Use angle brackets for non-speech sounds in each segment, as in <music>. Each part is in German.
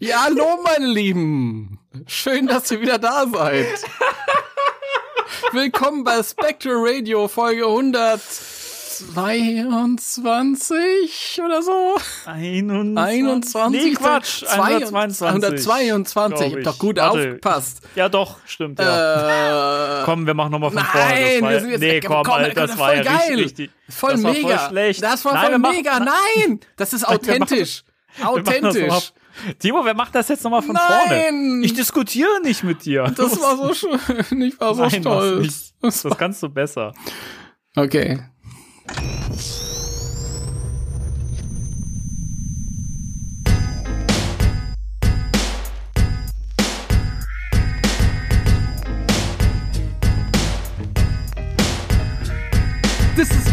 Ja, hallo, meine Lieben. Schön, dass ihr wieder da seid. Willkommen bei Spectral Radio Folge 122 oder so. 21. 21. Nee, Quatsch. 122. 122. Ich hab doch gut Warte. aufgepasst. Ja, doch, stimmt, ja. Äh, komm, wir machen nochmal von nein, vorne. War, wir sind jetzt nee, weg. komm, Komm, Alter, das das war voll ja geil. richtig, richtig. voll das war mega. Voll schlecht. Das war Nein, voll wir machen- mega. Nein, das ist <laughs> authentisch. Authentisch. Timo, wer macht das jetzt nochmal von Nein. vorne? Ich diskutiere nicht mit dir. Das war so schön. Ich war so Nein, stolz. Das Das kannst du besser. Okay.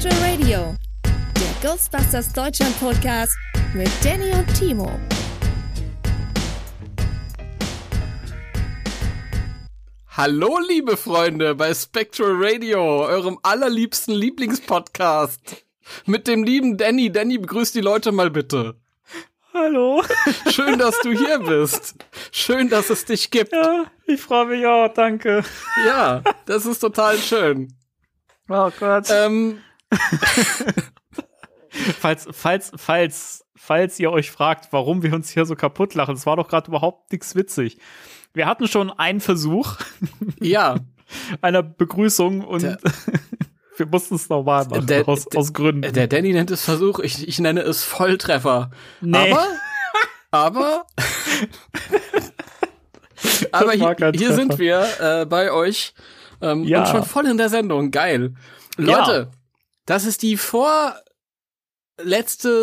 Spectral Radio, der Ghostbusters Deutschland Podcast mit Danny und Timo. Hallo, liebe Freunde, bei Spectral Radio, eurem allerliebsten Lieblingspodcast. Mit dem lieben Danny. Danny, begrüß die Leute mal bitte. Hallo. <laughs> Schön, dass du hier bist. Schön, dass es dich gibt. Ja, ich freue mich auch, danke. Ja, das ist total schön. Oh Gott. Ähm, <laughs> falls, falls, falls, falls ihr euch fragt, warum wir uns hier so kaputt lachen, es war doch gerade überhaupt nichts witzig. Wir hatten schon einen Versuch ja, <laughs> einer Begrüßung und Der- <laughs> wir mussten es nochmal machen, Der- aus, der- aus Gründen. der Danny nennt es Versuch, ich, ich nenne es Volltreffer. Nee. Aber, aber, aber hier, hier sind wir äh, bei euch ähm, Ja. und schon voll in der Sendung. Geil. Ja. Das ist die vorletzte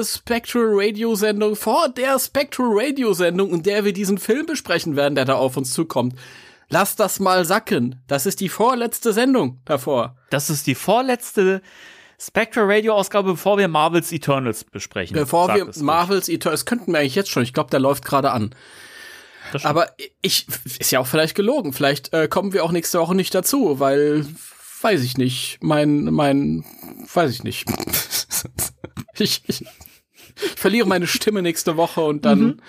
Spectral Radio Sendung vor der Spectral Radio Sendung, in der wir diesen Film besprechen werden, der da auf uns zukommt. Lasst das mal sacken. Das ist die vorletzte Sendung davor. Das ist die vorletzte Spectral Radio Ausgabe, bevor wir Marvels Eternals besprechen. Bevor wir. Marvels Eternals, könnten wir eigentlich jetzt schon. Ich glaube, der läuft gerade an. Aber ich, ist ja auch vielleicht gelogen. Vielleicht äh, kommen wir auch nächste Woche nicht dazu, weil, weiß ich nicht, mein, mein, weiß ich nicht. <laughs> ich, ich, ich verliere meine Stimme nächste Woche und dann, Mhm.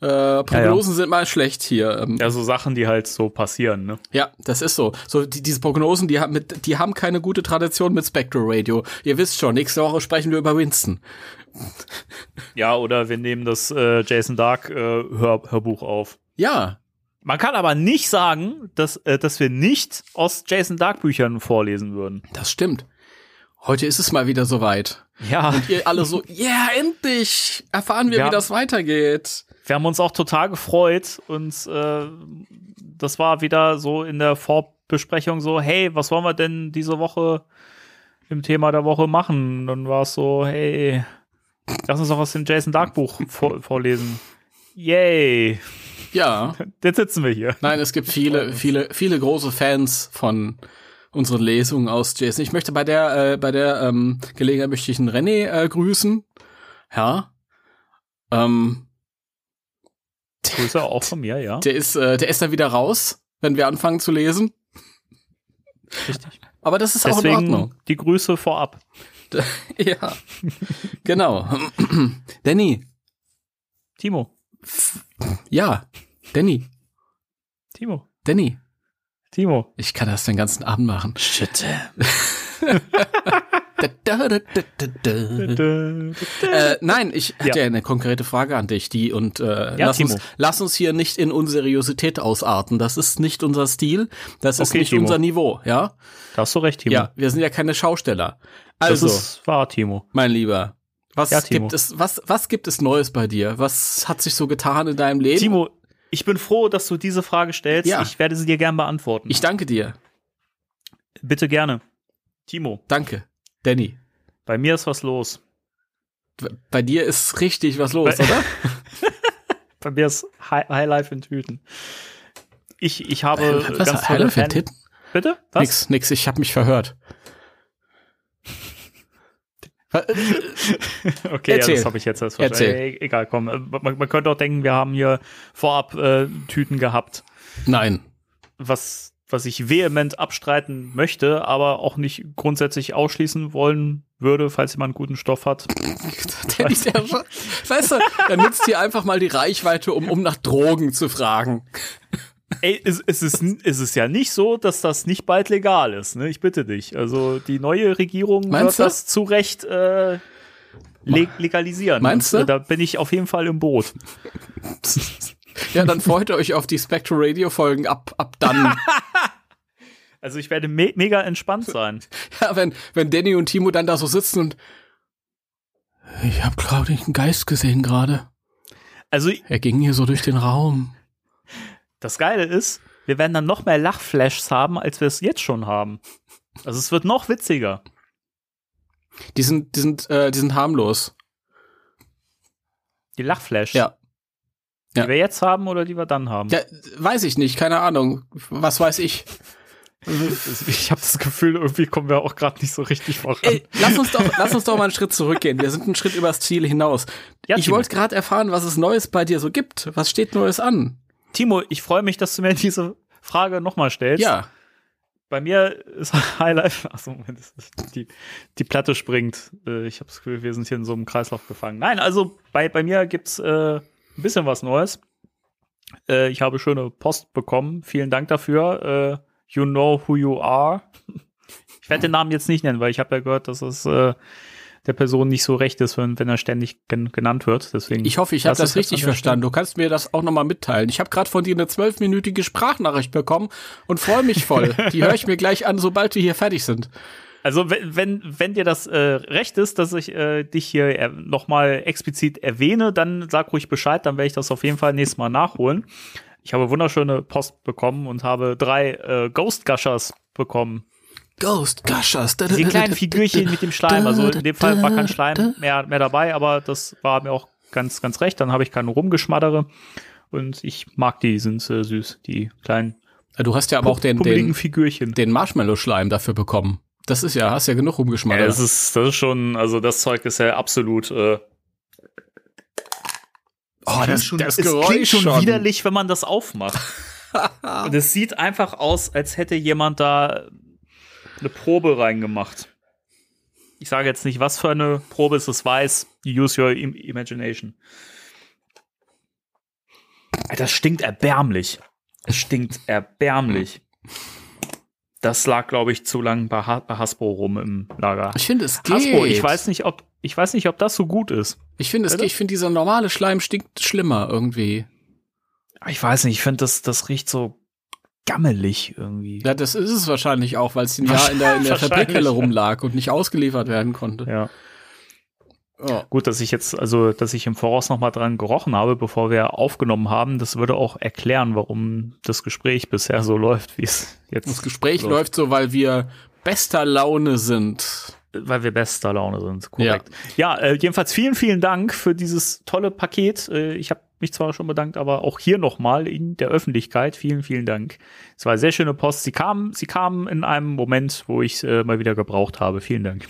äh, Prognosen sind mal schlecht hier. Ähm, ja, so Sachen, die halt so passieren, ne? ja, das ist so. So die, diese Prognosen, die haben mit, die haben keine gute Tradition mit Spectral Radio. Ihr wisst schon, nächste Woche sprechen wir über Winston. Ja, oder wir nehmen das äh, Jason Dark äh, Hör Hörbuch auf. Ja, Man kann aber nicht sagen, dass, äh, dass wir nicht aus Jason Dark Büchern vorlesen würden. das stimmt. Heute ist es mal wieder soweit. Ja, Ihr alle so, <laughs> yeah, endlich erfahren wir, Ja. wie das weitergeht. wir haben uns auch total gefreut und äh, das war wieder so in der Vorbesprechung so, hey, was wollen wir denn diese Woche im Thema der Woche machen? Und dann war es so, hey, lass uns doch aus dem Jason Dark Buch vor vorlesen. Yay, Ja, <laughs> jetzt sitzen wir hier. nein, es gibt viele, viele, viele große Fans von unseren Lesungen aus Jason. Ich möchte bei der, äh, bei der ähm, Gelegenheit möchte ich den René äh, grüßen. Ja. Ähm, Grüße auch von mir, ja. der ist, äh, der ist da wieder raus, wenn wir anfangen zu lesen. Richtig. Aber das ist auch in Deswegen Ordnung. die Grüße vorab. <laughs> Ja, genau. <clears throat> Danny, Timo, ja, Danny, Timo, Danny. Timo. Ich kann das den ganzen Abend machen. Shit. Äh, nein, ich Ja. hätte ja eine konkrete Frage an dich, die und äh, Ja, lass, Timo. uns, lass uns hier nicht in Unseriosität ausarten. Das ist nicht unser Stil, das ist Okay, nicht Timo. unser Niveau, ja? Da hast du recht, Timo. Ja, wir sind ja keine Schausteller. Also, das ist wahr, Timo. mein Lieber, was Ja, gibt es was was gibt es Neues bei dir? Was hat sich so getan in deinem Leben? Timo, ich bin froh, dass du diese Frage stellst. Ja. Ich werde sie dir gern beantworten. Ich danke dir. Bitte gerne. Timo, Danke. Danny. bei mir ist was los. Bei dir ist richtig was los, Bei- oder? <laughs> Bei mir ist High, Highlife in Tüten. Ich, ich habe Was, ganz tolle Highlife in Titten? Bitte? Was? Nix, nix, ich habe mich verhört. Äh, <laughs> Okay, ja, das habe ich jetzt erst verstanden. E- Egal, komm. Äh, Man, man könnte auch denken, wir haben hier vorab äh, Tüten gehabt, Nein. was, was ich vehement abstreiten möchte, aber auch nicht grundsätzlich ausschließen wollen würde, falls jemand guten Stoff hat. <laughs> Weißt du, er nutzt hier einfach mal die Reichweite, um, um nach Drogen zu fragen. Ey, es, es, ist, es ist ja nicht so, dass das nicht bald legal ist, ne? Ich bitte dich. Also die neue Regierung Meinst wird das zu Recht äh, leg legalisieren. Meinst du? äh, Da bin ich auf jeden Fall im Boot. <laughs> Ja, dann freut ihr euch auf die Spectre Radio Folgen ab, ab dann. <laughs> Also ich werde me mega entspannt sein. Ja, wenn, wenn Danny und Timo dann da so sitzen und ich habe glaube ich einen Geist gesehen gerade. Also Er ging hier so durch den Raum. Das Geile ist, wir werden dann noch mehr Lachflashs haben, als wir es jetzt schon haben. Also es wird noch witziger. Die sind, die sind, äh, die sind harmlos. Die Lachflashs. Ja. Die Ja. wir jetzt haben oder die wir dann haben. Ja, weiß ich nicht, keine Ahnung. Was weiß ich. Ich habe das Gefühl, irgendwie kommen wir auch gerade nicht so richtig voran. Ey, lass uns doch, lass uns doch mal einen Schritt zurückgehen. Wir sind einen Schritt übers Ziel hinaus. Ja, ich wollte gerade erfahren, was es Neues bei dir so gibt. Was steht Neues an? Timo, ich freue mich, dass du mir <laughs> diese Frage nochmal stellst. Ja, Bei mir ist <laughs> Highlife. Achso, Moment, die, die Platte springt. Äh, Ich habe das Gefühl, wir sind hier in so einem Kreislauf gefangen. Nein, also bei, bei mir gibt's äh, ein bisschen was Neues. Äh, ich habe schöne Post bekommen. Vielen Dank dafür. Äh, you know who you are. <laughs> Ich werde den Namen jetzt nicht nennen, weil ich habe ja gehört, dass es äh, der Person nicht so recht ist, wenn, wenn er ständig gen genannt wird. Deswegen. ich hoffe, ich habe das jetzt richtig verstanden. Du kannst mir das auch nochmal mitteilen. Ich habe gerade von dir eine zwölfminütige Sprachnachricht bekommen und freue mich voll. <laughs> Die höre ich mir gleich an, sobald wir hier fertig sind. Also wenn, wenn, wenn dir das äh, recht ist, dass ich äh, dich hier er nochmal explizit erwähne, dann sag ruhig Bescheid, dann werde ich das auf jeden Fall nächstes Mal nachholen. Ich habe wunderschöne Post bekommen und habe drei äh, Ghost Gushers bekommen. Ghost Gushers. Die kleinen Figürchen mit dem Schleim. Also in dem Fall war kein Schleim mehr, mehr dabei, aber das war mir auch ganz, ganz recht. Dann habe ich keine Rumgeschmaddere. Und ich mag die, die sind äh, süß, die kleinen Du hast ja aber auch den, den, Figürchen. den Marshmallow-Schleim dafür bekommen. Das ist ja, hast ja genug Ja, rumgeschmattert. das ist, das ist schon, also das Zeug ist ja absolut äh, oh, das, schon, das Geräusch klingt schon, schon. widerlich, wenn man das aufmacht. <laughs> Und es sieht einfach aus, als hätte jemand da eine Probe reingemacht. Ich sage jetzt nicht, was für eine Probe es ist, weiß. Use your im imagination. Das stinkt erbärmlich. Es stinkt erbärmlich. Das lag, glaube ich, zu lang bei, ha bei Hasbro rum im Lager. Ich finde, es geht. Hasbro, ich weiß nicht, ob ich weiß nicht, ob das so gut ist. Ich finde, es geht. Ich finde, dieser normale Schleim stinkt schlimmer irgendwie. Ich weiß nicht, ich finde, das, das riecht so gammelig irgendwie. Ja, das ist es wahrscheinlich auch, weil es ein Jahr in der, in der <laughs> ja. rumlag und nicht ausgeliefert werden konnte. Ja. Oh. Gut, dass ich jetzt, also, dass ich im Voraus noch mal dran gerochen habe, bevor wir aufgenommen haben, das würde auch erklären, warum das Gespräch bisher so läuft, wie es jetzt. Das Gespräch So. läuft so, weil wir bester Laune sind. Weil wir bester Laune sind, korrekt. Ja, äh, jedenfalls vielen, vielen Dank für dieses tolle Paket. Äh, ich habe mich zwar schon bedankt, aber auch hier nochmal in der Öffentlichkeit. Vielen, vielen Dank. Es war sehr schöne Post. Sie kam, sie kam in einem Moment, wo ich äh, mal wieder gebraucht habe. Vielen Dank.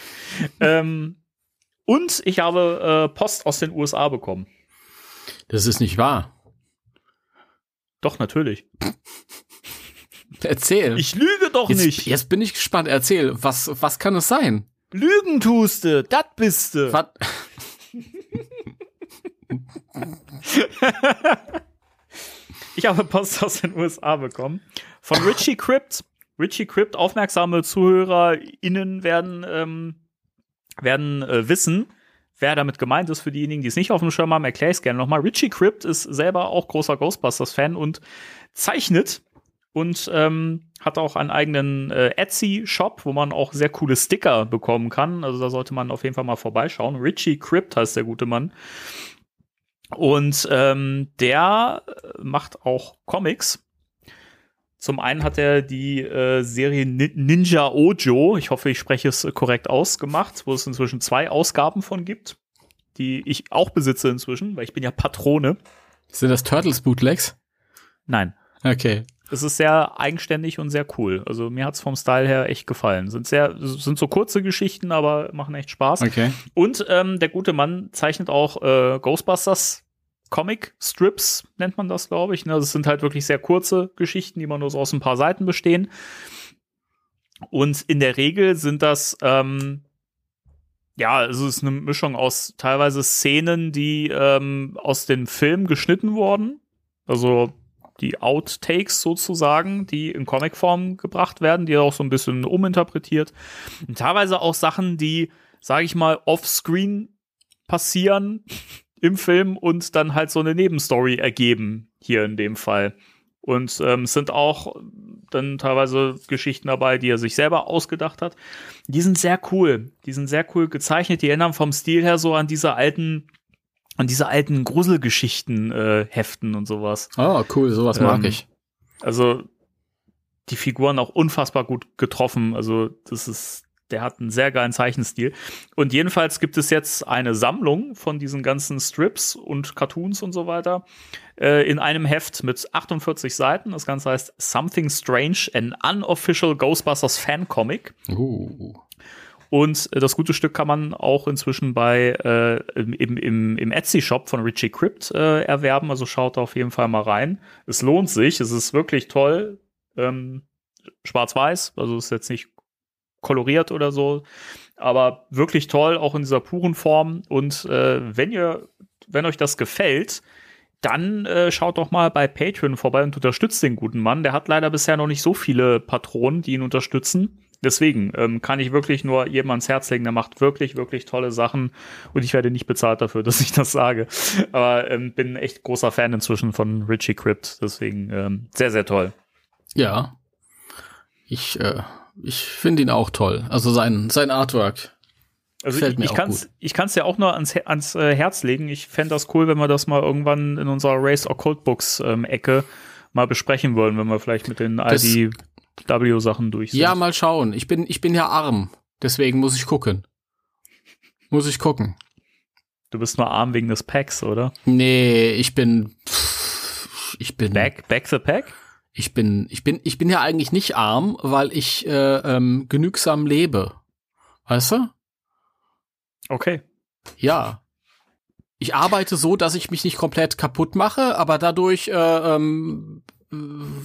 <laughs> ähm, und ich habe äh, Post aus den USA bekommen. Das ist nicht wahr. Doch, natürlich. <laughs> Erzähl. Ich lüge doch jetzt, nicht. jetzt bin ich gespannt. Erzähl. Was, was kann es sein? Lügen tust du, das bist du. Was? Ich habe Post aus den USA bekommen. Von Richie Crypt. Richie Crypt, aufmerksame ZuhörerInnen werden, ähm, werden äh, wissen, wer damit gemeint ist. Für diejenigen, die es nicht auf dem Schirm haben, erkläre ich es gerne nochmal. Richie Crypt ist selber auch großer Ghostbusters-Fan und zeichnet und ähm, hat auch einen eigenen äh, Etsy-Shop, wo man auch sehr coole Sticker bekommen kann. Also da sollte man auf jeden Fall mal vorbeischauen. Richie Crypt heißt der gute Mann. Und ähm, der macht auch Comics. Zum einen hat er die äh, Serie Ni- Ninja Ojo, ich hoffe, ich spreche es korrekt aus, gemacht, wo es inzwischen zwei Ausgaben von gibt, die ich auch besitze inzwischen, weil ich bin ja Patrone Sind das Turtles Bootlegs? Nein. Okay. Es ist sehr eigenständig und sehr cool. Also mir hat's vom Style her echt gefallen. Sind sehr, sind so kurze Geschichten, aber machen echt Spaß. Okay. Und ähm, der gute Mann zeichnet auch äh, Ghostbusters Comic Strips, nennt man das, glaube ich. Ne? Das sind halt wirklich sehr kurze Geschichten, die man nur so aus ein paar Seiten bestehen. Und in der Regel sind das ähm, ja, also es ist eine Mischung aus teilweise Szenen, die ähm, aus dem Film geschnitten wurden. Also die Outtakes sozusagen, die in Comicform gebracht werden, die auch so ein bisschen uminterpretiert. Und teilweise auch Sachen, die, sage ich mal, offscreen passieren <laughs> im Film und dann halt so eine Nebenstory ergeben, hier in dem Fall. Und ähm, es sind auch dann teilweise Geschichten dabei, die er sich selber ausgedacht hat. Die sind sehr cool. Die sind sehr cool gezeichnet. Die erinnern vom Stil her so an diese alten, an diese alten Gruselgeschichten äh, Heften und sowas. Oh, cool, sowas mag Ähm, ich. Also die Figuren auch unfassbar gut getroffen. Also das ist, der hat einen sehr geilen Zeichenstil. Und jedenfalls gibt es jetzt eine Sammlung von diesen ganzen Strips und Cartoons und so weiter äh, in einem Heft mit 48 Seiten. Das Ganze heißt Something Strange, an Unofficial Ghostbusters Fan Comic. Uh. Und äh, das gute Stück kann man auch inzwischen bei äh, im, im, im Etsy-Shop von Richie Crypt äh, erwerben. Also schaut da auf jeden Fall mal rein. Es lohnt sich, es ist wirklich toll. Ähm, Schwarz-Weiß, also ist jetzt nicht koloriert oder so, aber wirklich toll, auch in dieser puren Form. Und äh, wenn ihr, wenn euch das gefällt, dann äh, schaut doch mal bei Patreon vorbei und unterstützt den guten Mann. Der hat leider bisher noch nicht so viele Patronen, die ihn unterstützen. Deswegen ähm, kann ich wirklich nur jedem ans Herz legen, der macht wirklich, wirklich tolle Sachen und ich werde nicht bezahlt dafür, <laughs> dass ich das sage. Aber ähm, bin echt großer Fan inzwischen von Richie Crypt, deswegen ähm, sehr, sehr toll. Ja. Ich, äh, ich finde ihn auch toll. Also sein, sein Artwork. Also Gefällt ich, mir ich auch kann's, ich kann's ja auch nur ans, ans äh, Herz legen. Ich fände das cool, wenn wir das mal irgendwann in unserer Race Occult Books ähm, Ecke mal besprechen würden, wenn wir vielleicht mit den Das- IDW-Sachen durch sind. Ja, mal schauen. Ich bin, ich bin ja arm. Deswegen muss ich gucken. Muss ich gucken. Du bist nur arm wegen des Packs, oder? Nee, ich bin, ich bin, Back, back the Pack? ich bin, ich bin, ich bin ja eigentlich nicht arm, weil ich äh, ähm, genügsam lebe. Weißt du? Okay. Ja. Ich arbeite so, dass ich mich nicht komplett kaputt mache, aber dadurch äh, ähm, äh,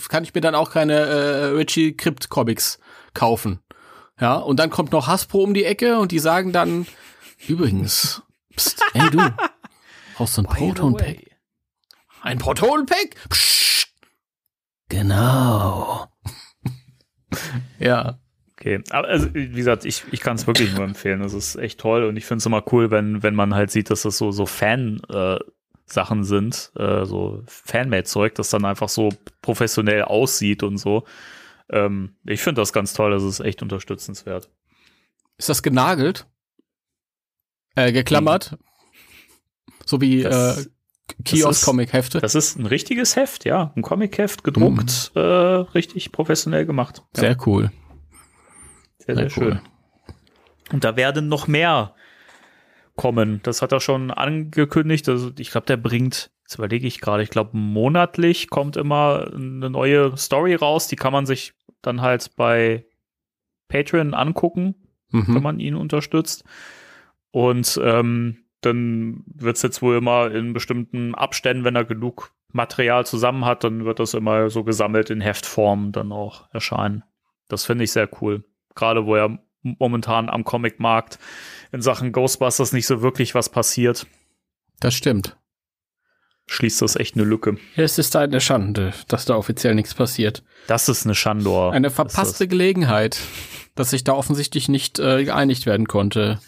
kann ich mir dann auch keine äh, Richie Crypt Comics kaufen. Ja, und dann kommt noch Hasbro um die Ecke und die sagen dann, übrigens, pst, ey du, <laughs> brauchst du ein Proton Pack? Ein Proton Pack? Psst. Genau. <laughs> ja. Okay, aber also, wie gesagt, ich, ich kann es wirklich nur empfehlen. Das ist echt toll und ich finde es immer cool, wenn, wenn man halt sieht, dass das so, so Fan, äh, Sachen sind, äh, so Fanmade-Zeug, das dann einfach so professionell aussieht und so. Ähm, ich finde das ganz toll, das ist echt unterstützenswert. Ist das genagelt? Äh, geklammert? So wie Das- äh, Kiosk-Comic-Hefte? Das ist ein richtiges Heft, ja. Ein Comic-Heft, gedruckt, äh, richtig professionell gemacht. Ja, Sehr cool. sehr, sehr, sehr cool. schön. Und da werden noch mehr kommen. Das hat er schon angekündigt. Also ich glaube, der bringt, jetzt überlege ich gerade, ich glaube, monatlich kommt immer eine neue Story raus. Die kann man sich dann halt bei Patreon angucken, wenn Mhm. man ihn unterstützt. Und ähm, dann wird es jetzt wohl immer in bestimmten Abständen, wenn er genug Material zusammen hat, dann wird das immer so gesammelt in Heftform dann auch erscheinen. Das finde ich sehr cool. Gerade wo ja momentan am Comicmarkt in Sachen Ghostbusters nicht so wirklich was passiert, Das stimmt. schließt das echt eine Lücke. Es ist eine Schande, dass da offiziell nichts passiert. Das ist eine Schandor. Eine verpasste Gelegenheit, dass sich da offensichtlich nicht äh, geeinigt werden konnte.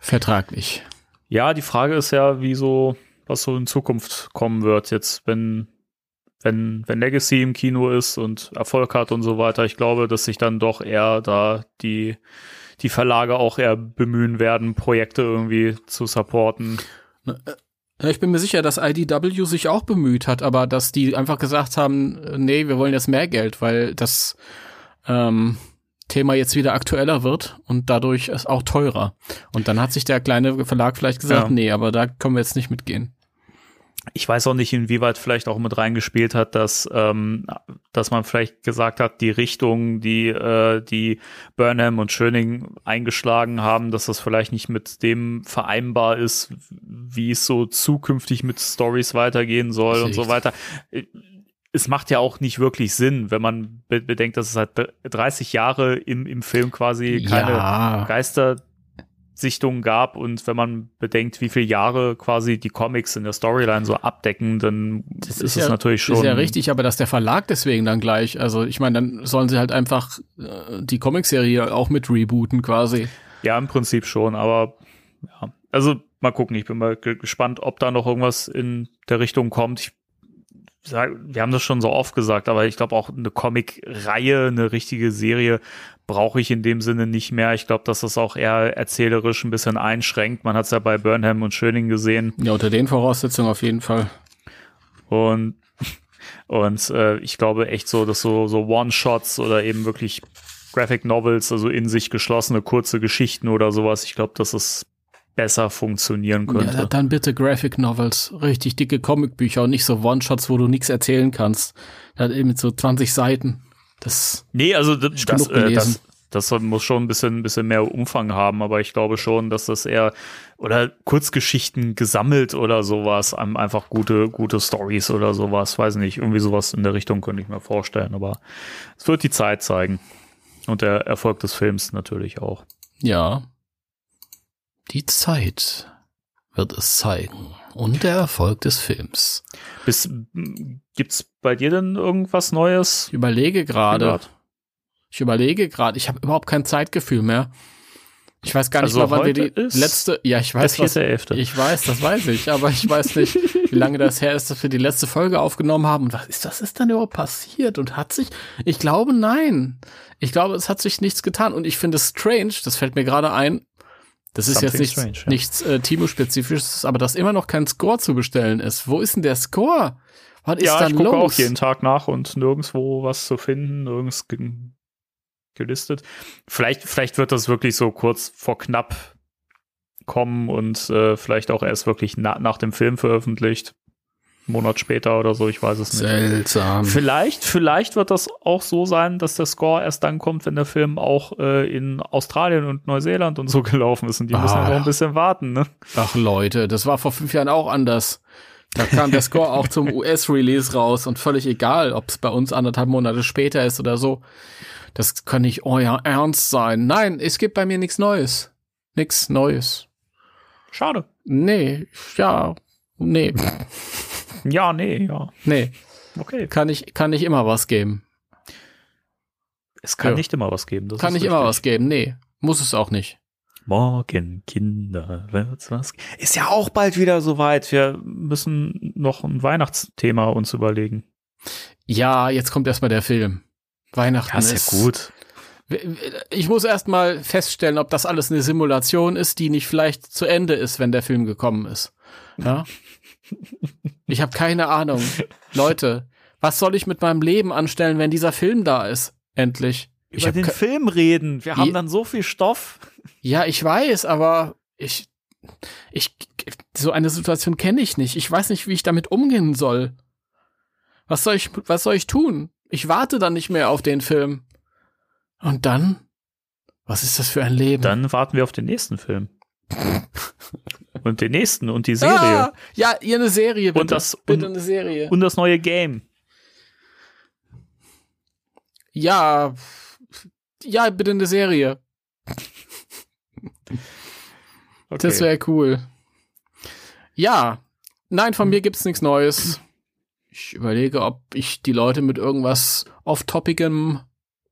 Vertraglich. Ja, die Frage ist ja, wieso, was so in Zukunft kommen wird, jetzt, wenn, wenn, wenn Legacy im Kino ist und Erfolg hat und so weiter. Ich glaube, dass sich dann doch eher da die, die Verlage auch eher bemühen werden, Projekte irgendwie zu supporten. Ja, ich bin mir sicher, dass IDW sich auch bemüht hat, aber dass die einfach gesagt haben, äh, nee, wir wollen jetzt mehr Geld, weil das ähm, Thema jetzt wieder aktueller wird und dadurch ist auch teurer. Und dann hat sich der kleine Verlag vielleicht gesagt, Ja. nee, aber da können wir jetzt nicht mitgehen. Ich weiß auch nicht, inwieweit vielleicht auch mit reingespielt hat, dass, ähm, dass man vielleicht gesagt hat, die Richtung, die, äh, die Burnham und Schöning eingeschlagen haben, dass das vielleicht nicht mit dem vereinbar ist, wie es so zukünftig mit Stories weitergehen soll und so weiter. Es macht ja auch nicht wirklich Sinn, wenn man be bedenkt, dass es seit 30 Jahre im, im Film quasi keine Ja. Geister Sichtungen gab und wenn man bedenkt, wie viele Jahre quasi die Comics in der Storyline so abdecken, dann Das ist, es natürlich schon. Ist ja richtig, aber dass der Verlag deswegen dann gleich, also ich meine, dann sollen sie halt einfach äh, die Comicserie auch mit rebooten quasi. Ja, im Prinzip schon, aber ja. Also mal gucken, ich bin mal ge- gespannt, ob da noch irgendwas in der Richtung kommt. Ich sag, wir haben das schon so oft gesagt, aber ich glaube auch eine Comic-Reihe, eine richtige Serie brauche ich in dem Sinne nicht mehr. Ich glaube, dass das auch eher erzählerisch ein bisschen einschränkt. Man hat es ja bei Burnham und Schöning gesehen. Ja, unter den Voraussetzungen auf jeden Fall. Und, <laughs> und äh, ich glaube echt so, dass so, so One-Shots oder eben wirklich Graphic Novels, also in sich geschlossene kurze Geschichten oder sowas, ich glaube, dass es besser funktionieren könnte. Ja, dann bitte Graphic Novels, richtig dicke Comicbücher und nicht so One-Shots, wo du nichts erzählen kannst. Dann eben mit so 20 Seiten. Das, nee, also das, das, äh, das, das muss schon ein bisschen, ein bisschen mehr Umfang haben, aber ich glaube schon, dass das eher oder Kurzgeschichten gesammelt oder sowas, einfach gute, gute Stories oder sowas, weiß nicht, irgendwie sowas in der Richtung könnte ich mir vorstellen, aber es wird die Zeit zeigen. Und der Erfolg des Films natürlich auch. ja. Die Zeit wird es zeigen. Und der Erfolg des Films. Bis, gibt's bei dir denn irgendwas Neues? Ich überlege gerade. Ich überlege gerade. Ich habe überhaupt kein Zeitgefühl mehr. Ich weiß gar nicht Also mal, wann wir die letzte. Ja, ich weiß, Der was, 4.11.. ich weiß, das weiß ich, aber ich weiß nicht, wie lange das her ist, dass wir die letzte Folge aufgenommen haben. Und was ist das ist dann überhaupt passiert? Und hat sich? Ich glaube, nein. Ich glaube, es hat sich nichts getan. Und ich finde es strange. Das fällt mir gerade ein. Das ist jetzt Something nichts, strange, ja. nichts äh, Timo-spezifisches, aber dass immer noch kein Score zu bestellen ist. Wo ist denn der Score? Was ist Ja, dann ich gucke los? auch jeden Tag nach und nirgendwo was zu finden, nirgends ge gelistet. Vielleicht, vielleicht wird das wirklich so kurz vor knapp kommen und äh, vielleicht auch erst wirklich na nach dem Film veröffentlicht. Monat später oder so, ich weiß es nicht. Seltsam. Vielleicht, vielleicht wird das auch so sein, dass der Score erst dann kommt, wenn der Film auch äh, in Australien und Neuseeland und so <laughs> gelaufen ist. Und die müssen Ah. ja noch ein bisschen warten, ne? Ach Leute, das war vor fünf Jahren auch anders. Da kam der Score auch zum <laughs> US-Release raus und völlig egal, ob es bei uns anderthalb Monate später ist oder so. Das kann nicht euer Ernst sein. Nein, es gibt bei mir nichts Neues. Nix Neues. Schade. Nee, ja, nee, Ja, nee, ja. nee. Okay. Kann ich, kann nicht immer was geben. Es kann Ja. nicht immer was geben. Das Kann ist nicht immer was geben. Nee, muss es auch nicht. Morgen, Kinder, wird's was? Ist ja auch bald wieder soweit. Wir müssen noch ein Weihnachtsthema uns überlegen. Ja, jetzt kommt erstmal der Film. Weihnachten ist gut. Ich muss erst mal feststellen, ob das alles eine Simulation ist, die nicht vielleicht zu Ende ist, wenn der Film gekommen ist. Ja? <laughs> Ich habe keine Ahnung. Leute, was soll ich mit meinem Leben anstellen, wenn dieser Film da ist? Endlich. Ich Über den Film reden. Wir haben dann so viel Stoff. ja, ich weiß, aber ich, ich, so eine Situation kenne ich nicht. Ich weiß nicht, wie ich damit umgehen soll. Was soll ich, was soll ich tun? Ich warte dann nicht mehr auf den Film. Und dann? Was ist das für ein Leben? Dann warten wir auf den nächsten Film. <laughs> und den nächsten und die Serie. Ah, ja, ihr eine Serie, bitte. Und das- bitte und- eine Serie. Und das neue Game. ja, ja, bitte eine Serie. <laughs> Okay. Das wäre cool. Ja, nein, von mir gibt's nichts Neues. Ich überlege, ob ich die Leute mit irgendwas off-topicem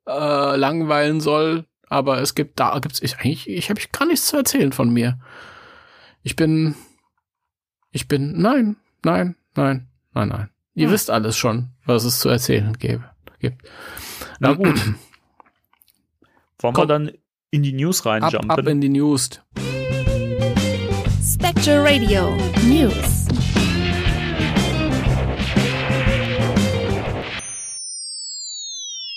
äh, langweilen soll. Aber es gibt da gibt's ich eigentlich ich habe gar nichts zu erzählen von mir. Ich bin ich bin nein, nein, nein, nein, nein. Ihr Hm. wisst alles schon, was es zu erzählen gäbe, gibt. Na gut. <clears throat> Wollen Komm. wir dann in die News Ab, reinjumpen? ab in die News. Spectre Radio News.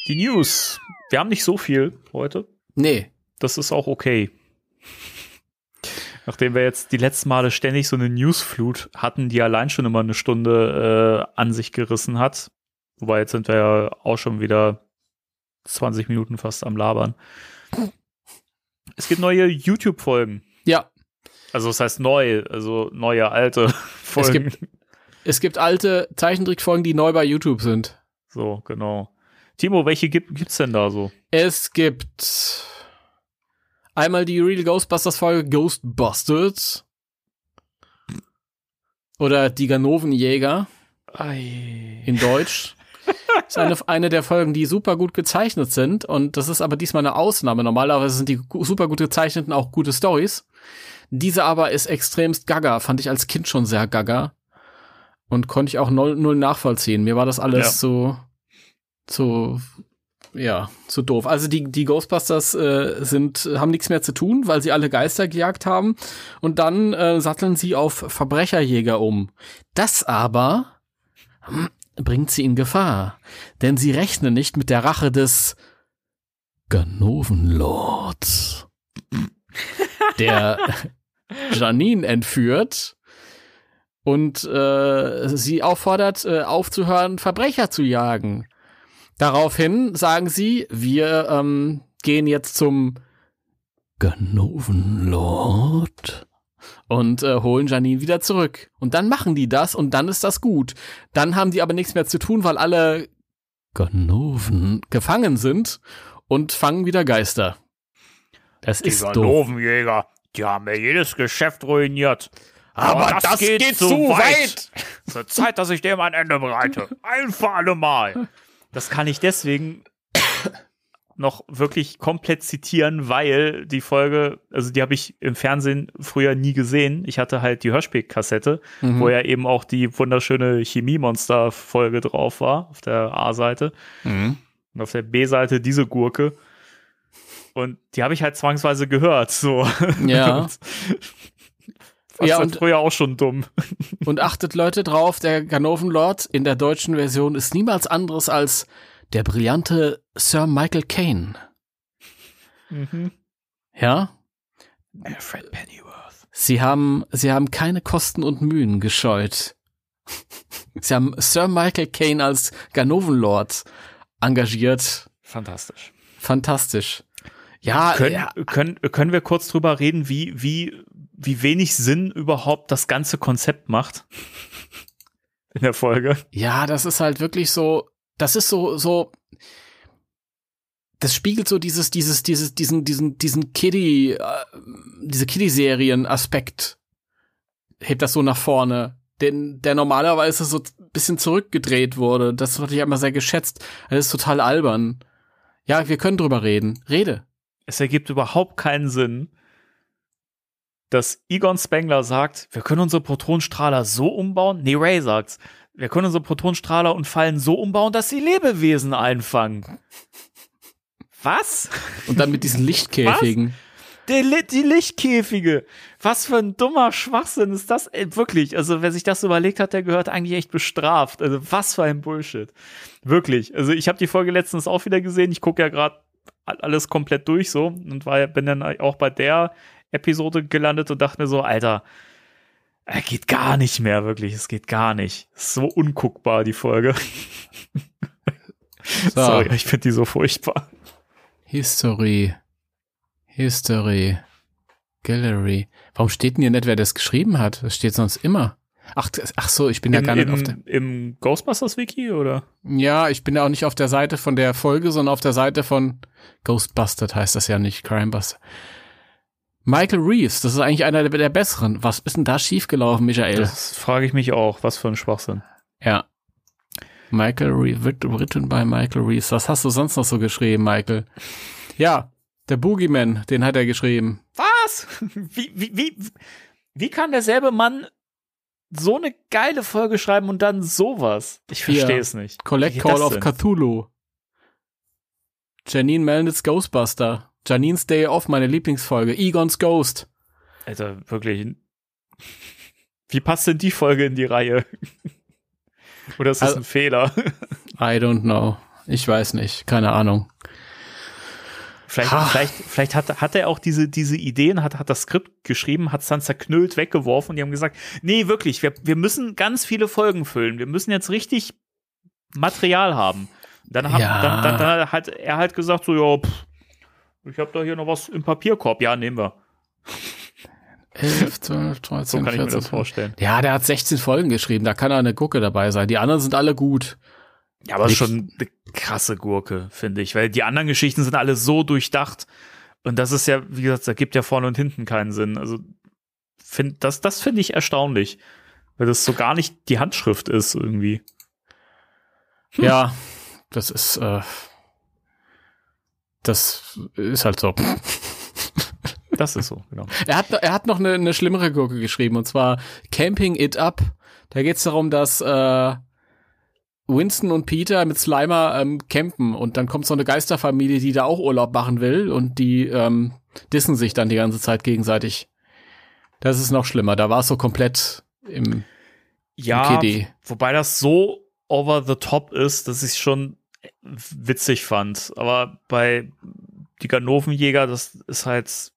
die News. Wir haben nicht so viel heute. Nee, Das ist auch okay. Nachdem wir jetzt die letzten Male ständig so eine Newsflut hatten, die allein schon immer eine Stunde äh, an sich gerissen hat. Wobei jetzt sind wir ja auch schon wieder 20 Minuten fast am Labern. Es gibt neue YouTube-Folgen. Ja, Also das heißt neu, also neue, alte <laughs> Folgen. gibt- es gibt alte Zeichentrickfolgen, die neu bei YouTube sind. so, genau. Timo, welche gibt, gibt's denn da so? Es gibt einmal die Real Ghostbusters Folge Ghostbusters oder die Ganovenjäger in Deutsch. <laughs> ist eine, eine der Folgen, die super gut gezeichnet sind und das ist aber diesmal eine Ausnahme. Normalerweise sind die super gut gezeichneten auch gute Stories. Diese aber ist extremst gaga, fand ich als Kind schon sehr gaga und konnte ich auch null, null nachvollziehen. Mir war das alles Ja. so so ja, zu doof. Also die, die Ghostbusters äh, sind, haben nichts mehr zu tun, weil sie alle Geister gejagt haben. Und dann äh, satteln sie auf Verbrecherjäger um. Das aber hm, bringt sie in Gefahr. Denn sie rechnen nicht mit der Rache des Ganovenlords, <laughs> der Janine entführt und äh, sie auffordert, äh, aufzuhören, Verbrecher zu jagen. Daraufhin sagen sie, wir ähm, gehen jetzt zum Ganovenlord und äh, holen Janine wieder zurück. Und dann machen die das und dann ist das gut. Dann haben die aber nichts mehr zu tun, weil alle Ganoven gefangen sind und fangen wieder Geister. Das ist doof. Ganovenjäger, die haben mir jedes Geschäft ruiniert. Aber das geht zu weit. Es wird Zeit, dass ich dem ein Ende bereite. Ein für alle Mal. Das kann ich deswegen <coughs> noch wirklich komplett zitieren, weil die Folge, also die habe ich im Fernsehen früher nie gesehen. Ich hatte halt die Hörspielkassette, Mhm. wo ja eben auch die wunderschöne Chemie-Monster-Folge drauf war, auf der A-Seite. Mhm. Und auf der B-Seite diese Gurke. Und die habe ich halt zwangsweise gehört, so. Ja. <laughs> Fast Ja, und- früher auch schon dumm. <laughs> Und achtet Leute drauf, der Ganovenlord in der deutschen Version ist niemals anderes als der brillante Sir Michael Caine. Ja? Alfred Pennyworth. Sie haben, sie haben keine Kosten und Mühen gescheut. Sie haben Sir Michael Caine als Ganovenlord engagiert. Fantastisch. Fantastisch. Ja, Können, ja, können, können wir kurz drüber reden, wie, wie, wie wenig Sinn überhaupt das ganze Konzept macht? <laughs> In der Folge. Ja, das ist halt wirklich so, das ist so, so, das spiegelt so dieses, dieses, dieses, diesen, diesen, diesen Kiddie, äh, diese Kiddie-Serien-Aspekt, hebt das so nach vorne, den, der normalerweise so ein bisschen zurückgedreht wurde. Das hatte ich immer sehr geschätzt. Das ist total albern. Ja, wir können drüber reden. Rede. Es ergibt überhaupt keinen Sinn, dass Egon Spengler sagt, wir können unsere Protonstrahler so umbauen. Nee, Ray sagt's. Wir können unsere Protonstrahler und Fallen so umbauen, dass sie Lebewesen einfangen. Was? Und dann mit diesen Lichtkäfigen. Li- die Lichtkäfige. Was für ein dummer Schwachsinn ist das? Ey, wirklich. Also, wer sich das überlegt hat, der gehört eigentlich echt bestraft. Also, was für ein Bullshit. Wirklich. Also, ich habe die Folge letztens auch wieder gesehen. Ich gucke ja gerade alles komplett durch so und war, bin dann auch bei der Episode gelandet und dachte mir so, Alter, er geht gar nicht mehr, wirklich. Es geht gar nicht. Ist so unguckbar, die Folge. <laughs> Sorry, ich finde die so furchtbar. History. History. Gallery. Warum steht denn hier nicht, wer das geschrieben hat? Das steht sonst immer. Ach, ach so, ich bin ja Im, gar nicht auf der. im, Im Ghostbusters-Wiki, oder? Ja, ich bin ja auch nicht auf der Seite von der Folge, sondern auf der Seite von Ghostbusters heißt das ja nicht, Crimebuster. Michael Reeves, das ist eigentlich einer der, der besseren. Was ist denn da schiefgelaufen, Michael? Das frage ich mich auch. Was für ein Schwachsinn. ja. Michael Reeves, written by Michael Reeves. Was hast du sonst noch so geschrieben, Michael? Ja, der Boogeyman, den hat er geschrieben. Was? Wie, wie, wie, wie kann derselbe Mann so eine geile Folge schreiben und dann sowas? Ich verstehe es nicht. Collect Call of? Cthulhu. Janine Melnitz Ghostbuster. Janine's Day Off, meine Lieblingsfolge. Egon's Ghost. Alter, wirklich. Wie passt denn die Folge in die Reihe? Oder ist das Also- ein Fehler? I don't know. Ich weiß nicht. Keine Ahnung. Vielleicht, Ha. vielleicht, vielleicht hat, hat er auch diese, diese Ideen, hat, hat das Skript geschrieben, hat es dann zerknüllt weggeworfen und die haben gesagt, nee, wirklich, wir, wir müssen ganz viele Folgen füllen. Wir müssen jetzt richtig Material haben. Dann, hab, Ja. dann, dann, dann hat er halt gesagt, so, ja, pff, ich habe da hier noch was im Papierkorb. Ja, nehmen wir. 11, 12, 13, So kann ich mir 14, das vorstellen. Ja, der hat 16 Folgen geschrieben, da kann er eine Gucke dabei sein. Die anderen sind alle gut. Ja, aber Nicht- schon eine krasse Gurke, finde ich, weil die anderen Geschichten sind alle so durchdacht. Und das ist ja, wie gesagt, da gibt ja vorne und hinten keinen Sinn. Also, find, das, das finde ich erstaunlich, weil das so gar nicht die Handschrift ist irgendwie. Hm. Ja, das ist, äh, das ist halt so. <laughs> Das ist so, genau. Er hat, er hat noch eine, eine schlimmere Gurke geschrieben, und zwar Camping It Up. Da geht es darum, dass äh, Winston und Peter mit Slimer ähm, campen und dann kommt so eine Geisterfamilie, die da auch Urlaub machen will und die ähm, dissen sich dann die ganze Zeit gegenseitig. Das ist noch schlimmer. Da war es so komplett im Ja, KD. wobei das so over the top ist, dass ich es schon witzig fand. Aber bei die Ganovenjäger, das ist halt, es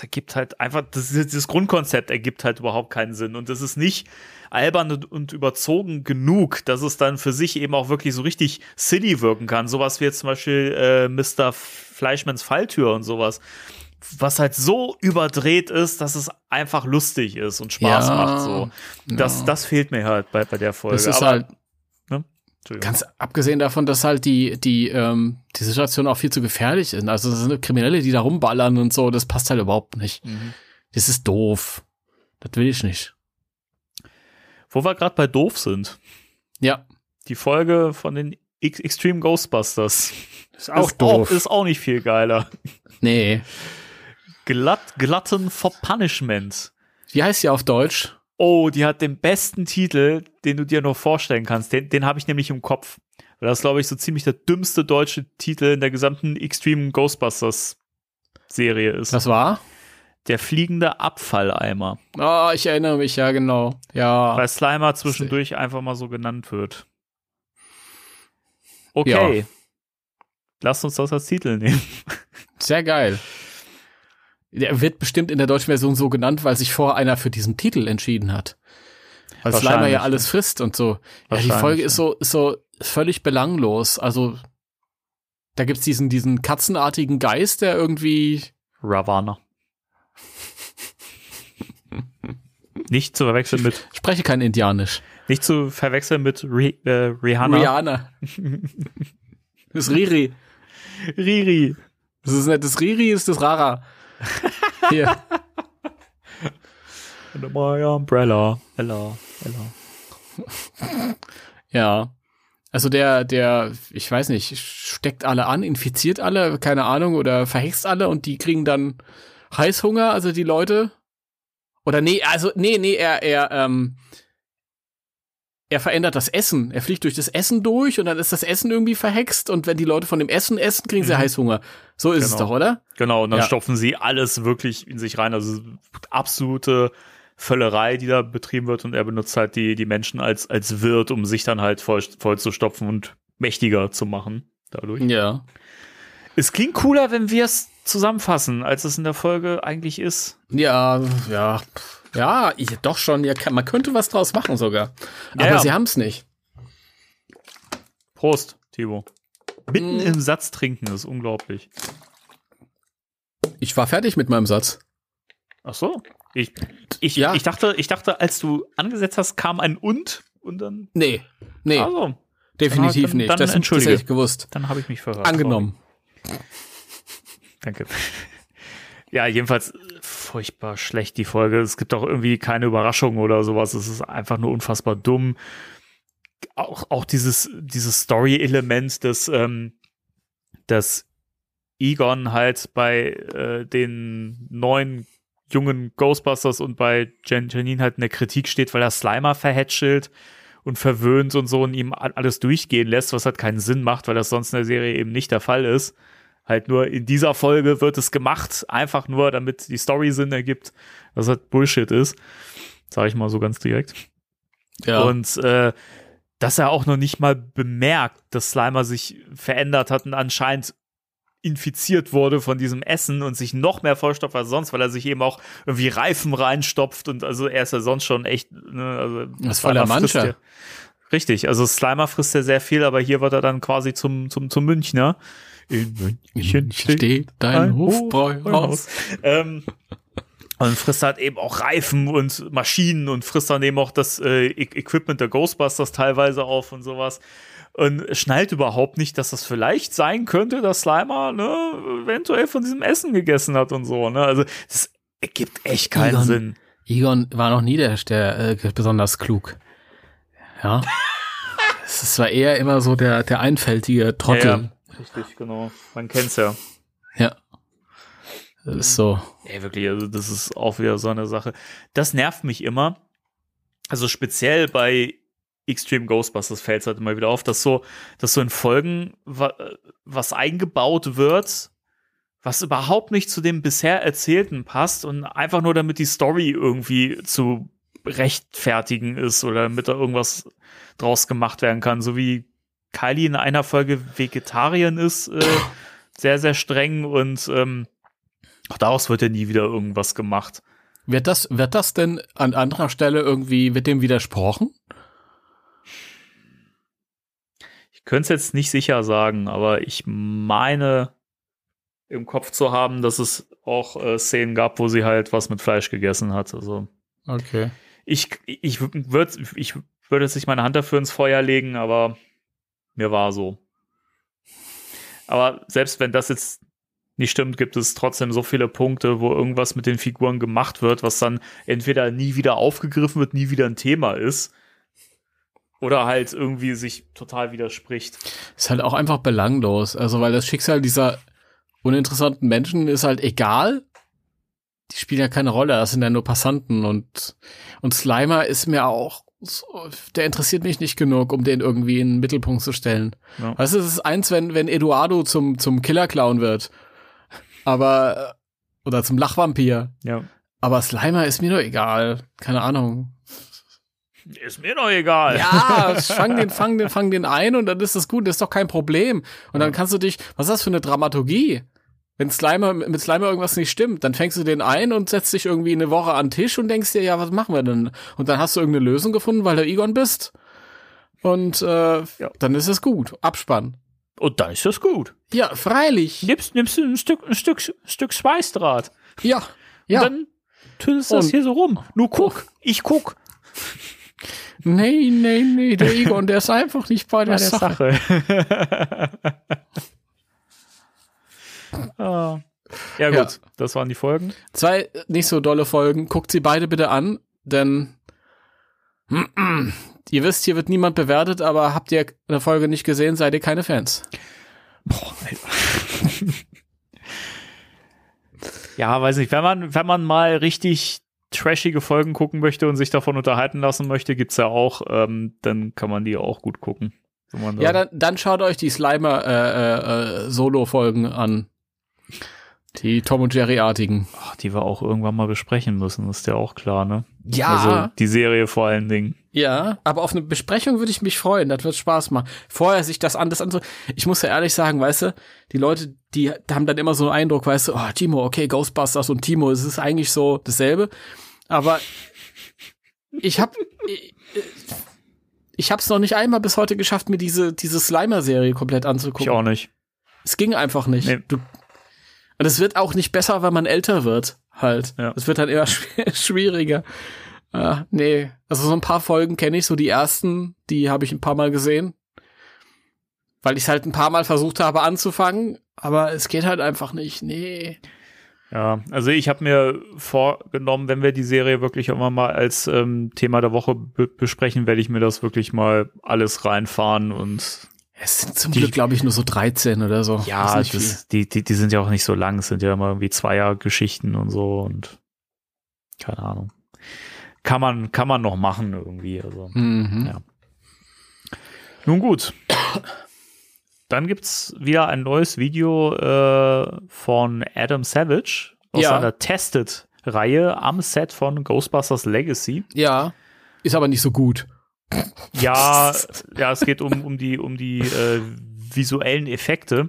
ergibt halt einfach, das, das Grundkonzept ergibt halt überhaupt keinen Sinn. Und das ist nicht albern und, überzogen genug, dass es dann für sich eben auch wirklich so richtig silly wirken kann. Sowas wie jetzt zum Beispiel äh, Mr. Fleischmanns Falltür und sowas. Was halt so überdreht ist, dass es einfach lustig ist und Spaß Ja, macht. So. Das, ja. das fehlt mir halt bei, bei der Folge. Das ist Aber, halt. Ganz abgesehen davon, dass halt die, die, ähm, die Situation auch viel zu gefährlich ist. Also das sind Kriminelle, die da rumballern und so, das passt halt überhaupt nicht. Mhm. Das ist doof. Das will ich nicht. Wo wir gerade bei doof sind. Ja, Die Folge von den X Extreme Ghostbusters. ist auch ist doof. Auch, ist auch nicht viel geiler. nee. Glatt, Glatten for Punishment. Wie heißt die auf Deutsch? Oh, die hat den besten Titel, den du dir noch vorstellen kannst. Den, den habe ich nämlich im Kopf. Weil das, glaube ich, so ziemlich der dümmste deutsche Titel in der gesamten Extreme Ghostbusters Serie ist. Das war? der fliegende Abfalleimer. Oh, ich erinnere mich, ja, genau. Ja. Weil Slimer zwischendurch einfach mal so genannt wird. Okay. Lasst uns das als Titel nehmen. Sehr geil. Der wird bestimmt in der deutschen Version so genannt, weil sich vorher einer für diesen Titel entschieden hat. Weil Slimer ja alles frisst und so. Ja, die Folge ist so, ist so völlig belanglos. Also, da gibt's diesen, diesen katzenartigen Geist, der irgendwie, Ravana. nicht zu verwechseln mit, ich spreche kein Indianisch. nicht zu verwechseln mit Ri äh, Rihanna. Rihanna. <laughs> Das ist Riri. Riri. Das ist nicht das Riri, ist das Rara. <laughs> Hier. Under my umbrella. Ella. Ella. Ja. Also der, der, ich weiß nicht, steckt alle an, infiziert alle, keine Ahnung, oder verhext alle und die kriegen dann Heißhunger, also die Leute. Oder nee, also, nee, nee, er, er, ähm, er verändert das Essen. Er fliegt durch das Essen durch und dann ist das Essen irgendwie verhext und wenn die Leute von dem Essen essen, kriegen sie Mhm. Heißhunger. So ist es Genau. doch, oder? Genau, und dann Ja. stopfen sie alles wirklich in sich rein. Also absolute Völlerei, die da betrieben wird und er benutzt halt die, die Menschen als, als Wirt, um sich dann halt voll, voll zu stopfen und mächtiger zu machen dadurch. Ja. Es klingt cooler, wenn wir es zusammenfassen, als es in der Folge eigentlich ist. Ja, ja. Ja, ich, doch schon. Ja, man könnte was draus machen sogar. Aber ja. sie haben's nicht. Prost, Thibaut. Mitten Mm. im Satz trinken ist unglaublich. Ich war fertig mit meinem Satz. Ach so. Ich, ich, Ja. ich, dachte, ich dachte, als du angesetzt hast, kam ein und und dann. Nee. Nee, Also, definitiv dann- nicht. dann das, das entschuldige. hätte ich gewusst. dann habe ich mich verhört. Angenommen. Danke. Ja, jedenfalls äh, furchtbar schlecht die Folge. Es gibt auch irgendwie keine Überraschung oder sowas. Es ist einfach nur unfassbar dumm. Auch, auch dieses, dieses Story-Element, dass, ähm, dass Egon halt bei äh, den neuen jungen Ghostbusters und bei Jan Janine halt in der Kritik steht, weil er Slimer verhätschelt und verwöhnt und so und ihm alles durchgehen lässt, was halt keinen Sinn macht, weil das sonst in der Serie eben nicht der Fall ist. Halt nur in dieser Folge wird es gemacht, einfach nur, damit die Story Sinn ergibt, was halt Bullshit ist. Sag ich mal so ganz direkt. Ja. Und äh, dass er auch noch nicht mal bemerkt, dass Slimer sich verändert hat und anscheinend infiziert wurde von diesem Essen und sich noch mehr vollstopft als sonst, weil er sich eben auch irgendwie Reifen reinstopft und also er ist ja sonst schon echt, ne, also Das der frisst Mancher. Richtig, also Slimer frisst ja sehr viel, aber hier wird er dann quasi zum, zum, zum Münchner. In München steht dein Hofbräuhaus. ähm, und frisst halt eben auch Reifen und Maschinen und frisst dann eben auch das äh, E- Equipment der Ghostbusters teilweise auf und sowas. Und schnallt überhaupt nicht, dass das vielleicht sein könnte, dass Slimer ne, eventuell von diesem Essen gegessen hat und so. Ne? Also das ergibt echt keinen Egon. Sinn. Egon war noch nie der, der äh, besonders klug. Ja. <laughs> Es zwar eher immer so der, der einfältige Trottel. Richtig, genau. Man kennt's ja. Ja. Das ist so. Ey, wirklich, also das ist auch wieder so eine Sache. Das nervt mich immer. Also speziell bei Extreme Ghostbusters fällt es halt immer wieder auf, dass so, dass so in Folgen wa was eingebaut wird, was überhaupt nicht zu dem bisher Erzählten passt und einfach nur damit die Story irgendwie zu rechtfertigen ist oder damit da irgendwas draus gemacht werden kann. So wie Kylie in einer Folge Vegetarierin ist, äh, sehr, sehr streng und ähm, auch daraus wird ja nie wieder irgendwas gemacht. Wird das, wird das denn an anderer Stelle irgendwie, wird dem widersprochen? Ich könnte es jetzt nicht sicher sagen, aber ich meine im Kopf zu haben, dass es auch äh, Szenen gab, wo sie halt was mit Fleisch gegessen hat. Also Okay. ich, ich würde ich würde jetzt nicht meine Hand dafür ins Feuer legen, aber mir war so. Aber selbst wenn das jetzt nicht stimmt, gibt es trotzdem so viele Punkte, wo irgendwas mit den Figuren gemacht wird, was dann entweder nie wieder aufgegriffen wird, nie wieder ein Thema ist. Oder halt irgendwie sich total widerspricht. Ist halt auch einfach belanglos. Also, weil das Schicksal dieser uninteressanten Menschen ist halt egal. Die spielen ja keine Rolle, das sind ja nur Passanten und, und Slimer ist mir auch, der interessiert mich nicht genug, um den irgendwie in den Mittelpunkt zu stellen. Ja. Weißt du, es ist eins, wenn, wenn Eduardo zum, zum Killer-Clown wird. Aber, äh, oder zum Lachvampir. Ja. Aber Slimer ist mir doch egal. Keine Ahnung. Ist mir doch egal. Ja, fang den, fang den, fang den ein und dann ist das gut, das ist doch kein Problem. Und dann kannst du dich, was ist das für eine Dramaturgie? Wenn Slimer, mit Slimer irgendwas nicht stimmt, dann fängst du den ein und setzt dich irgendwie eine Woche an den Tisch und denkst dir, ja, was machen wir denn? Und dann hast du irgendeine Lösung gefunden, weil du Egon bist. Und äh, dann ist es gut. Abspann. Und dann ist das gut. Ja, freilich. Nimmst, nimmst du ein Stück, ein Stück, Stück Schweißdraht. Ja. Ja. Und dann tüdelst du das hier so rum. Nur guck. Ich guck. nee, nee, nee, der Egon, der ist einfach nicht bei der, Sache. <laughs> ah. Ja, gut. Ja. Das waren die Folgen. Zwei nicht so dolle Folgen. Guckt sie beide bitte an, denn <clears throat> ihr wisst, hier wird niemand bewertet, aber habt ihr eine Folge nicht gesehen, seid ihr keine Fans. Boah, ja, weiß nicht. Wenn man, wenn man mal richtig trashige Folgen gucken möchte und sich davon unterhalten lassen möchte, gibt's ja auch, ähm, dann kann man die auch gut gucken. Da- Ja, dann, dann schaut euch die Slimer äh, äh, äh, Solo-Folgen an. Die Tom und Jerry-artigen. Ach, die wir auch irgendwann mal besprechen müssen, ist ja auch klar, ne? Ja. Also die Serie vor allen Dingen. Ja, aber auf eine Besprechung würde ich mich freuen. Das wird Spaß machen. Vorher sich das anders an so. Ich muss ja ehrlich sagen, weißt du, die Leute, die haben dann immer so einen Eindruck, weißt du, oh, Timo, okay, Ghostbusters und Timo, es ist eigentlich so dasselbe. Aber ich hab, ich, ich hab's noch nicht einmal bis heute geschafft, mir diese, diese Slimer-Serie komplett Ich anzugucken. auch nicht. Es ging einfach nicht. Nee. Du, und es wird auch nicht besser, wenn man älter wird, halt. Ja. Es wird dann immer schw- schwieriger. Ah, nee. Also so ein paar Folgen kenne ich, so die ersten, die habe ich ein paar Mal gesehen. Weil ich halt ein paar Mal versucht habe anzufangen, aber es geht halt einfach nicht. Nee. Ja, also ich habe mir vorgenommen, wenn wir die Serie wirklich irgendwann mal als ähm, Thema der Woche be besprechen, werde ich mir das wirklich mal alles reinfahren und Es sind zum Die- Glück, glaube ich, nur so 13 oder so. ja, viel. das, die, die, die sind ja auch nicht so lang, es sind ja immer irgendwie Zweier-Geschichten und so und keine Ahnung. Kann man, kann man noch machen irgendwie. Also. Mhm. Ja. Nun gut. Dann gibt's wieder ein neues Video äh, von Adam Savage aus Ja. seiner Tested-Reihe am Set von Ghostbusters Legacy. ja. Ist aber nicht so gut. Ja, ja, es geht um, um die, um die äh, visuellen Effekte.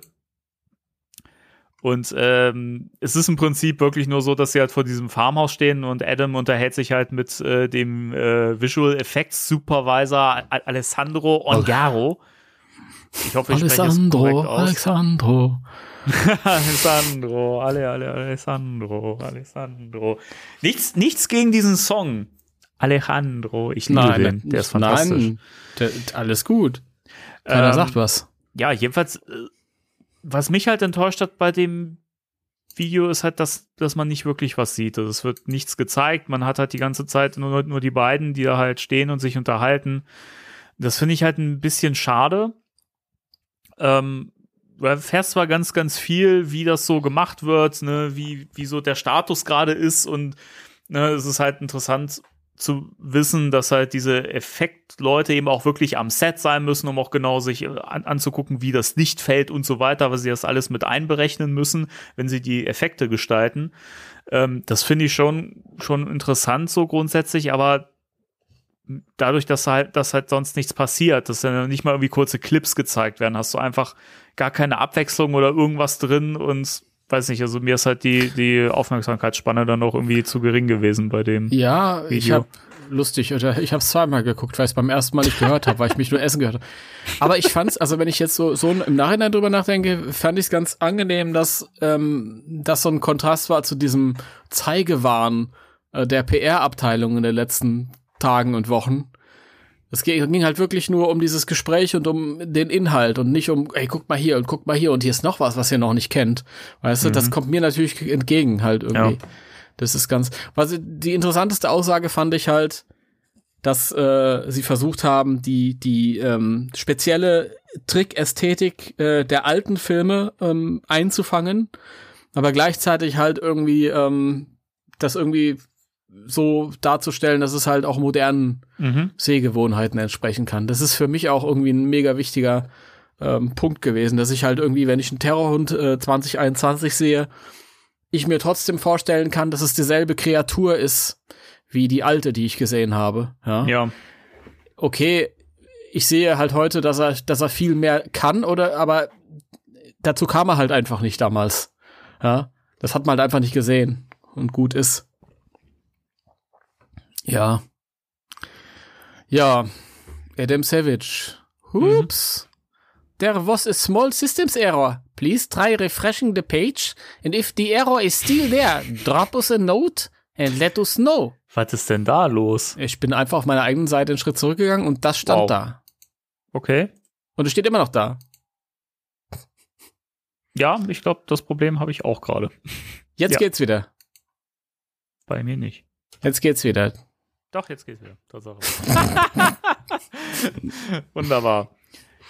Und ähm, es ist im Prinzip wirklich nur so, dass sie halt vor diesem Farmhaus stehen und Adam unterhält sich halt mit äh, dem äh, Visual Effects Supervisor Alessandro Ongaro. Ich hoffe, ich spreche es korrekt aus. Alexandro. <laughs> Alessandro, alle, alle, Alessandro, Alessandro. Nichts, nichts gegen diesen Song. Alejandro, ich liebe Nein, den. Der ist fantastisch. Nein, der, alles gut. Keiner Ähm, sagt was. ja, jedenfalls, äh, was mich halt enttäuscht hat bei dem Video ist halt, dass, dass man nicht wirklich was sieht. Also es wird nichts gezeigt. Man hat halt die ganze Zeit nur, nur die beiden, die da halt stehen und sich unterhalten. Das finde ich halt ein bisschen schade. Ähm, du erfährst zwar ganz, ganz viel, wie das so gemacht wird, ne, wie, wie so der Status gerade ist und ne, es ist halt interessant zu wissen, dass halt diese Effektleute eben auch wirklich am Set sein müssen, um auch genau sich äh, an, anzugucken, wie das Licht fällt und so weiter, weil sie das alles mit einberechnen müssen, wenn sie die Effekte gestalten. Ähm, das finde ich schon, schon interessant so grundsätzlich, aber dadurch, dass halt, dass halt sonst nichts passiert, dass dann nicht mal irgendwie kurze Clips gezeigt werden, hast du einfach gar keine Abwechslung oder irgendwas drin und weiß nicht, also mir ist halt die, die Aufmerksamkeitsspanne dann auch irgendwie zu gering gewesen bei dem. Ja, ich Video. habe lustig, oder ich habe es zweimal geguckt, weil ich es beim ersten Mal nicht gehört habe, weil ich mich nur essen gehört habe. Aber ich fand's, also wenn ich jetzt so, so im Nachhinein drüber nachdenke, fand ich es ganz angenehm, dass ähm, das so ein Kontrast war zu diesem Zeigewahn äh, der PR-Abteilung in den letzten Tagen und Wochen. Es ging halt wirklich nur um dieses Gespräch und um den Inhalt und nicht um, ey, guck mal hier und guck mal hier und hier ist noch was, was ihr noch nicht kennt. Weißt du, das kommt mir natürlich entgegen halt irgendwie. Ja. Das ist ganz, was die interessanteste Aussage fand ich halt, dass äh, sie versucht haben, die die ähm, spezielle Trick-Ästhetik äh, der alten Filme ähm, einzufangen, aber gleichzeitig halt irgendwie ähm, das irgendwie so darzustellen, dass es halt auch modernen Mhm. Sehgewohnheiten entsprechen kann. Das ist für mich auch irgendwie ein mega wichtiger ähm, Punkt gewesen, dass ich halt irgendwie, wenn ich einen Terrorhund äh, 2021 sehe, ich mir trotzdem vorstellen kann, dass es dieselbe Kreatur ist wie die alte, die ich gesehen habe. Ja. Ja, Okay, ich sehe halt heute, dass er, dass er viel mehr kann, oder aber dazu kam er halt einfach nicht damals. Ja. Das hat man halt einfach nicht gesehen und gut ist. Ja. Ja. Adam Savage. Oops. There was a small systems error. Please try refreshing the page. And if the error is still there, drop us a note and let us know. was ist denn da los? Ich bin einfach auf meiner eigenen Seite einen Schritt zurückgegangen und das stand Wow. da. Okay. Und es steht immer noch da. Ja, ich glaube, das Problem habe ich auch gerade. Jetzt Ja. geht's wieder. Bei mir nicht. Jetzt geht's wieder. Doch, jetzt geht's wieder. Tatsache. <laughs> Wunderbar.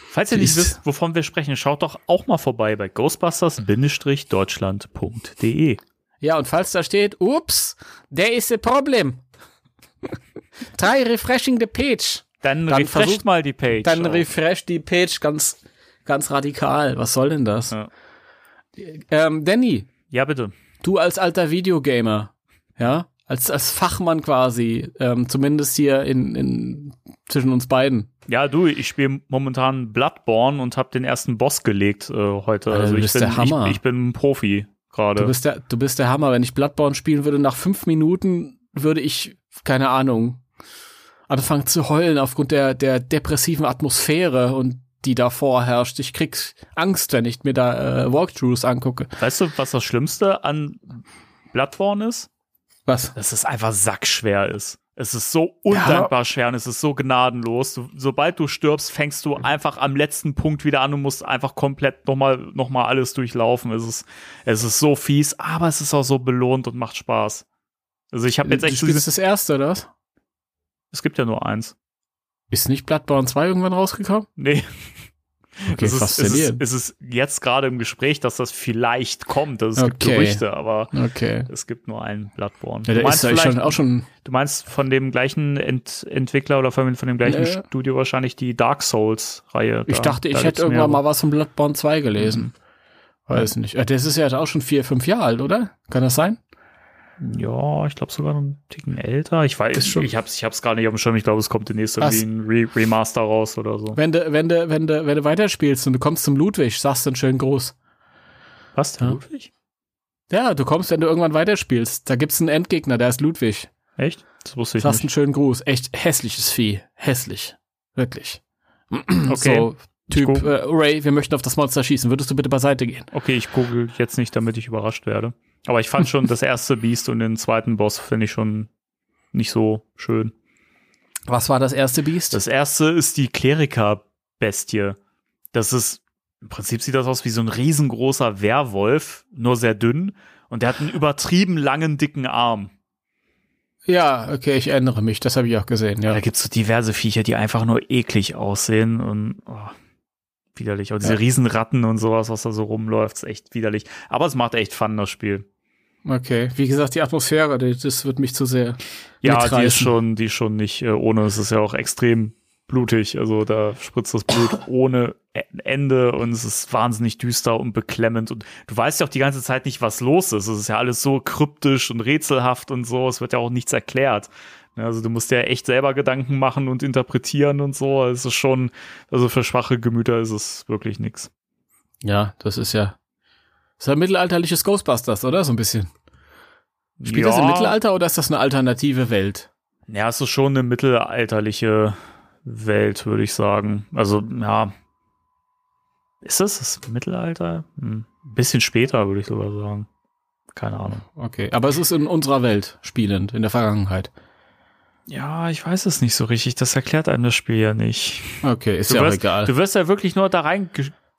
Falls ihr nicht wisst, wovon wir sprechen, schaut doch auch mal vorbei bei ghostbusters-deutschland.de. Ja, und falls da steht, ups, there is a problem. Try refreshing the page. Dann, Dann refresht versucht- mal die Page. Dann auch. refresh die Page ganz, ganz radikal. Was soll denn das? Ja. Ähm, Danny, ja, bitte. du als alter Videogamer, ja, als, als Fachmann quasi, ähm, zumindest hier in, in, zwischen uns beiden. Ja, du, ich spiele momentan Bloodborne und habe den ersten Boss gelegt äh, heute. Also du ich bist bin, der Hammer. Ich, ich bin ein Profi Du gerade. bist der, du bist der Hammer. Wenn ich Bloodborne spielen würde, nach fünf Minuten würde ich, keine Ahnung, anfangen zu heulen aufgrund der, der depressiven Atmosphäre und die da vorherrscht. Ich krieg Angst, wenn ich mir da äh, Walkthroughs angucke. Weißt du, was das Schlimmste an Bloodborne ist? Was? Dass es einfach sackschwer ist. Es ist so undankbar schwer und es ist so gnadenlos. Du, sobald du stirbst, fängst du einfach am letzten Punkt wieder an und musst einfach komplett nochmal noch mal alles durchlaufen. Es ist, es ist so fies, aber es ist auch so belohnt und macht Spaß. Also ich habe jetzt du echt so spielst das erste, oder was? es gibt ja nur eins. Ist nicht Bloodborne 2 irgendwann rausgekommen? Nee. <laughs> Okay, es, ist, es, ist, faszinierend. es ist jetzt gerade im Gespräch, dass das vielleicht kommt. Also es gibt Okay. Gerüchte, aber Okay. es gibt nur einen Bloodborne. Ja, Du meinst ist schon, auch schon. Du meinst von dem gleichen Ent Entwickler oder von, dem gleichen Ja, ja. Studio wahrscheinlich die Dark Souls-Reihe. Ich Da- dachte, ich da hätte irgendwann mehrere. mal was von Bloodborne 2 gelesen. Weiß nicht. Äh, Das ist ja auch schon vier, fünf Jahre alt, oder? Kann das sein? Ja, ich glaube sogar noch einen Ticken älter. Ich weiß, schon- ich hab's, ich hab's gar nicht auf dem Schirm. Ich glaube, es kommt demnächst irgendwie ein Re Remaster raus oder so. Wenn du, wenn du, wenn du, wenn du weiterspielst und du kommst zum Ludwig, sagst du einen schönen Gruß. Was, der Ja. Ludwig? Ja, du kommst, wenn du irgendwann weiterspielst. Da gibt's einen Endgegner, der ist Ludwig. Echt? Das wusste ich Du hast einen nicht. schönen Gruß. Echt hässliches Vieh. Hässlich. Wirklich. <clears throat> Okay. So, Typ, äh, Ray, wir möchten auf das Monster schießen. Würdest du bitte beiseite gehen? Okay, ich google jetzt nicht, damit ich überrascht werde. Aber ich fand schon das erste Beast und den zweiten Boss finde ich schon nicht so schön. Was war das erste Biest? Das erste ist die Kleriker-Bestie. Das ist, im Prinzip sieht das aus wie so ein riesengroßer Werwolf, nur sehr dünn. Und der hat einen übertrieben langen, dicken Arm. ja, okay, ich erinnere mich. Das habe ich auch gesehen, ja. Da gibt's so diverse Viecher, die einfach nur eklig aussehen und oh, widerlich. Auch diese Ja. Riesenratten und sowas, was da so rumläuft, ist echt widerlich. Aber es macht echt Fun, das Spiel. Okay, wie gesagt, die Atmosphäre, die, das wird mich zu sehr Ja, die ist mitreißen. schon, die ist schon nicht äh, ohne. Es ist ja auch extrem blutig. Also da spritzt das Blut <laughs> ohne E- Ende und es ist wahnsinnig düster und beklemmend. Und du weißt ja auch die ganze Zeit nicht, was los ist. Es ist ja alles so kryptisch und rätselhaft und so. Es wird ja auch nichts erklärt. Also du musst ja echt selber Gedanken machen und interpretieren und so. Es ist schon, also für schwache Gemüter ist es wirklich nix. Ja, das ist ja. Das ist ein mittelalterliches Ghostbusters, oder? So ein bisschen. Spielt das im Mittelalter oder ist das eine alternative Welt? Ja, es ist schon eine mittelalterliche Welt, würde ich sagen. Also, ja. Ist das das Mittelalter? Hm. Ein bisschen später, würde ich sogar sagen. Keine Ahnung. Okay, aber es ist in unserer Welt spielend, in der Vergangenheit. Ja, ich weiß es nicht so richtig. Das erklärt einem das Spiel ja nicht. Okay, ist Du ja wirst, egal. du wirst ja wirklich nur da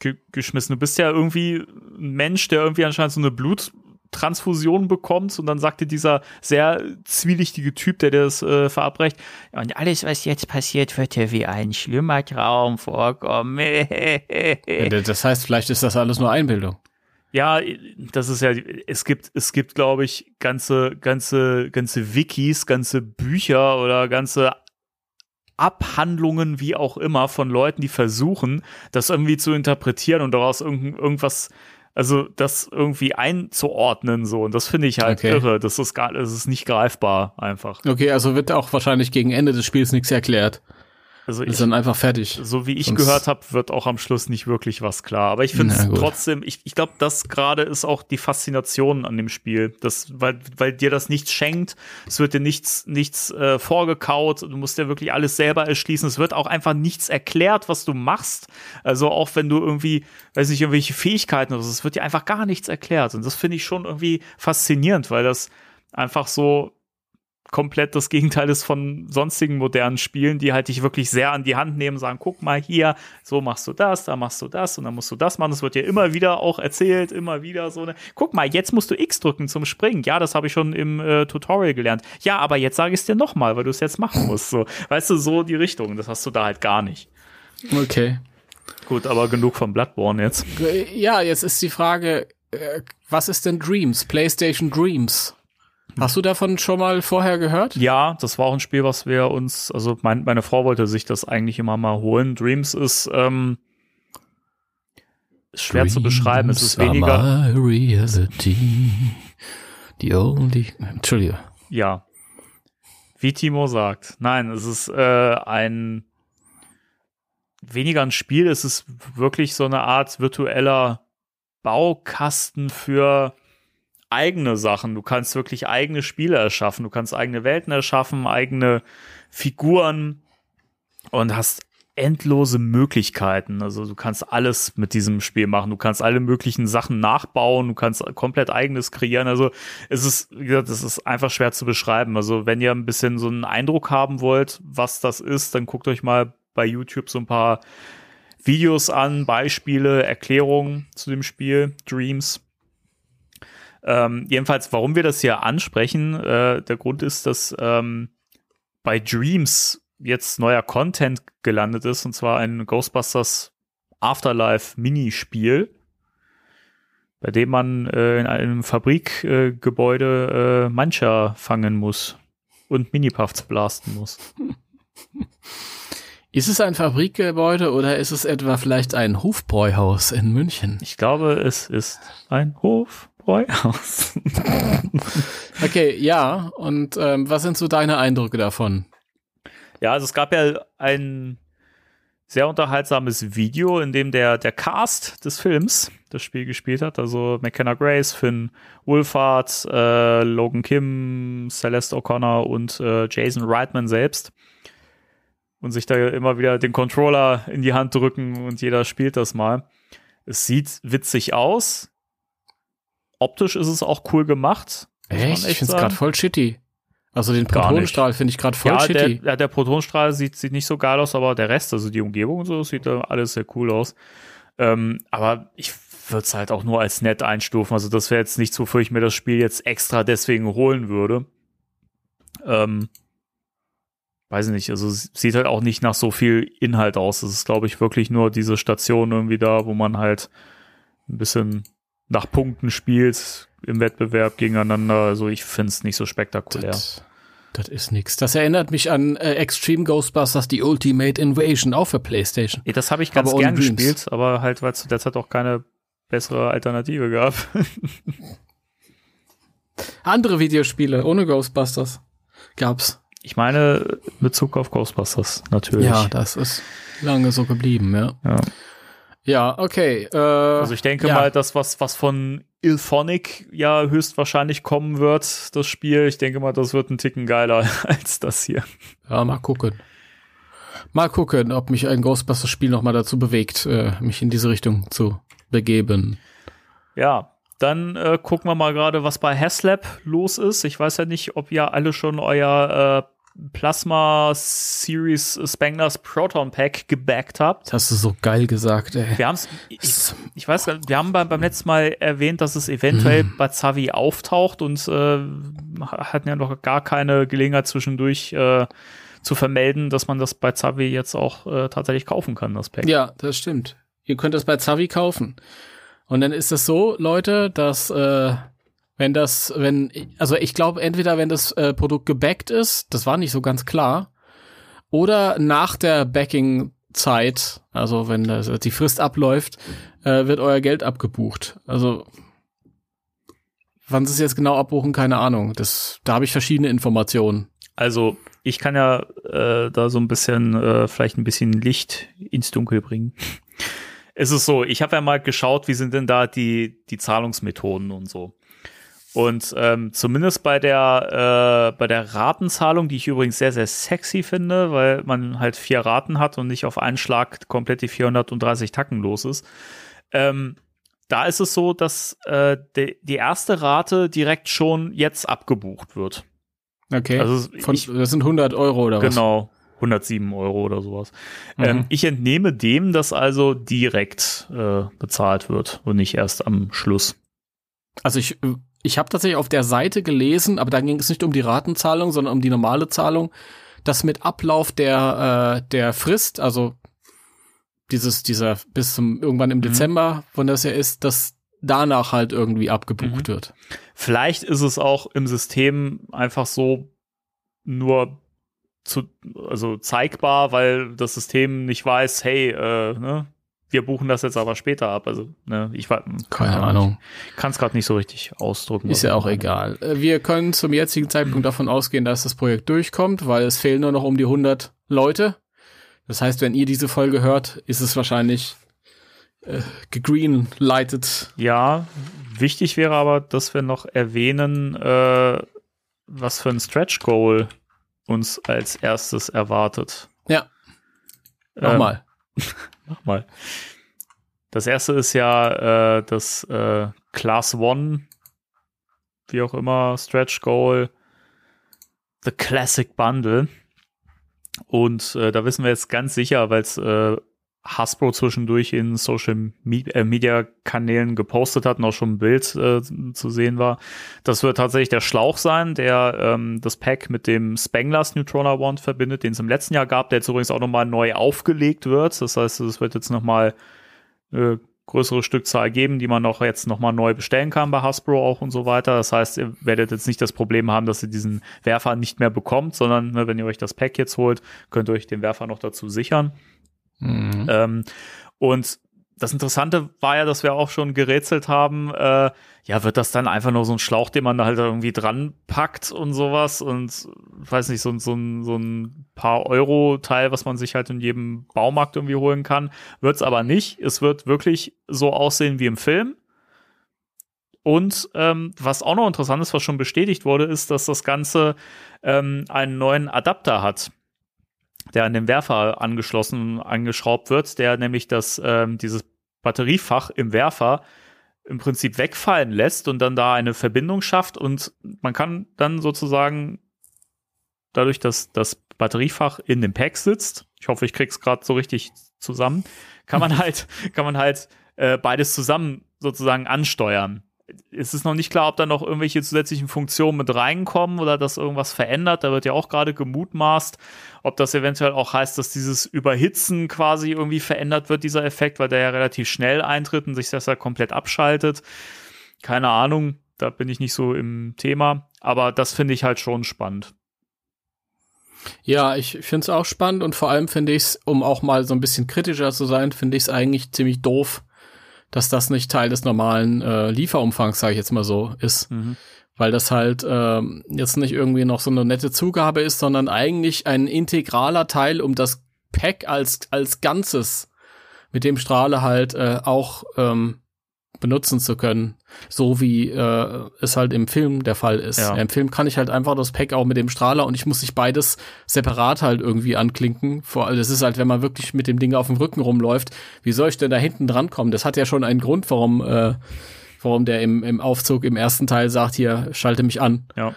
reingeschmissen. Du bist ja irgendwie ein Mensch, der irgendwie anscheinend so eine Bluttransfusion bekommt und dann sagt dir dieser sehr zwielichtige Typ, der dir das äh, verabreicht, und alles, was jetzt passiert, wird dir wie ein schlimmer Traum vorkommen. <laughs> Ja, das heißt, vielleicht ist das alles nur Einbildung. Ja, das ist ja, es gibt, es gibt, glaube ich, ganze, ganze, ganze Wikis, ganze Bücher oder ganze Abhandlungen, wie auch immer, von Leuten, die versuchen, das irgendwie zu interpretieren und daraus irgend, irgendwas, also das irgendwie einzuordnen, so. Und das finde ich halt Okay. irre. Das ist gar, das ist nicht greifbar, einfach. Okay, also wird auch wahrscheinlich gegen Ende des Spiels nichts erklärt. Also Ist ich, dann einfach fertig. so wie ich Sonst- gehört habe, wird auch am Schluss nicht wirklich was klar. Aber ich finde es trotzdem, ich, ich glaube, das gerade ist auch die Faszination an dem Spiel. Das, weil, weil dir das nichts schenkt, es wird dir nichts, nichts äh, vorgekaut, du musst dir wirklich alles selber erschließen. Es wird auch einfach nichts erklärt, was du machst. Also auch wenn du irgendwie, weiß nicht, irgendwelche Fähigkeiten oder so, es wird dir einfach gar nichts erklärt. Und das finde ich schon irgendwie faszinierend, weil das einfach so komplett das Gegenteil ist von sonstigen modernen Spielen, die halt dich wirklich sehr an die Hand nehmen, sagen, guck mal hier, so machst du das, da machst du das und dann musst du das machen. Das wird dir immer wieder auch erzählt, immer wieder so eine, guck mal, jetzt musst du X drücken zum Springen. Ja, das habe ich schon im äh, Tutorial gelernt. Ja, aber jetzt sage ich es dir nochmal, weil du es jetzt machen musst. So, weißt du, so die Richtung. Das hast du da halt gar nicht. Okay. Gut, aber genug von Bloodborne jetzt. Ja, jetzt ist die Frage, äh, was ist denn Dreams? PlayStation Dreams. Hast du davon schon mal vorher gehört? Ja, das war auch ein Spiel, was wir uns, also mein, meine Frau wollte sich das eigentlich immer mal holen. Dreams ist ähm, ist schwer zu beschreiben. Es ist Dreams weniger, are my reality. The only. Entschuldige. ja, wie Timo sagt. Nein, es ist äh, ein weniger ein Spiel. Es ist wirklich so eine Art virtueller Baukasten für eigene Sachen. Du kannst wirklich eigene Spiele erschaffen. Du kannst eigene Welten erschaffen, eigene Figuren und hast endlose Möglichkeiten. Also du kannst alles mit diesem Spiel machen. Du kannst alle möglichen Sachen nachbauen. Du kannst komplett eigenes kreieren. Also es ist, wie gesagt, es ist einfach schwer zu beschreiben. Also wenn ihr ein bisschen so einen Eindruck haben wollt, was das ist, dann guckt euch mal bei YouTube so ein paar Videos an, Beispiele, Erklärungen zu dem Spiel Dreams. Ähm, jedenfalls, warum wir das hier ansprechen, äh, der Grund ist, dass ähm, bei Dreams jetzt neuer Content gelandet ist, und zwar ein Ghostbusters Afterlife Minispiel, bei dem man äh, in einem Fabrikgebäude äh, Mancher fangen muss und Minipuffs blasten muss. <laughs> Ist es ein Fabrikgebäude oder ist es etwa vielleicht ein Hofbräuhaus in München? Ich glaube, es ist ein Hofbräuhaus. <laughs> Okay, ja. Und ähm, was sind so deine Eindrücke davon? Ja, also es gab ja ein sehr unterhaltsames Video, in dem der, der Cast des Films das Spiel gespielt hat. Also McKenna Grace, Finn Wolfhard, äh, Logan Kim, Celeste O'Connor und äh, Jason Reitman selbst. Und sich da immer wieder den Controller in die Hand drücken und jeder spielt das mal. Es sieht witzig aus. Optisch ist es auch cool gemacht. man Echt? Ich finde es gerade voll shitty. Also den Protonenstrahl finde ich gerade voll ja, der, shitty. ja, der Protonstrahl sieht, sieht nicht so geil aus, aber der Rest, also die Umgebung und so, sieht da alles sehr cool aus. Ähm, aber ich würde es halt auch nur als nett einstufen. Also das wäre jetzt nichts, wofür ich mir das Spiel jetzt extra deswegen holen würde. Ähm, weiß nicht, also sieht halt auch nicht nach so viel Inhalt aus. Es ist, glaube ich, wirklich nur diese Station irgendwie da, wo man halt ein bisschen nach Punkten spielt im Wettbewerb gegeneinander. Also ich finde es nicht so spektakulär. Das, das ist nix. Das erinnert mich an äh, Extreme Ghostbusters, die Ultimate Invasion, auch für PlayStation. Ja, Das habe ich ganz Aber gern gespielt, aber halt, weil es zu der Zeit auch keine bessere Alternative gab. <laughs> Andere Videospiele ohne Ghostbusters gab's. Ich meine, in Bezug auf Ghostbusters, natürlich. Ja, das ist lange so geblieben, ja. Ja. Ja, okay. Äh, Also ich denke ja. mal, das, was, was von Ilphonic ja höchstwahrscheinlich kommen wird, das Spiel, ich denke mal, das wird ein Ticken geiler <laughs> als das hier. Ja, mal gucken. Mal gucken, ob mich ein Ghostbusters-Spiel noch mal dazu bewegt, äh, mich in diese Richtung zu begeben. Ja, dann äh, gucken wir mal gerade, was bei Haslab los ist. Ich weiß ja nicht, ob ihr alle schon euer äh, Plasma Series Spanglers Proton Pack gebackt habt. Das hast du so geil gesagt, ey. Wir haben es, ich, ich weiß gar nicht, wir haben beim, beim letzten Mal erwähnt, dass es eventuell bei Zavi auftaucht und äh, hatten ja noch gar keine Gelegenheit zwischendurch äh, zu vermelden, dass man das bei Zavi jetzt auch äh, tatsächlich kaufen kann, das Pack. Ja, das stimmt. Ihr könnt das bei Zavi kaufen. Und dann ist es so, Leute, dass äh, wenn das, wenn, also ich glaube, entweder wenn das äh, Produkt gebackt ist, das war nicht so ganz klar, oder nach der Backing-Zeit, also wenn das, die Frist abläuft, äh, wird euer Geld abgebucht. Also wann sie es jetzt genau abbuchen, keine Ahnung. Das, da habe ich verschiedene Informationen. Also ich kann ja äh, da so ein bisschen, äh, vielleicht ein bisschen Licht ins Dunkel bringen. <laughs> Es ist so, ich habe ja mal geschaut, wie sind denn da die, die Zahlungsmethoden und so. Und ähm, zumindest bei der, äh, bei der Ratenzahlung, die ich übrigens sehr, sehr sexy finde, weil man halt vier Raten hat und nicht auf einen Schlag komplett die 430 Tacken los ist, ähm, da ist es so, dass äh, de, die erste Rate direkt schon jetzt abgebucht wird. Okay. Also Von, ich- das sind 100 Euro oder was? Genau, 107 Euro oder sowas. Mhm. Ähm, ich entnehme dem, dass also direkt äh, bezahlt wird und nicht erst am Schluss. Also ich, ich habe tatsächlich auf der Seite gelesen, aber da ging es nicht um die Ratenzahlung, sondern um die normale Zahlung, dass mit Ablauf der, äh, der Frist, also dieses, dieser bis zum irgendwann im Dezember, von das ja ist, dass danach halt irgendwie abgebucht Mhm. wird. Vielleicht ist es auch im System einfach so nur zu, also zeigbar, weil das System nicht weiß, hey, äh, ne, wir buchen das jetzt aber später ab. Also, ne, ich war Keine Ahnung. kann es gerade nicht so richtig ausdrücken. Ist ja auch egal. Äh, Wir können zum jetzigen Zeitpunkt davon ausgehen, dass das Projekt durchkommt, weil es fehlen nur noch um die 100 Leute. Das heißt, wenn ihr diese Folge hört, ist es wahrscheinlich äh, gegreenlightet. Ja, wichtig wäre aber, dass wir noch erwähnen, äh, was für ein Stretch Goal uns als erstes erwartet. Ja. Ähm, Nochmal. <laughs> Mach mal. Das erste ist ja äh, das äh, Class One, wie auch immer, Stretch Goal, The Classic Bundle. Und äh, da wissen wir jetzt ganz sicher, weil es äh, Hasbro zwischendurch in Social äh, Media Kanälen gepostet hat und auch schon ein Bild äh, zu sehen war. Das wird tatsächlich der Schlauch sein, der ähm, das Pack mit dem Spanglers Neutrona Wand verbindet, den es im letzten Jahr gab, der jetzt übrigens auch nochmal neu aufgelegt wird. Das heißt, es wird jetzt nochmal äh, größere Stückzahl geben, die man auch jetzt nochmal neu bestellen kann bei Hasbro auch und so weiter. Das heißt, ihr werdet jetzt nicht das Problem haben, dass ihr diesen Werfer nicht mehr bekommt, sondern ne, wenn ihr euch das Pack jetzt holt, könnt ihr euch den Werfer noch dazu sichern. Mhm. Ähm, und das Interessante war ja, dass wir auch schon gerätselt haben, äh, ja, wird das dann einfach nur so ein Schlauch, den man da halt irgendwie dran packt und sowas und weiß nicht, so, so, ein, so ein paar Euro-Teil, was man sich halt in jedem Baumarkt irgendwie holen kann. Wird es aber nicht. Es wird wirklich so aussehen wie im Film. Und ähm, was auch noch interessant ist, was schon bestätigt wurde, ist, dass das Ganze ähm, einen neuen Adapter hat, der an den Werfer angeschlossen, angeschraubt wird, der nämlich das, ähm, dieses Batteriefach im Werfer im Prinzip wegfallen lässt und dann da eine Verbindung schafft und man kann dann sozusagen dadurch, dass das Batteriefach in dem Pack sitzt, ich hoffe, ich krieg's gerade so richtig zusammen, kann man <laughs> halt, kann man halt äh, beides zusammen sozusagen ansteuern es ist noch nicht klar, ob da noch irgendwelche zusätzlichen Funktionen mit reinkommen oder dass irgendwas verändert. Da wird ja auch gerade gemutmaßt, ob das eventuell auch heißt, dass dieses Überhitzen quasi irgendwie verändert wird, dieser Effekt, weil der ja relativ schnell eintritt und sich das ja komplett abschaltet. Keine Ahnung, da bin ich nicht so im Thema, aber das finde ich halt schon spannend. Ja, ich finde es auch spannend und vor allem finde ich es, um auch mal so ein bisschen kritischer zu sein, finde ich es eigentlich ziemlich doof, dass das nicht Teil des normalen äh, Lieferumfangs, sage ich jetzt mal so, ist. Mhm. Weil das halt äh, jetzt nicht irgendwie noch so eine nette Zugabe ist, sondern eigentlich ein integraler Teil, um das Pack als, als Ganzes mit dem Strahle halt äh, auch ähm, benutzen zu können, so wie äh, es halt im Film der Fall ist. Ja. Im Film kann ich halt einfach das Pack auch mit dem Strahler und ich muss sich beides separat halt irgendwie anklinken. Vor allem, das ist halt, wenn man wirklich mit dem Ding auf dem Rücken rumläuft, wie soll ich denn da hinten dran kommen? Das hat ja schon einen Grund, warum, äh, warum der im, im Aufzug im ersten Teil sagt, hier, schalte mich an. Ja.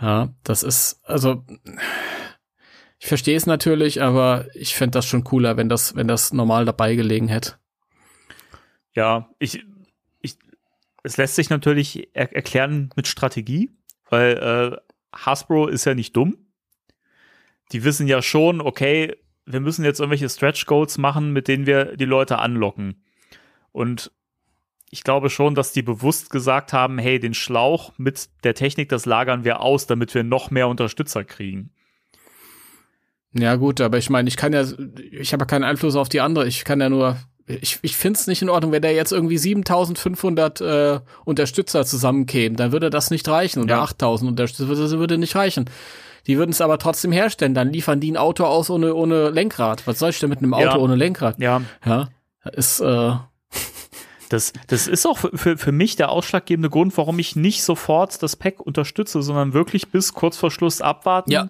Ja, das ist, also ich verstehe es natürlich, aber ich fände das schon cooler, wenn das, wenn das normal dabei gelegen hätte. Ja, ich, es lässt sich natürlich er erklären mit Strategie, weil äh, Hasbro ist ja nicht dumm. Die wissen ja schon, okay, wir müssen jetzt irgendwelche Stretch Goals machen, mit denen wir die Leute anlocken. Und ich glaube schon, dass die bewusst gesagt haben, hey, den Schlauch mit der Technik, das lagern wir aus, damit wir noch mehr Unterstützer kriegen. Ja, gut, aber ich meine, ich kann ja, ich habe ja keinen Einfluss auf die andere. Ich kann ja nur ich, ich finde es nicht in Ordnung, wenn da jetzt irgendwie 7500 äh, Unterstützer zusammenkämen, dann würde das nicht reichen. Oder ja. 8000 Unterstützer, das würde nicht reichen. Die würden es aber trotzdem herstellen, dann liefern die ein Auto aus ohne, ohne Lenkrad. Was soll ich denn mit einem Auto ja. ohne Lenkrad? Ja. Ja, ist, äh das, das ist auch für, für mich der ausschlaggebende Grund, warum ich nicht sofort das Pack unterstütze, sondern wirklich bis kurz vor Schluss abwarten. Ja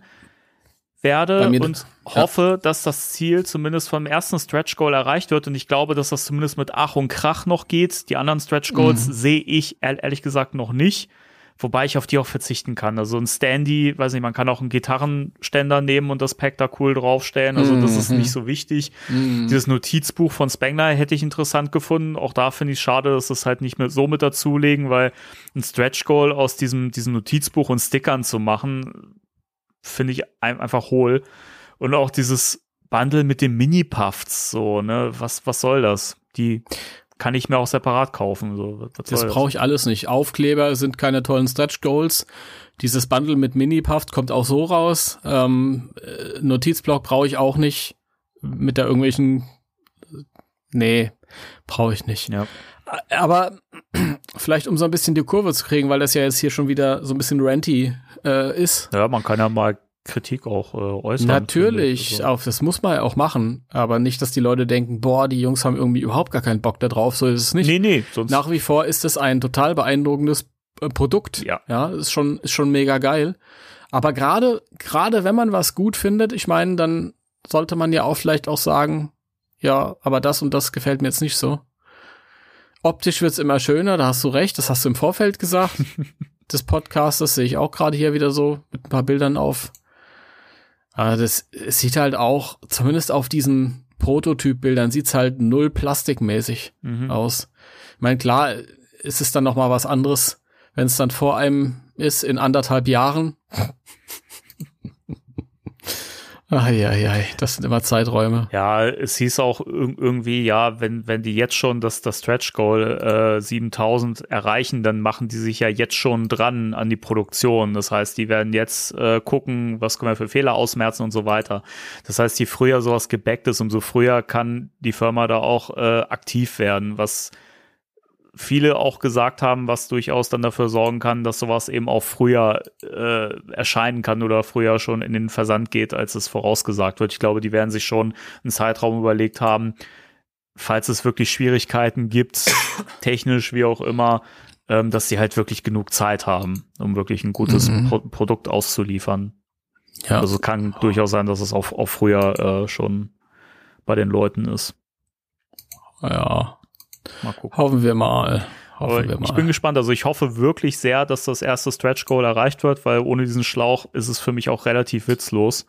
werde und hoffe, ja. dass das Ziel zumindest vom ersten Stretch Goal erreicht wird. Und ich glaube, dass das zumindest mit Ach und Krach noch geht. Die anderen Stretch Goals mhm. sehe ich ehrlich gesagt noch nicht. Wobei ich auf die auch verzichten kann. Also ein Standy, weiß nicht, man kann auch einen Gitarrenständer nehmen und das Pack da cool draufstellen. Also das ist mhm. nicht so wichtig. Mhm. Dieses Notizbuch von Spengler hätte ich interessant gefunden. Auch da finde ich es schade, dass es halt nicht mehr so mit dazulegen, weil ein Stretch Goal aus diesem, diesem Notizbuch und Stickern zu machen, finde ich einfach hohl. Und auch dieses Bundle mit den Mini-Puffs, so, ne, was, was soll das? Die kann ich mir auch separat kaufen. So. Was das brauche ich alles nicht. Aufkleber sind keine tollen Stretch Goals. Dieses Bundle mit Mini-Puffs kommt auch so raus. Ähm, äh, Notizblock brauche ich auch nicht. Mit der irgendwelchen. Nee, brauche ich nicht. Ja. Aber <clears throat> vielleicht um so ein bisschen die Kurve zu kriegen, weil das ja jetzt hier schon wieder so ein bisschen ranty äh, ist. Ja, man kann ja mal Kritik auch äh, äußern. Natürlich, also. auf, das muss man ja auch machen, aber nicht, dass die Leute denken, boah, die Jungs haben irgendwie überhaupt gar keinen Bock da drauf, so ist es nicht. Nee, nee, sonst Nach wie vor ist es ein total beeindruckendes äh, Produkt. Ja. Ja, ist schon, ist schon mega geil. Aber gerade, gerade wenn man was gut findet, ich meine, dann sollte man ja auch vielleicht auch sagen, ja, aber das und das gefällt mir jetzt nicht so. Optisch wird's immer schöner, da hast du recht, das hast du im Vorfeld gesagt. <laughs> des Podcasts, das sehe ich auch gerade hier wieder so mit ein paar Bildern auf. Aber das es sieht halt auch, zumindest auf diesen Prototyp-Bildern, sieht's halt null plastikmäßig mhm. aus. Ich meine, klar, ist es dann noch mal was anderes, wenn es dann vor einem ist in anderthalb Jahren. Eieiei, das sind immer Zeiträume. Ja, es hieß auch ir- irgendwie, ja, wenn, wenn die jetzt schon das, das Stretch Goal äh, 7000 erreichen, dann machen die sich ja jetzt schon dran an die Produktion. Das heißt, die werden jetzt äh, gucken, was können wir für Fehler ausmerzen und so weiter. Das heißt, je früher sowas gebackt ist, umso früher kann die Firma da auch äh, aktiv werden, was viele auch gesagt haben, was durchaus dann dafür sorgen kann, dass sowas eben auch früher äh, erscheinen kann oder früher schon in den Versand geht, als es vorausgesagt wird. Ich glaube, die werden sich schon einen Zeitraum überlegt haben, falls es wirklich Schwierigkeiten gibt, technisch wie auch immer, ähm, dass sie halt wirklich genug Zeit haben, um wirklich ein gutes Mhm. Pro Produkt auszuliefern. Ja. Also es kann durchaus sein, dass es auch, auch früher äh, schon bei den Leuten ist. ja. Mal gucken. Hoffen wir mal. Hoffen wir mal. ich bin gespannt. Also ich hoffe wirklich sehr, dass das erste Stretch Goal erreicht wird, weil ohne diesen Schlauch ist es für mich auch relativ witzlos.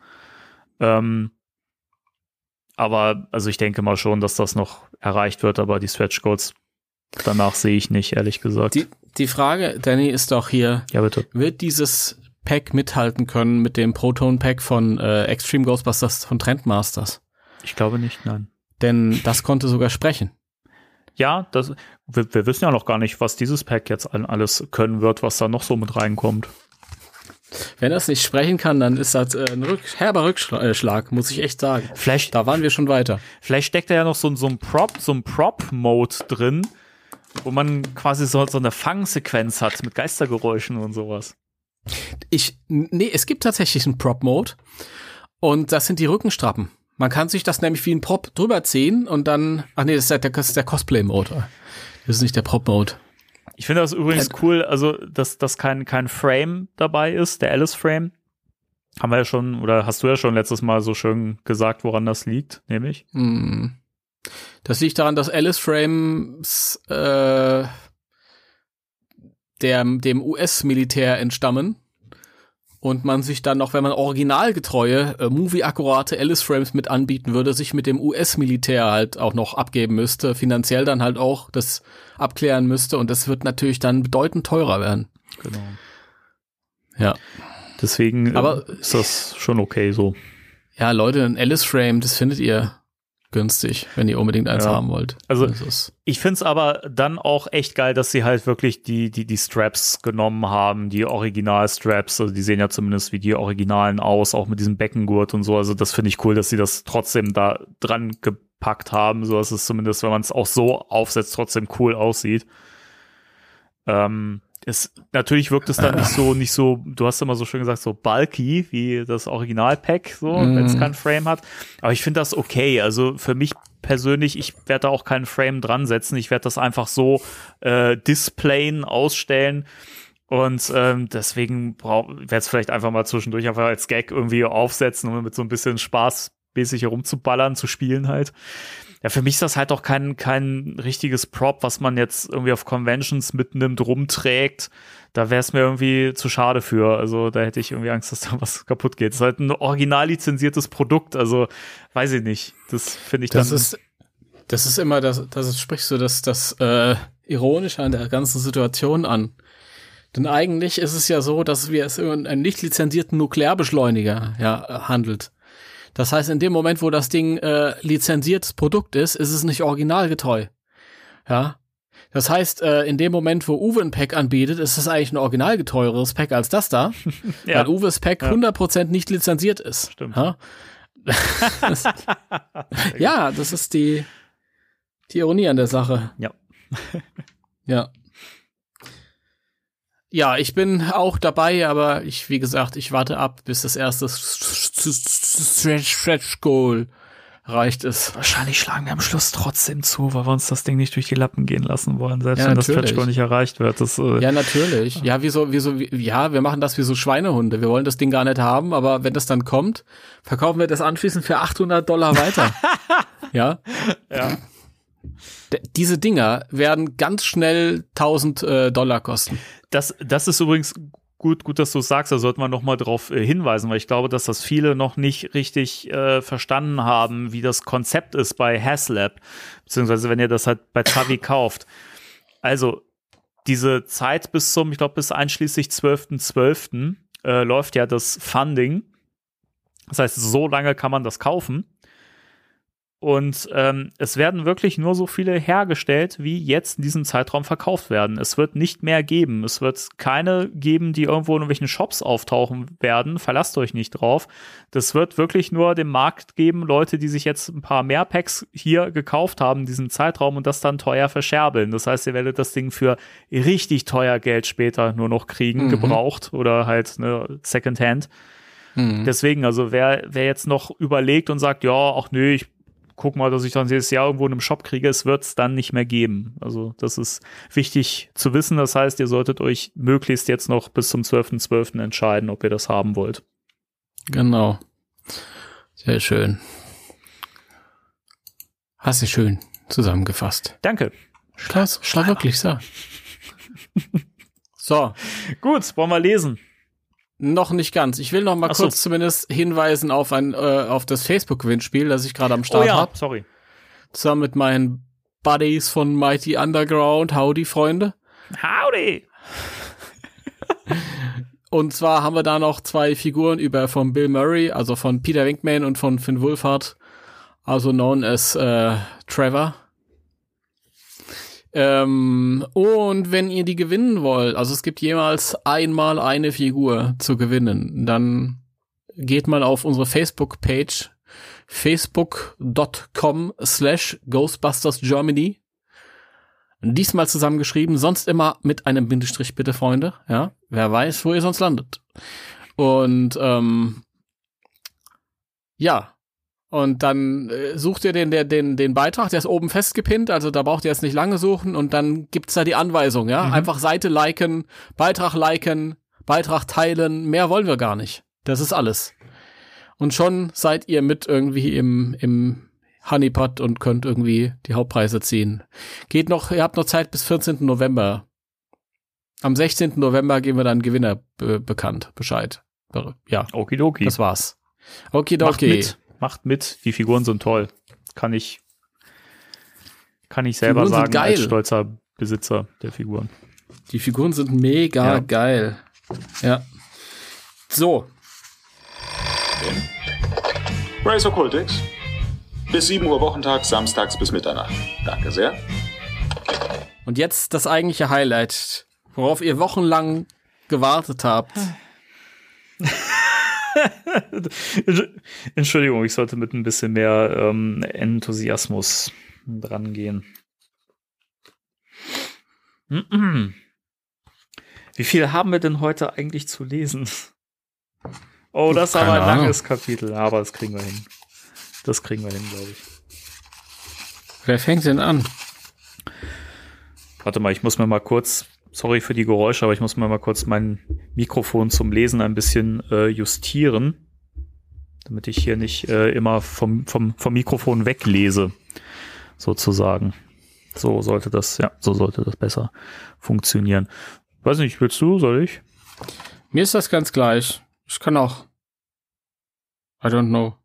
Ähm, aber also ich denke mal schon, dass das noch erreicht wird, aber die Stretch Goals danach sehe ich nicht, ehrlich gesagt. die, die Frage, Danny, ist doch hier, ja, bitte. wird dieses Pack mithalten können mit dem Proton Pack von äh, Extreme Ghostbusters von Trendmasters? Ich glaube nicht, nein. Denn das konnte sogar sprechen. Ja, das, wir, wir wissen ja noch gar nicht, was dieses Pack jetzt an alles können wird, was da noch so mit reinkommt. Wenn das nicht sprechen kann, dann ist das äh, ein Rück herber Rückschlag, muss ich echt sagen. Vielleicht, Da waren wir schon weiter. Vielleicht steckt da ja noch so, ein- so ein Prop, so ein Prop-Mode drin, wo man quasi so, so eine Fangsequenz hat mit Geistergeräuschen und sowas. Ich, nee, es gibt tatsächlich einen Prop-Mode und das sind die Rückenstrappen. Man kann sich das nämlich wie ein Prop drüber ziehen und dann, ach nee, das ist der, das ist der Cosplay-Mode. Das ist nicht der Prop-Mode. Ich finde das übrigens cool, also dass, dass kein, kein Frame dabei ist, der Alice-Frame. Haben wir ja schon, oder hast du ja schon letztes Mal so schön gesagt, woran das liegt, nämlich. Hm. Das liegt daran, dass Alice Frames äh, der, dem US-Militär entstammen und man sich dann noch, wenn man originalgetreue, äh, movie-akkurate Alice Frames mit anbieten würde, sich mit dem US-Militär halt auch noch abgeben müsste, finanziell dann halt auch das abklären müsste und das wird natürlich dann bedeutend teurer werden. Genau. Ja. Deswegen Aber- äh, ist das schon okay so. Ja, Leute, ein Alice Frame, das findet ihr günstig, wenn ihr unbedingt eins Ja. haben wollt. Also- Ich find's aber dann auch echt geil, dass sie halt wirklich die, die, die Straps genommen haben, die Original-Straps. Also die sehen ja zumindest wie die Originalen aus, auch mit diesem Beckengurt und so. Also das finde ich cool, dass sie das trotzdem da dran gepackt haben, so dass es zumindest, wenn man es auch so aufsetzt, trotzdem cool aussieht. Ähm, es, natürlich wirkt es dann nicht so, nicht so, du hast immer so schön gesagt, so bulky wie das Original-Pack, so, Mhm. wenn es kein Frame hat. Aber ich finde das okay. Also für mich persönlich, ich werde da auch keinen Frame dran setzen. Ich werde das einfach so äh, displayen, ausstellen. Und ähm, deswegen werde es vielleicht einfach mal zwischendurch einfach als Gag irgendwie aufsetzen, um mit so ein bisschen spaßmäßig herumzuballern, zu spielen halt. Ja, für mich ist das halt auch kein, kein richtiges Prop, was man jetzt irgendwie auf Conventions mitnimmt, rumträgt. Da wäre es mir irgendwie zu schade für. Also da hätte ich irgendwie Angst, dass da was kaputt geht. Es ist halt ein original lizenziertes Produkt. Also weiß ich nicht. Das finde ich Das dann. ist, das ist immer, das, das sprichst du das, das äh, Ironische an der ganzen Situation an. Denn eigentlich ist es ja so, dass wir es über einen nicht lizenzierten Nuklearbeschleuniger ja, handelt. Das heißt, in dem Moment, wo das Ding äh, lizenziertes Produkt ist, ist es nicht originalgetreu. Ja. Das heißt, äh, in dem Moment, wo Uwe ein Pack anbietet, ist es eigentlich ein originalgeteureres Pack als das da, <laughs> ja, weil Uwes Pack 100% nicht lizenziert ist. Stimmt. Ja? das, <laughs> <laughs> ja, das ist die, die Ironie an der Sache. Ja. ja. Ja, ich bin auch dabei, aber ich, wie gesagt, ich warte ab, bis das erste Stretch, Goal erreicht ist. Wahrscheinlich schlagen wir am Schluss trotzdem zu, weil wir uns das Ding nicht durch die Lappen gehen lassen wollen, selbst Ja, wenn das. Stretch Goal nicht erreicht wird. Das, äh, Ja, natürlich. Ja, wieso, wieso, wie, ja, wir machen das wie so Schweinehunde. Wir wollen das Ding gar nicht haben, aber wenn das dann kommt, verkaufen wir das anschließend für 800 Dollar weiter. <laughs> ja. ja. D diese Dinger werden ganz schnell 1000 äh, Dollar kosten. Das, das ist übrigens gut, gut, dass du es sagst. Da sollte man noch mal drauf äh, hinweisen, weil ich glaube, dass das viele noch nicht richtig äh, verstanden haben, wie das Konzept ist bei Haslab, beziehungsweise wenn ihr das halt bei Zavi kauft. Also diese Zeit bis zum, ich glaube, bis einschließlich 12.12. Äh, läuft ja das Funding. Das heißt, so lange kann man das kaufen. Und ähm, es werden wirklich nur so viele hergestellt, wie jetzt in diesem Zeitraum verkauft werden. Es wird nicht mehr geben. Es wird keine geben, die irgendwo in irgendwelchen Shops auftauchen werden. Verlasst euch nicht drauf. Das wird wirklich nur dem Markt geben, Leute, die sich jetzt ein paar mehr Packs hier gekauft haben in diesem Zeitraum und das dann teuer verscherbeln. Das heißt, ihr werdet das Ding für richtig teuer Geld später nur noch kriegen, Mhm. gebraucht oder halt ne, Secondhand. Hm. Deswegen, also wer, wer jetzt noch überlegt und sagt, ja, ach nee, ich guck mal, dass ich dann dieses Jahr irgendwo in einem Shop kriege, es wird es dann nicht mehr geben. Also das ist wichtig zu wissen. Das heißt, ihr solltet euch möglichst jetzt noch bis zum 12.12. entscheiden, ob ihr das haben wollt. Genau. Sehr schön. Hast du schön zusammengefasst. Danke. Klaus, war wirklich so. So, <laughs> Gut, wollen wir lesen. Noch nicht ganz. Ich will noch mal so. kurz zumindest hinweisen auf ein äh, auf das Facebook Gewinnspiel, das ich gerade am Start habe, sorry. zusammen mit meinen Buddies von Mighty Underground. Howdy Freunde. Howdy. Und zwar haben wir da noch zwei Figuren über von Bill Murray, also von Peter Winkman und von Finn Wolfhard, also known as äh, Trevor. Ähm, und wenn ihr die gewinnen wollt, also es gibt jemals einmal eine Figur zu gewinnen, dann geht mal auf unsere Facebook-Page facebook.com slash Ghostbusters Germany. Diesmal zusammengeschrieben, sonst immer mit einem Bindestrich, bitte, Freunde. Ja, wer weiß, wo ihr sonst landet. Und ähm, ja, und dann äh, sucht ihr den, der, den, den Beitrag, der ist oben festgepinnt, also da braucht ihr jetzt nicht lange suchen und dann gibt's da die Anweisung, ja. Mhm. Einfach Seite liken, Beitrag liken, Beitrag teilen, mehr wollen wir gar nicht. Das ist alles. Und schon seid ihr mit irgendwie im, im Honeypot und könnt irgendwie die Hauptpreise ziehen. Geht noch, ihr habt noch Zeit bis 14. November. Am 16. November geben wir dann Gewinner be bekannt, Bescheid. Ja, Okidoki. das war's. Okay, Macht mit. Macht mit. Die Figuren sind toll. Kann ich, kann ich selber Figuren sagen, als stolzer Besitzer der Figuren. Die Figuren sind mega Ja. geil. Ja. So, Race Occultix. Bis 7 Uhr Wochentag, samstags bis Mitternacht. Danke sehr. und jetzt das eigentliche Highlight, worauf ihr wochenlang gewartet habt. <laughs> <laughs> Entschuldigung, ich sollte mit ein bisschen mehr ähm, Enthusiasmus dran gehen. Wie viel haben wir denn heute eigentlich zu lesen? Oh, das ist aber ein Ahnung. langes Kapitel, aber das kriegen wir hin. Das kriegen wir hin, glaube ich. Wer fängt denn an? Warte mal, ich muss mir mal kurz, sorry für die Geräusche, aber ich muss mir mal kurz mein Mikrofon zum Lesen ein bisschen äh, justieren, damit ich hier nicht äh, immer vom, vom, vom Mikrofon weglese, sozusagen. So sollte das, ja, so sollte das besser funktionieren. Weiß nicht, willst du, soll ich? Mir ist das ganz gleich. Ich kann auch. I don't know.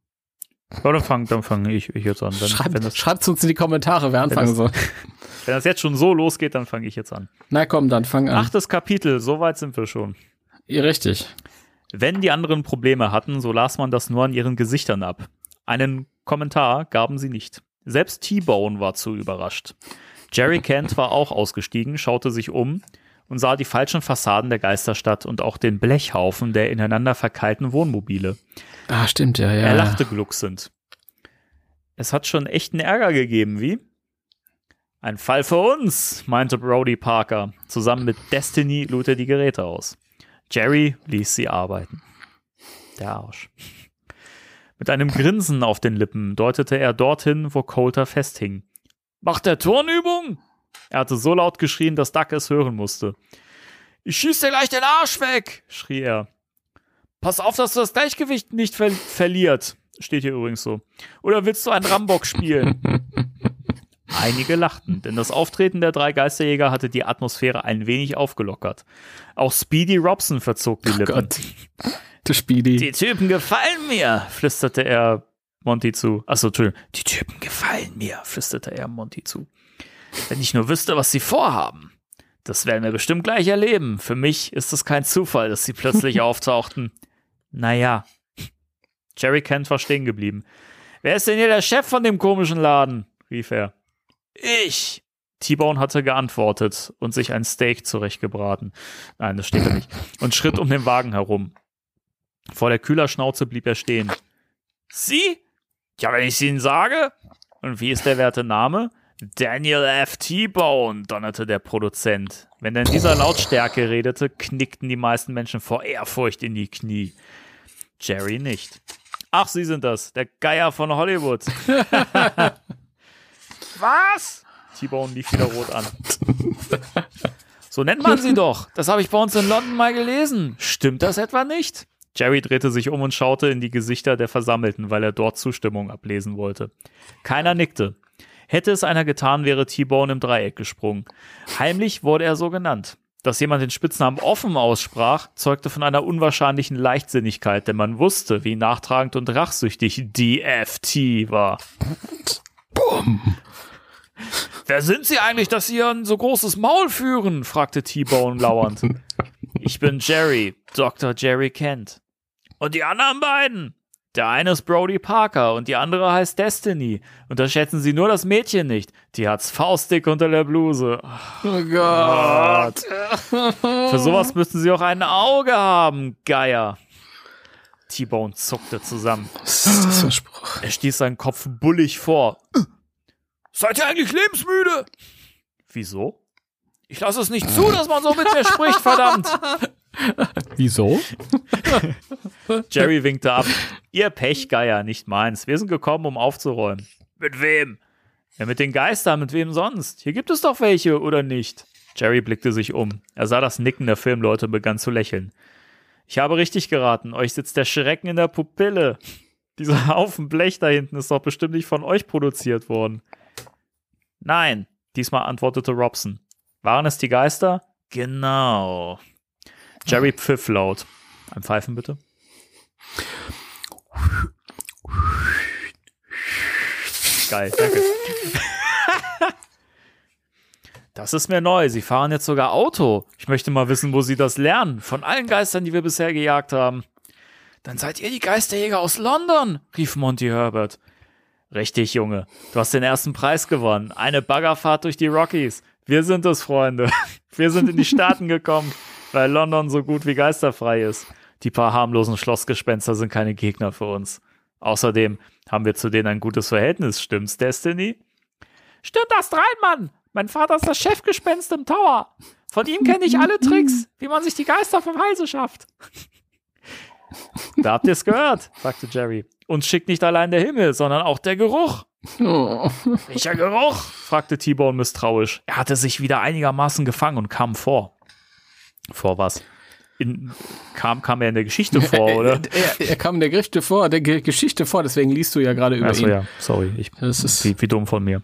Ja, dann fange dann fang ich, ich jetzt an. Wenn, Schreibt, wenn, das, schreibt's uns in die Kommentare, wer anfangen soll. <laughs> wenn das jetzt schon so losgeht, dann fange ich jetzt an. Na komm, dann fang an. Achtes Kapitel, soweit sind wir schon. Ihr richtig. Wenn die anderen Probleme hatten, so las man das nur an ihren Gesichtern ab. Einen Kommentar gaben sie nicht. Selbst T-Bone war zu überrascht. Jerry Kent war auch ausgestiegen, schaute sich um und sah die falschen Fassaden der Geisterstadt und auch den Blechhaufen der ineinander verkeilten Wohnmobile. Ah, stimmt, ja, ja. Er lachte glucksend. Es hat schon echten Ärger gegeben, wie? Ein Fall für uns, meinte Brody Parker. Zusammen mit Destiny lud er die Geräte aus. Jerry ließ sie arbeiten. Der Arsch. Mit einem Grinsen auf den Lippen deutete er dorthin, wo Coulter festhing. Macht der Turnübung? Er hatte so laut geschrien, dass Duck es hören musste. Ich schieß dir gleich den Arsch weg, schrie er. Pass auf, dass du das Gleichgewicht nicht ver verliert. Steht hier übrigens so. Oder willst du einen Rambock spielen? <laughs> Einige lachten, denn das Auftreten der drei Geisterjäger hatte die Atmosphäre ein wenig aufgelockert. Auch Speedy Robson verzog die Oh Lippen. Gott. Du Speedy. Die Typen gefallen mir, flüsterte er Monty zu. Achso, Entschuldigung. Die Typen gefallen mir, flüsterte er Monty zu. Wenn ich nur wüsste, was sie vorhaben. Das werden wir bestimmt gleich erleben. Für mich ist es kein Zufall, dass sie plötzlich <laughs> auftauchten. Naja. Jerry Kent war stehen geblieben. Wer ist denn hier der Chef von dem komischen Laden? rief er. Ich. T-Bone hatte geantwortet und sich ein Steak zurechtgebraten. Nein, das steht er nicht. Und schritt um den Wagen herum. Vor der Kühlerschnauze blieb er stehen. Sie? Ja, wenn ich Ihnen sage. Und wie ist der werte Name? Daniel F. T-Bone, donnerte der Produzent. Wenn er in dieser Lautstärke redete, knickten die meisten Menschen vor Ehrfurcht in die Knie. Jerry nicht. Ach, Sie sind das, der Geier von Hollywood. <laughs> Was? T-Bone lief wieder rot an. So nennt man sie doch. Das habe ich bei uns in London mal gelesen. Stimmt das etwa nicht? Jerry drehte sich um und schaute in die Gesichter der Versammelten, weil er dort Zustimmung ablesen wollte. Keiner nickte. Hätte es einer getan, wäre T-Bone im Dreieck gesprungen. Heimlich wurde er so genannt. Dass jemand den Spitznamen offen aussprach, zeugte von einer unwahrscheinlichen Leichtsinnigkeit, denn man wusste, wie nachtragend und rachsüchtig DFT war. Bumm. Wer sind Sie eigentlich, dass Sie ein so großes Maul führen? fragte T-Bone lauernd. <laughs> Ich bin Jerry, Dr. Jerry Kent. Und die anderen beiden? Der eine ist Brody Parker und die andere heißt Destiny. Unterschätzen Sie nur das Mädchen nicht. Die hat's faustdick unter der Bluse. Oh Gott. <laughs> Für sowas müssten Sie auch ein Auge haben, Geier. T-Bone zuckte zusammen. Was ist das für ein Spruch? Er stieß seinen Kopf bullig vor. Seid ihr eigentlich lebensmüde? Wieso? Ich lasse es nicht zu, dass man so mit mir spricht, verdammt. <laughs> <laughs> Wieso? <laughs> Jerry winkte ab. Ihr Pechgeier, nicht meins. Wir sind gekommen, um aufzuräumen. Mit wem? Ja, mit den Geistern, mit wem sonst? Hier gibt es doch welche, oder nicht? Jerry blickte sich um. Er sah das Nicken der Filmleute und begann zu lächeln. Ich habe richtig geraten. Euch sitzt der Schrecken in der Pupille. Dieser Haufen Blech da hinten ist doch bestimmt nicht von euch produziert worden. Nein, diesmal antwortete Robson. Waren es die Geister? Genau. Jerry pfiff laut. Ein Pfeifen bitte. Geil, danke. Das ist mir neu. Sie fahren jetzt sogar Auto. Ich möchte mal wissen, wo Sie das lernen. Von allen Geistern, die wir bisher gejagt haben. Dann seid ihr die Geisterjäger aus London, rief Monty Herbert. Richtig, Junge. Du hast den ersten Preis gewonnen. Eine Baggerfahrt durch die Rockies. Wir sind es, Freunde. Wir sind in die Staaten gekommen, weil London so gut wie geisterfrei ist. Die paar harmlosen Schlossgespenster sind keine Gegner für uns. Außerdem haben wir zu denen ein gutes Verhältnis. Stimmt's, Destiny? Stimmt das rein, Mann! Mein Vater ist das Chefgespenst im Tower. Von ihm kenne ich alle Tricks, wie man sich die Geister vom Halse schafft. Da habt ihr's gehört, sagte Jerry. Uns schickt nicht allein der Himmel, sondern auch der Geruch. Oh. Welcher Geruch? fragte T-Bone misstrauisch. Er hatte sich wieder einigermaßen gefangen und kam vor. Vor was? In, kam, kam er in der Geschichte vor, <laughs> oder? Er, er kam in der Geschichte vor, der Ge Geschichte vor, deswegen liest du ja gerade über Achso, ihn. ja, sorry. Ich, Das ist wie, wie dumm von mir.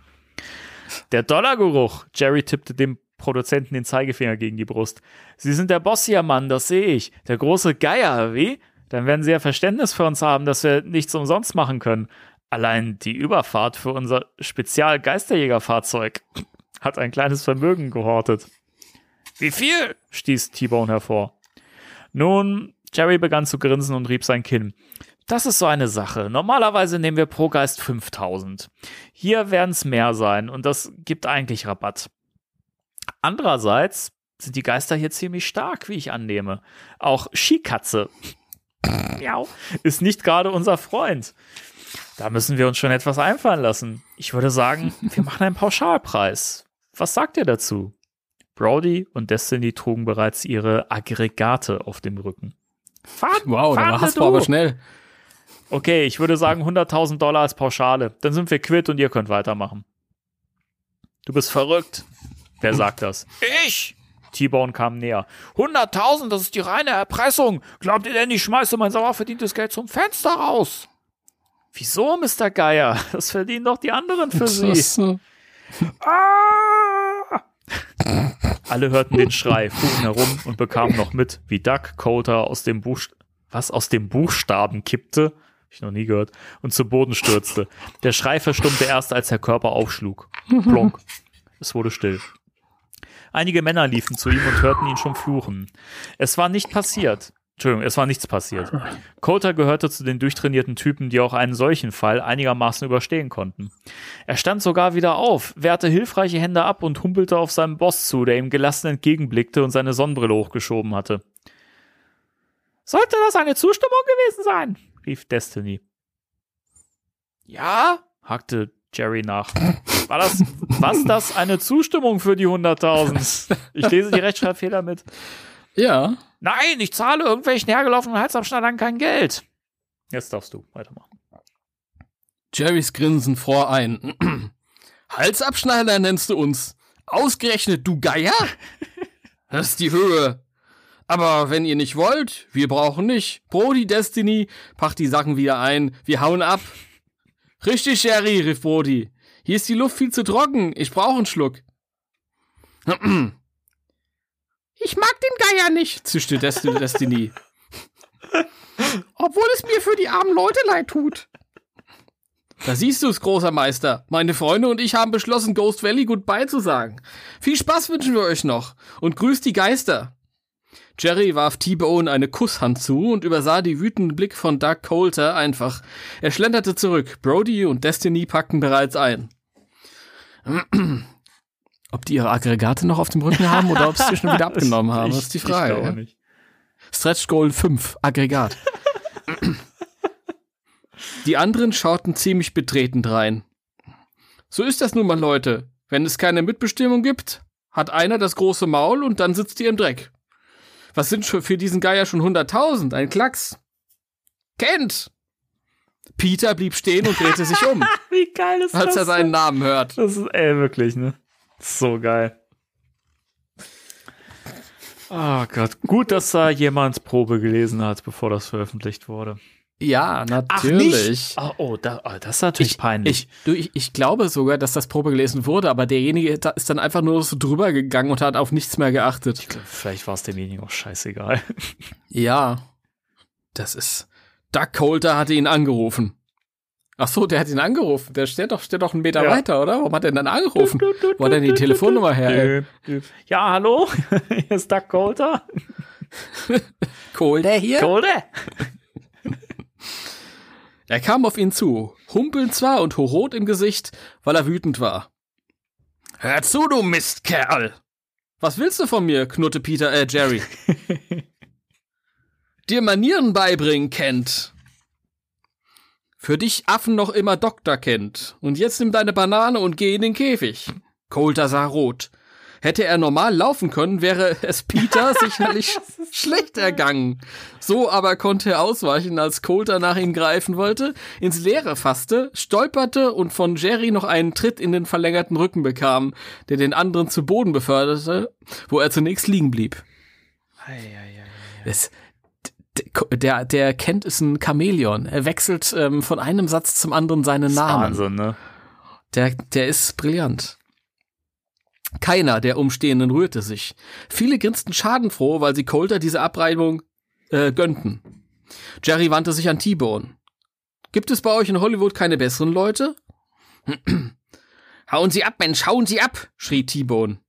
Der Dollargeruch. Jerry tippte dem Produzenten den Zeigefinger gegen die Brust. Sie sind der Boss hier, Mann, das sehe ich. Der große Geier, wie? Dann werden Sie ja Verständnis für uns haben, dass wir nichts umsonst machen können. Allein die Überfahrt für unser Spezial-Geisterjägerfahrzeug hat ein kleines Vermögen gehortet. Wie viel? stieß T-Bone hervor. Nun, Jerry begann zu grinsen und rieb sein Kinn. Das ist so eine Sache. Normalerweise nehmen wir pro Geist 5000. Hier werden es mehr sein und das gibt eigentlich Rabatt. Andererseits sind die Geister hier ziemlich stark, wie ich annehme. Auch Skikatze ist nicht gerade unser Freund. Da müssen wir uns schon etwas einfallen lassen. Ich würde sagen, wir machen einen Pauschalpreis. Was sagt ihr dazu? Brody und Destiny trugen bereits ihre Aggregate auf dem Rücken. Fahren, wow, da fahren war wir Hasper aber du. schnell. Okay, ich würde sagen 100.000 Dollar als Pauschale. Dann sind wir quitt und ihr könnt weitermachen. Du bist verrückt. Wer sagt das? Ich! T-Bone kam näher. 100.000, das ist die reine Erpressung. Glaubt ihr denn, ich schmeiße mein sauer verdientes Geld zum Fenster raus? Wieso, Mr. Geier? Das verdienen doch die anderen für Sie. Das, Ah! Alle hörten den Schrei, fuhren herum und bekamen noch mit, wie Duck Coulter aus dem Buchst was aus dem Buchstaben kippte, ich noch nie gehört, und zu Boden stürzte. Der Schrei verstummte erst, als der Körper aufschlug. Plonk. Es wurde still. Einige Männer liefen zu ihm und hörten ihn schon fluchen. Es war nicht passiert. Entschuldigung, es war nichts passiert. Coulter gehörte zu den durchtrainierten Typen, die auch einen solchen Fall einigermaßen überstehen konnten. Er stand sogar wieder auf, wehrte hilfreiche Hände ab und humpelte auf seinem Boss zu, der ihm gelassen entgegenblickte und seine Sonnenbrille hochgeschoben hatte. Sollte das eine Zustimmung gewesen sein? rief Destiny. Ja? hakte Jerry nach. War das, was das eine Zustimmung für die 100.000? Ich lese die Rechtschreibfehler mit. Ja. Nein, ich zahle irgendwelchen hergelaufenen Halsabschneidern kein Geld. Jetzt darfst du weitermachen. Jerrys Grinsen fror ein. <clears throat> Halsabschneider nennst du uns. Ausgerechnet du Geier? <laughs> Das ist die Höhe. Aber wenn ihr nicht wollt, wir brauchen nicht. Brody Destiny, pack die Sachen wieder ein. Wir hauen ab. Richtig, Jerry, rief Brody. Hier ist die Luft viel zu trocken. Ich brauche einen Schluck. <clears throat> Ich mag den Geier nicht, zischte Desti- Destiny. Obwohl es mir für die armen Leute leid tut. Da siehst du es, großer Meister. Meine Freunde und ich haben beschlossen, Ghost Valley Goodbye zu sagen. Viel Spaß wünschen wir euch noch und grüßt die Geister. Jerry warf T-Bone eine Kusshand zu und übersah die wütenden Blick von Doug Coulter einfach. Er schlenderte zurück. Brody und Destiny packten bereits ein. Ob die ihre Aggregate noch auf dem Rücken haben oder ob sie schon wieder <laughs> abgenommen haben, das ist die Ich Frage. glaube ja. nicht. Stretch Goal 5, Aggregat. <laughs> Die anderen schauten ziemlich betreten rein. So ist das nun mal, Leute. Wenn es keine Mitbestimmung gibt, hat einer das große Maul und dann sitzt ihr im Dreck. Was sind schon für diesen Geier schon 100.000? Ein Klacks. Kent! Peter blieb stehen und drehte sich um, <laughs> Wie geil ist als er das? seinen Namen hört. Das ist, ey, wirklich, ne? So geil. Oh Gott. Gut, dass da jemand Probe gelesen hat, bevor das veröffentlicht wurde. Ja, natürlich. Oh, oh, da, oh das ist natürlich peinlich. Ich, du, ich, ich glaube sogar, dass das Probe gelesen wurde, aber derjenige ist dann einfach nur so drüber gegangen und hat auf nichts mehr geachtet. Vielleicht war es demjenigen auch scheißegal. Ja, das ist. Doug Coulter hatte ihn angerufen. Ach so, der hat ihn angerufen. Der steht doch, steht doch einen Meter Ja. weiter, oder? Warum hat er denn dann angerufen? Wo hat er denn die Telefonnummer her? Ja, hallo? <laughs> Hier ist Doug Coulter. <laughs> Coulter hier? Coulter? <laughs> Er kam auf ihn zu, humpelnd zwar und hochrot im Gesicht, weil er wütend war. Hör zu, du Mistkerl! Was willst du von mir? knurrte Peter, äh, Jerry. Dir Manieren beibringen, Kent. Für dich Affen noch immer Doktor Kent. Und jetzt nimm deine Banane und geh in den Käfig. Coulter sah rot. Hätte er normal laufen können, wäre es Peter <laughs> sicherlich schlecht ergangen. So aber konnte er ausweichen, als Coulter nach ihm greifen wollte, ins Leere fasste, stolperte und von Jerry noch einen Tritt in den verlängerten Rücken bekam, der den anderen zu Boden beförderte, wo er zunächst liegen blieb. Es, d- der, der Kent ist ein Chamäleon. Er wechselt ähm, von einem Satz zum anderen seinen Namen. Wahnsinn, ne? Der, der ist brillant. Keiner der Umstehenden rührte sich. Viele grinsten schadenfroh, weil sie Coulter diese Abreibung äh, gönnten. Jerry wandte sich an T-Bone. Gibt es bei euch in Hollywood keine besseren Leute? <clears throat> hauen Sie ab, Mensch, hauen Sie ab, schrie T-Bone.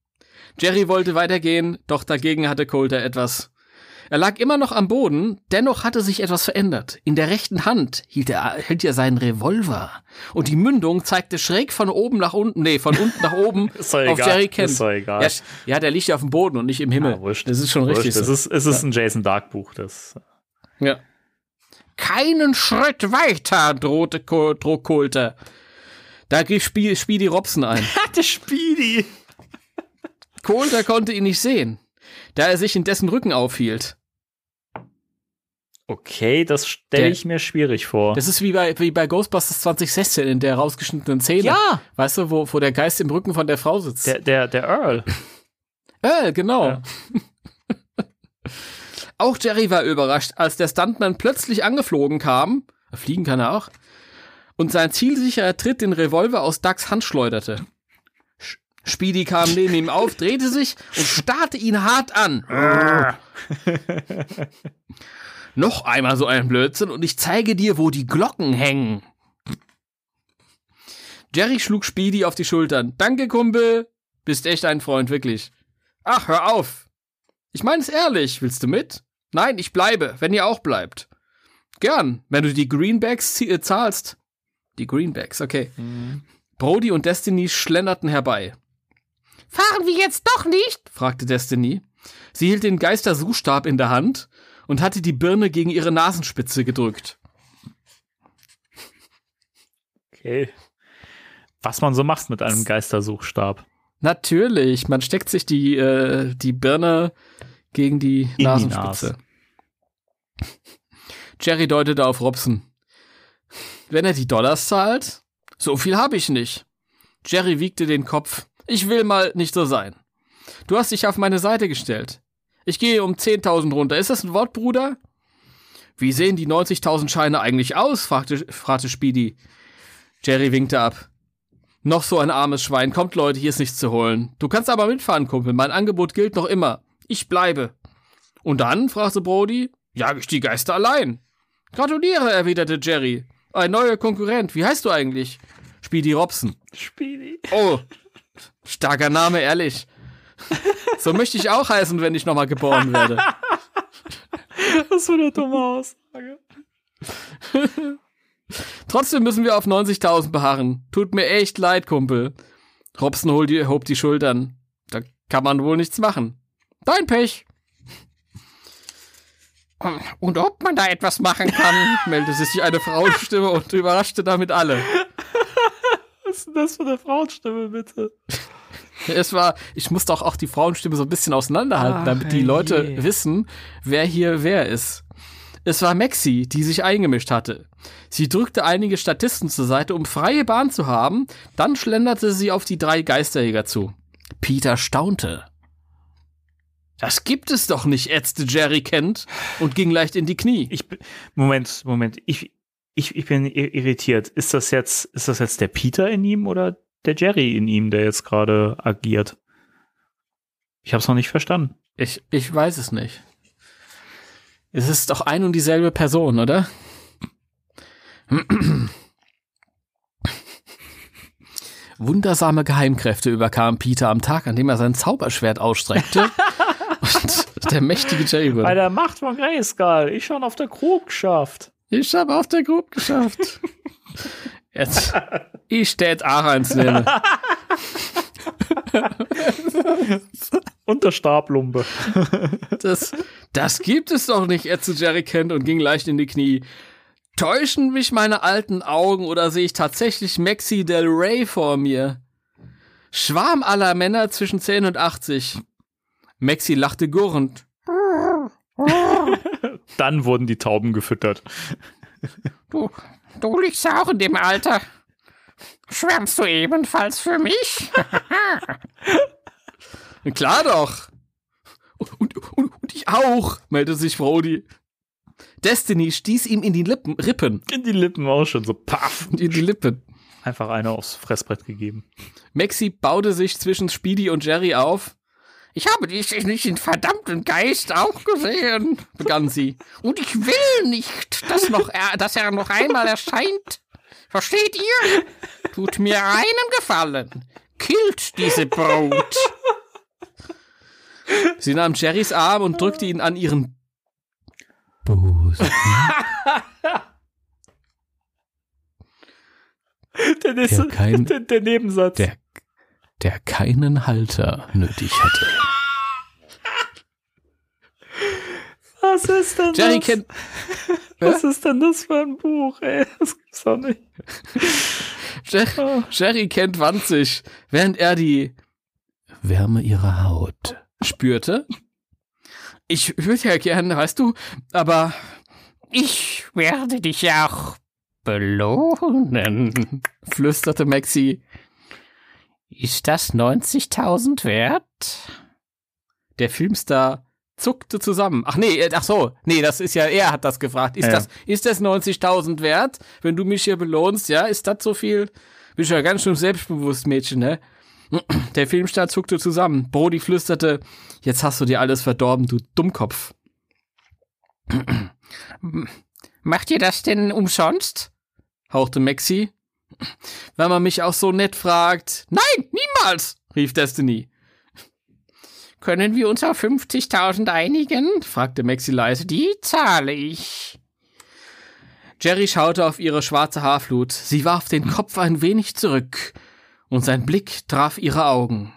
Jerry wollte weitergehen, doch dagegen hatte Coulter etwas. Er lag immer noch am Boden, dennoch hatte sich etwas verändert. In der rechten Hand hielt er, hielt er seinen Revolver. Und die Mündung zeigte schräg von oben nach unten, nee, von unten nach oben <laughs> Ist doch auf egal. Jerry Kent. Ist doch egal. Ja, ja, der liegt ja auf dem Boden und nicht im Himmel. Ja, wurscht. Das ist schon richtig. Es ist, es ist ein Jason Dark Buch, das. Ja. Keinen Schritt weiter, drohte Coulter. Da griff Spie Speedy Robson ein. <laughs> Hatte Speedy. Coulter konnte ihn nicht sehen, da er sich in dessen Rücken aufhielt. Okay, das stelle ich mir schwierig vor. Das ist wie bei, wie bei Ghostbusters 2016 in der rausgeschnittenen Szene. Ja. Weißt du, wo, wo der Geist im Rücken von der Frau sitzt. der, der, der Earl. <laughs> äh, genau. Ja. <laughs> Auch Jerry war überrascht, als der Stuntman plötzlich angeflogen kam. Fliegen kann er auch. Und sein zielsicherer Tritt den Revolver aus Ducks Hand schleuderte. Sch- Speedy kam neben ihm auf, drehte sich und starrte ihn hart an. <laughs> Noch einmal so ein Blödsinn und ich zeige dir, wo die Glocken hängen. Jerry schlug Speedy auf die Schultern. Danke, Kumpel. Bist echt ein Freund, wirklich. Ach, hör auf. Ich meine es ehrlich. Willst du mit? Nein, ich bleibe, wenn ihr auch bleibt. Gern, wenn du die Greenbacks äh, zahlst. Die Greenbacks, okay. Brody und Destiny schlenderten herbei. Fahren wir jetzt doch nicht? fragte Destiny. Sie hielt den Geistersuchstab in der Hand und hatte die Birne gegen ihre Nasenspitze gedrückt. Okay. Was man so macht mit einem Geistersuchstab. Natürlich, man steckt sich die, äh, die Birne gegen die die Nasenspitze. <laughs> Jerry deutete auf Robson. Wenn er die Dollars zahlt? So viel habe ich nicht. Jerry wiegte den Kopf. Ich will mal nicht so sein. Du hast dich auf meine Seite gestellt. Ich gehe um 10.000 runter. Ist das ein Wort, Bruder? Wie sehen die 90.000 Scheine eigentlich aus? fragte, fragte Speedy. Jerry winkte ab. Noch so ein armes Schwein. Kommt, Leute, hier ist nichts zu holen. Du kannst aber mitfahren, Kumpel. Mein Angebot gilt noch immer. Ich bleibe. Und dann, fragte Brody, jag ich die Geister allein. Gratuliere, erwiderte Jerry. Ein neuer Konkurrent. Wie heißt du eigentlich? Speedy Robson. Speedy. Oh, starker Name, ehrlich. So möchte ich auch heißen, wenn ich nochmal geboren werde. Was für eine dumme Aussage. Trotzdem müssen wir auf 90.000 beharren. Tut mir echt leid, Kumpel. Robson holt die, hob die Schultern. Da kann man wohl nichts machen. Dein Pech. Und ob man da etwas machen kann, meldete sich eine Frauenstimme und überraschte damit alle. Was ist denn das für eine Frauenstimme, bitte? Es war, ich musste auch, auch die Frauenstimme so ein bisschen auseinanderhalten, Ach, damit die Leute je. wissen, wer hier wer ist. Es war Maxi, die sich eingemischt hatte. Sie drückte einige Statisten zur Seite, um freie Bahn zu haben, dann schlenderte sie auf die drei Geisterjäger zu. Peter staunte. Das gibt es doch nicht, ätzte Jerry Kent und ging leicht in die Knie. Ich Moment, Moment. Ich, ich, ich bin ir- irritiert. Ist das jetzt, ist das jetzt der Peter in ihm oder der Jerry in ihm, der jetzt gerade agiert? Ich habe es noch nicht verstanden. Ich, ich weiß es nicht. Es ist doch ein und dieselbe Person, oder? <clears throat> Wundersame Geheimkräfte überkamen Peter am Tag, an dem er sein Zauberschwert ausstreckte <laughs> und der mächtige Jerry Bei wurde. der Macht von Grayskull. Ich schon auf der Krug geschafft. Ich habe auf der Grube geschafft. <laughs> Jetzt, ich tät auch eins nehmen. Und der Stablumpe. Das, das gibt es doch nicht, ätzte Jerry Kent und ging leicht in die Knie. Täuschen mich meine alten Augen oder sehe ich tatsächlich Maxi Del Rey vor mir? Schwarm aller Männer zwischen 10 und 80. Maxi lachte gurrend. Dann wurden die Tauben gefüttert. Du, du liegst ja auch in dem Alter. Schwärmst du ebenfalls für mich? <laughs> Klar doch. Und, und, und ich auch, meldete sich Brody. Destiny stieß ihm in die Lippen, Rippen. In die Lippen auch schon so paff. In die Lippen. Einfach eine aufs Fressbrett gegeben. Maxi baute sich zwischen Speedy und Jerry auf. Ich habe dich nicht in verdammten Geist auch gesehen. begann sie. Und ich will nicht, dass, noch er, dass er noch einmal erscheint. Versteht ihr? Tut mir einen Gefallen. Killt diese Brut. Sie nahm Jerrys Arm und drückte ihn an ihren Busen. <laughs> Der, nächste, Der kein- der, der Nebensatz. Der, der keinen Halter nötig hatte. Was ist denn Jerry das? kennt. <laughs> Was ist denn das für ein Buch, ey? Das gibt's doch nicht. Jer Jerry kennt wand sich, während er die Wärme ihrer Haut spürte. Ich würde ja gerne, weißt du, aber Ich werde dich auch belohnen. flüsterte Maxi. Ist das 90.000 wert? Der Filmstar zuckte zusammen. Ach nee, äh, ach so, nee, das ist ja, er hat das gefragt. Ist Ja. das, ist das 90.000 wert, wenn du mich hier belohnst? Ja, ist das so viel? Bist ja ganz schön selbstbewusst, Mädchen, ne? <clears throat> Der Filmstar zuckte zusammen. Brody flüsterte, jetzt hast du dir alles verdorben, du Dummkopf. Macht ihr das denn umsonst? hauchte Maxi. Wenn man mich auch so nett fragt. Nein, niemals, rief Destiny. Können wir uns auf 50.000 einigen? fragte Maxi leise. Die zahle ich. Jerry schaute auf ihre schwarze Haarflut. Sie warf den Kopf ein wenig zurück und sein Blick traf ihre Augen.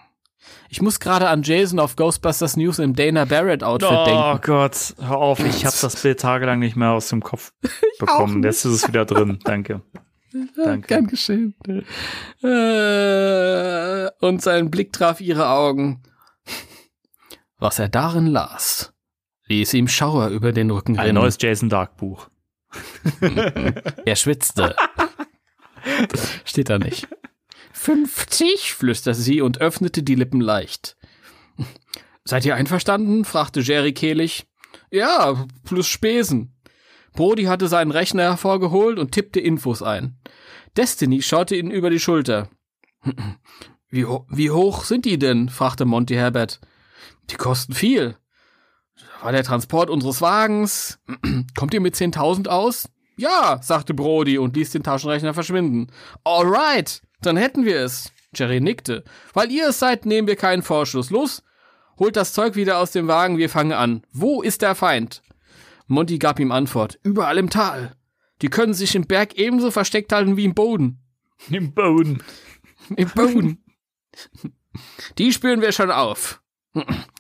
Ich muss gerade an Jason auf Ghostbusters News im Dana Barrett Outfit Oh denken. Gott, hör auf, ich habe das Bild tagelang nicht mehr aus dem Kopf <laughs> bekommen. Jetzt ist es wieder drin. Danke. Danke. Gern geschehen. Äh, und sein Blick traf ihre Augen. Was er darin las, ließ ihm Schauer über den Rücken Ein rinnen. neues Jason Dark Buch. <laughs> Er schwitzte. <laughs> Steht da nicht. 50, flüsterte sie und öffnete die Lippen leicht. Seid ihr einverstanden? fragte Jerry kehlig. Ja, plus Spesen. Brody hatte seinen Rechner hervorgeholt und tippte Infos ein. Destiny schaute ihn über die Schulter. Wie, ho wie hoch sind die denn? fragte Monty Herbert. Die kosten viel. War der Transport unseres Wagens? <clears throat> Kommt ihr mit 10.000 aus? Ja, sagte Brody und ließ den Taschenrechner verschwinden. Alright, dann hätten wir es. Jerry nickte. Weil ihr es seid, nehmen wir keinen Vorschuss. Los, holt das Zeug wieder aus dem Wagen, wir fangen an. Wo ist der Feind? Monty gab ihm Antwort. Überall im Tal. Die können sich im Berg ebenso versteckt halten wie im Boden. Im Boden. Im Boden. Die spüren wir schon auf.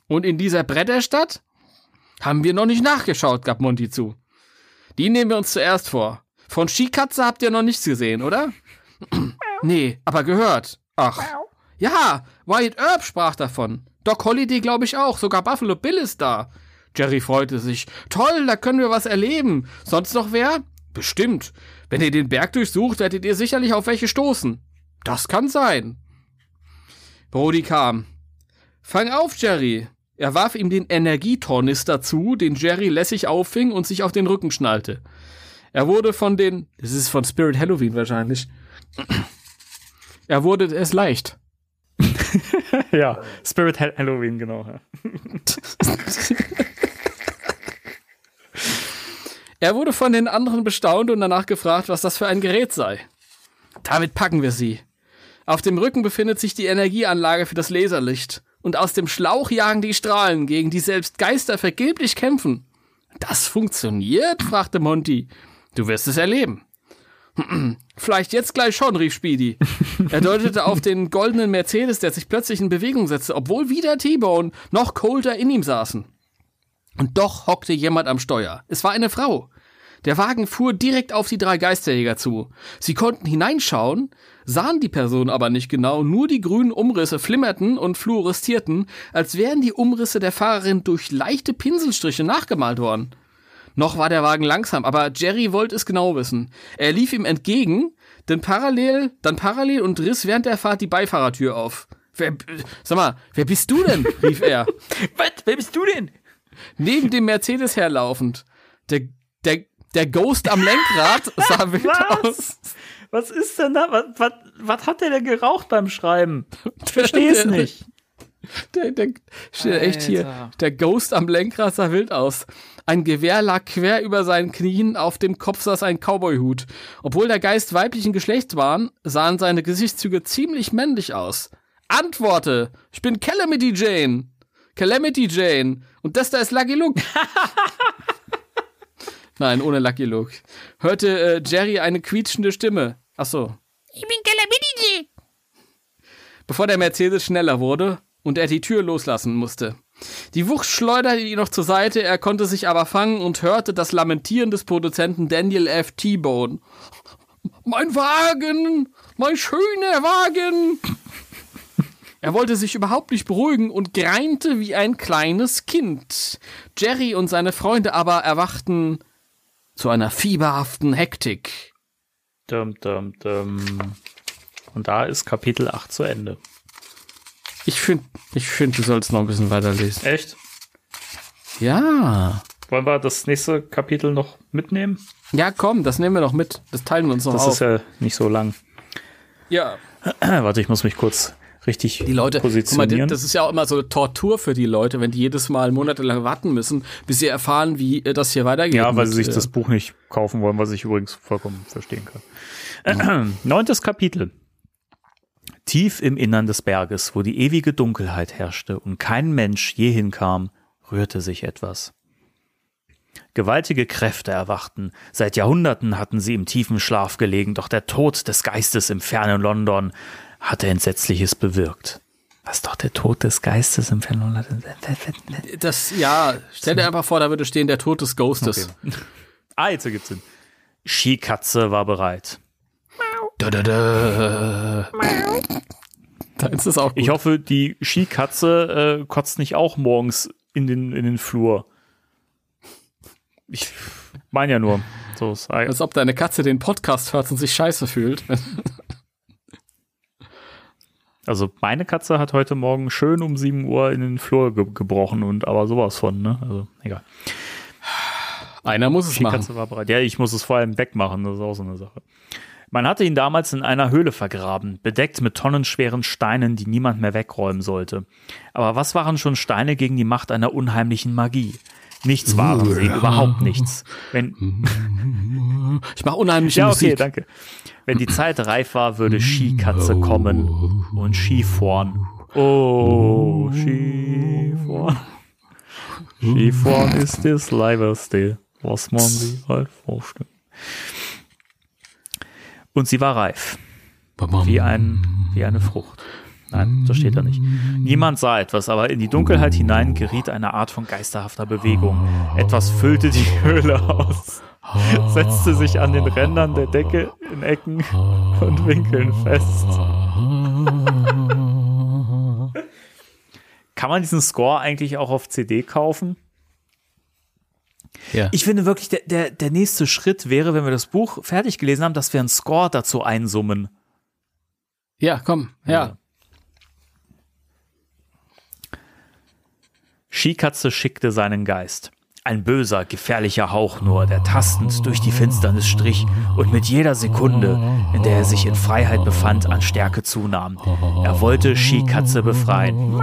Und in dieser Bretterstadt? Haben wir noch nicht nachgeschaut, gab Monty zu. Die nehmen wir uns zuerst vor. Von Skikatze habt ihr noch nichts gesehen, oder? nee, aber gehört. Ach. Ja, Wyatt Earp sprach davon. Doc Holliday glaube ich auch. Sogar Buffalo Bill ist da. Jerry freute sich. Toll, da können wir was erleben. Sonst noch wer? Bestimmt. Wenn ihr den Berg durchsucht, werdet ihr sicherlich auf welche stoßen. Das kann sein. Brody kam. Fang auf, Jerry. Er warf ihm den Energietornister zu, den Jerry lässig auffing und sich auf den Rücken schnallte. Er wurde von den, das ist von Spirit Halloween wahrscheinlich. <clears throat> Er wurde es leicht. <laughs> Ja, Spirit Hall Halloween, genau. <laughs> Ja. Er wurde von den anderen bestaunt und danach gefragt, was das für ein Gerät sei. Damit packen wir sie. Auf dem Rücken befindet sich die Energieanlage für das Laserlicht. Und aus dem Schlauch jagen die Strahlen, gegen die selbst Geister vergeblich kämpfen. Das funktioniert? fragte Monty. Du wirst es erleben. <clears throat> Vielleicht jetzt gleich schon, rief Speedy. Er deutete auf den goldenen Mercedes, der sich plötzlich in Bewegung setzte, obwohl weder T-Bone noch Coulter in ihm saßen. Und doch hockte jemand am Steuer. Es war eine Frau. Der Wagen fuhr direkt auf die drei Geisterjäger zu. Sie konnten hineinschauen, sahen die Person aber nicht genau, nur die grünen Umrisse flimmerten und fluoreszierten, als wären die Umrisse der Fahrerin durch leichte Pinselstriche nachgemalt worden. Noch war der Wagen langsam, aber Jerry wollte es genau wissen. Er lief ihm entgegen, denn parallel, dann parallel und riss während der Fahrt die Beifahrertür auf. Wer, sag mal, wer bist du denn? rief er. <laughs> Was? Wer bist du denn? neben dem Mercedes herlaufend. Der, der, Ghost am Lenkrad <laughs> sah wild aus. Was? Was ist denn da? Was, was, was hat der denn geraucht beim Schreiben? <laughs> Ich verstehe es nicht. Der, der, steht echt hier. Der Ghost am Lenkrad sah wild aus. Ein Gewehr lag quer über seinen Knien, auf dem Kopf saß ein Cowboyhut. Obwohl der Geist weiblichen Geschlechts waren, sahen seine Gesichtszüge ziemlich männlich aus. Antworte! Ich bin Calamity Jane! Calamity Jane! Und das da ist Lucky Luke! <laughs> Nein, ohne Lucky Luke. Hörte äh, Jerry eine quietschende Stimme. Ach so. Ich bin Calamity. bevor der Mercedes schneller wurde und er die Tür loslassen musste. Die Wucht schleuderte ihn noch zur Seite, er konnte sich aber fangen und hörte das Lamentieren des Produzenten Daniel F. T-Bone. Mein Wagen! Mein schöner Wagen! Er wollte sich überhaupt nicht beruhigen und greinte wie ein kleines Kind. Jerry und seine Freunde aber erwachten zu einer fieberhaften Hektik. Dum, dum, dum. Und da ist Kapitel 8 zu Ende. Ich finde, ich find, du sollst noch ein bisschen weiterlesen. Echt? Ja. Wollen wir das nächste Kapitel noch mitnehmen? Ja, komm, das nehmen wir noch mit. Das teilen wir uns noch Das auf. ist ja nicht so lang. ja. <clears throat> Warte, ich muss mich kurz richtig Die Leute, guck mal, positionieren. das ist ja auch immer so eine Tortur für die Leute, wenn die jedes Mal monatelang warten müssen, bis sie erfahren, wie äh, das hier weitergeht. ja, weil sie sich äh, das Buch nicht kaufen wollen, was ich übrigens vollkommen verstehen kann. <clears throat> Neuntes Kapitel. Tief im Innern des Berges, wo die ewige Dunkelheit herrschte und kein Mensch je hinkam, rührte sich etwas. Gewaltige Kräfte erwachten. Seit Jahrhunderten hatten sie im tiefen Schlaf gelegen, doch der Tod des Geistes im fernen London hatte Entsetzliches bewirkt. Was doch der Tod des Geistes im? Das, ja, stell dir einfach vor, da würde stehen, der Tod des Ghostes. Ah, jetzt ergibt's Sinn. Skikatze war bereit. Da, da, da. Da ist es auch gut. Ich hoffe, die Skikatze äh, kotzt nicht auch morgens in den, in den Flur. Ich meine ja nur. So ist Als ob deine Katze den Podcast hört und sich scheiße fühlt. Also meine Katze hat heute Morgen schön um 7 Uhr in den Flur ge gebrochen und aber sowas von, ne? Also egal. Einer muss es Die machen. Katze war bereit. Ja, ich muss es vor allem wegmachen, das ist auch so eine Sache. Man hatte ihn damals in einer Höhle vergraben, bedeckt mit tonnenschweren Steinen, die niemand mehr wegräumen sollte. Aber was waren schon Steine gegen die Macht einer unheimlichen Magie? Nichts waren sie, überhaupt nichts. Wenn, <laughs> Ich mache unheimliche ja, okay, Musik. danke. Wenn die Zeit reif war, würde Skikatze kommen und Skifahren. Oh, Skifahren. Skifahren ist das Leiberste, was man sich halt vorstellt. Und sie war reif, wie, ein, wie eine Frucht. Nein, das steht da nicht. Niemand sah etwas, aber in die Dunkelheit hinein geriet eine Art von geisterhafter Bewegung. Etwas füllte die Höhle aus, <laughs> setzte sich an den Rändern der Decke in Ecken und Winkeln fest. Kann man diesen Score eigentlich auch auf CD kaufen? Ja. Ich finde wirklich, der, der, der nächste Schritt wäre, wenn wir das Buch fertig gelesen haben, dass wir einen Score dazu einsummen. ja, komm, ja. Skikatze schickte seinen Geist. Ein böser, gefährlicher Hauch nur, der tastend durch die Finsternis strich und mit jeder Sekunde, in der er sich in Freiheit befand, an Stärke zunahm. Er wollte Skikatze befreien.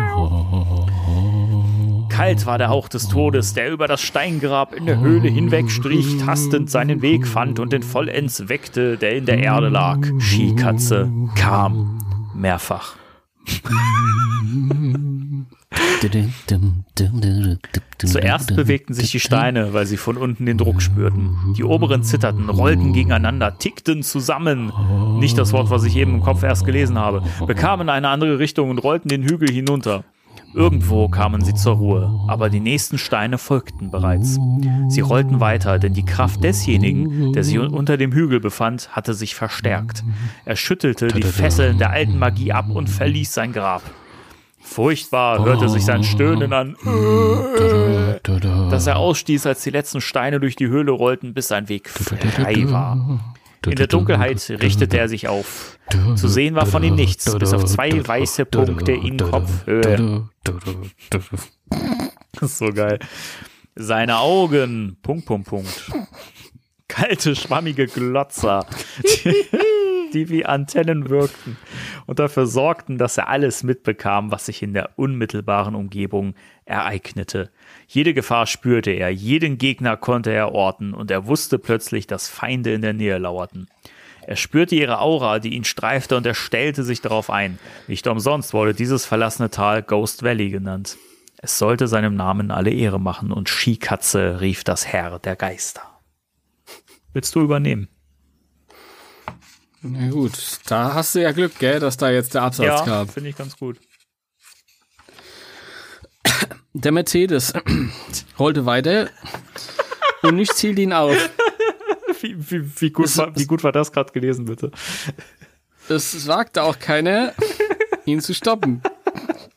Kalt war der Hauch des Todes, der über das Steingrab in der Höhle hinwegstrich, tastend seinen Weg fand und den vollends weckte, der in der Erde lag. Skikatze kam mehrfach. <laughs> Zuerst bewegten sich die Steine, weil sie von unten den Druck spürten. Die oberen zitterten, rollten gegeneinander, tickten zusammen. Nicht das Wort, was ich eben im Kopf erst gelesen habe. Bekamen eine andere Richtung und rollten den Hügel hinunter. Irgendwo kamen sie zur Ruhe, aber die nächsten Steine folgten bereits. Sie rollten weiter, denn die Kraft desjenigen, der sich unter dem Hügel befand, hatte sich verstärkt. Er schüttelte die Fesseln der alten Magie ab und verließ sein Grab. Furchtbar hörte sich sein Stöhnen an, das er ausstieß, als die letzten Steine durch die Höhle rollten, bis sein Weg frei war. In der Dunkelheit richtete er sich auf. Zu sehen war von ihm nichts, bis auf zwei weiße Punkte in Kopfhöhe. Das <laughs> ist so geil. Seine Augen, Punkt, Punkt, Punkt. Kalte, schwammige Glotzer, <laughs> die, wie Antennen wirkten und dafür sorgten, dass er alles mitbekam, was sich in der unmittelbaren Umgebung ereignete. Jede Gefahr spürte er, jeden Gegner konnte er orten und er wusste plötzlich, dass Feinde in der Nähe lauerten. Er spürte ihre Aura, die ihn streifte und er stellte sich darauf ein. Nicht umsonst wurde dieses verlassene Tal Ghost Valley genannt. Es sollte seinem Namen alle Ehre machen und Skikatze rief das Herr der Geister. Willst du übernehmen? Na gut, da hast du ja Glück, gell, dass da jetzt der Absatz ja, kam. finde ich ganz gut. Der Mercedes rollte weiter und nichts hielt ihn auf. <laughs> Wie, wie, wie, gut, war, wie gut war das gerade gelesen, bitte? Es wagte auch keiner, ihn zu stoppen.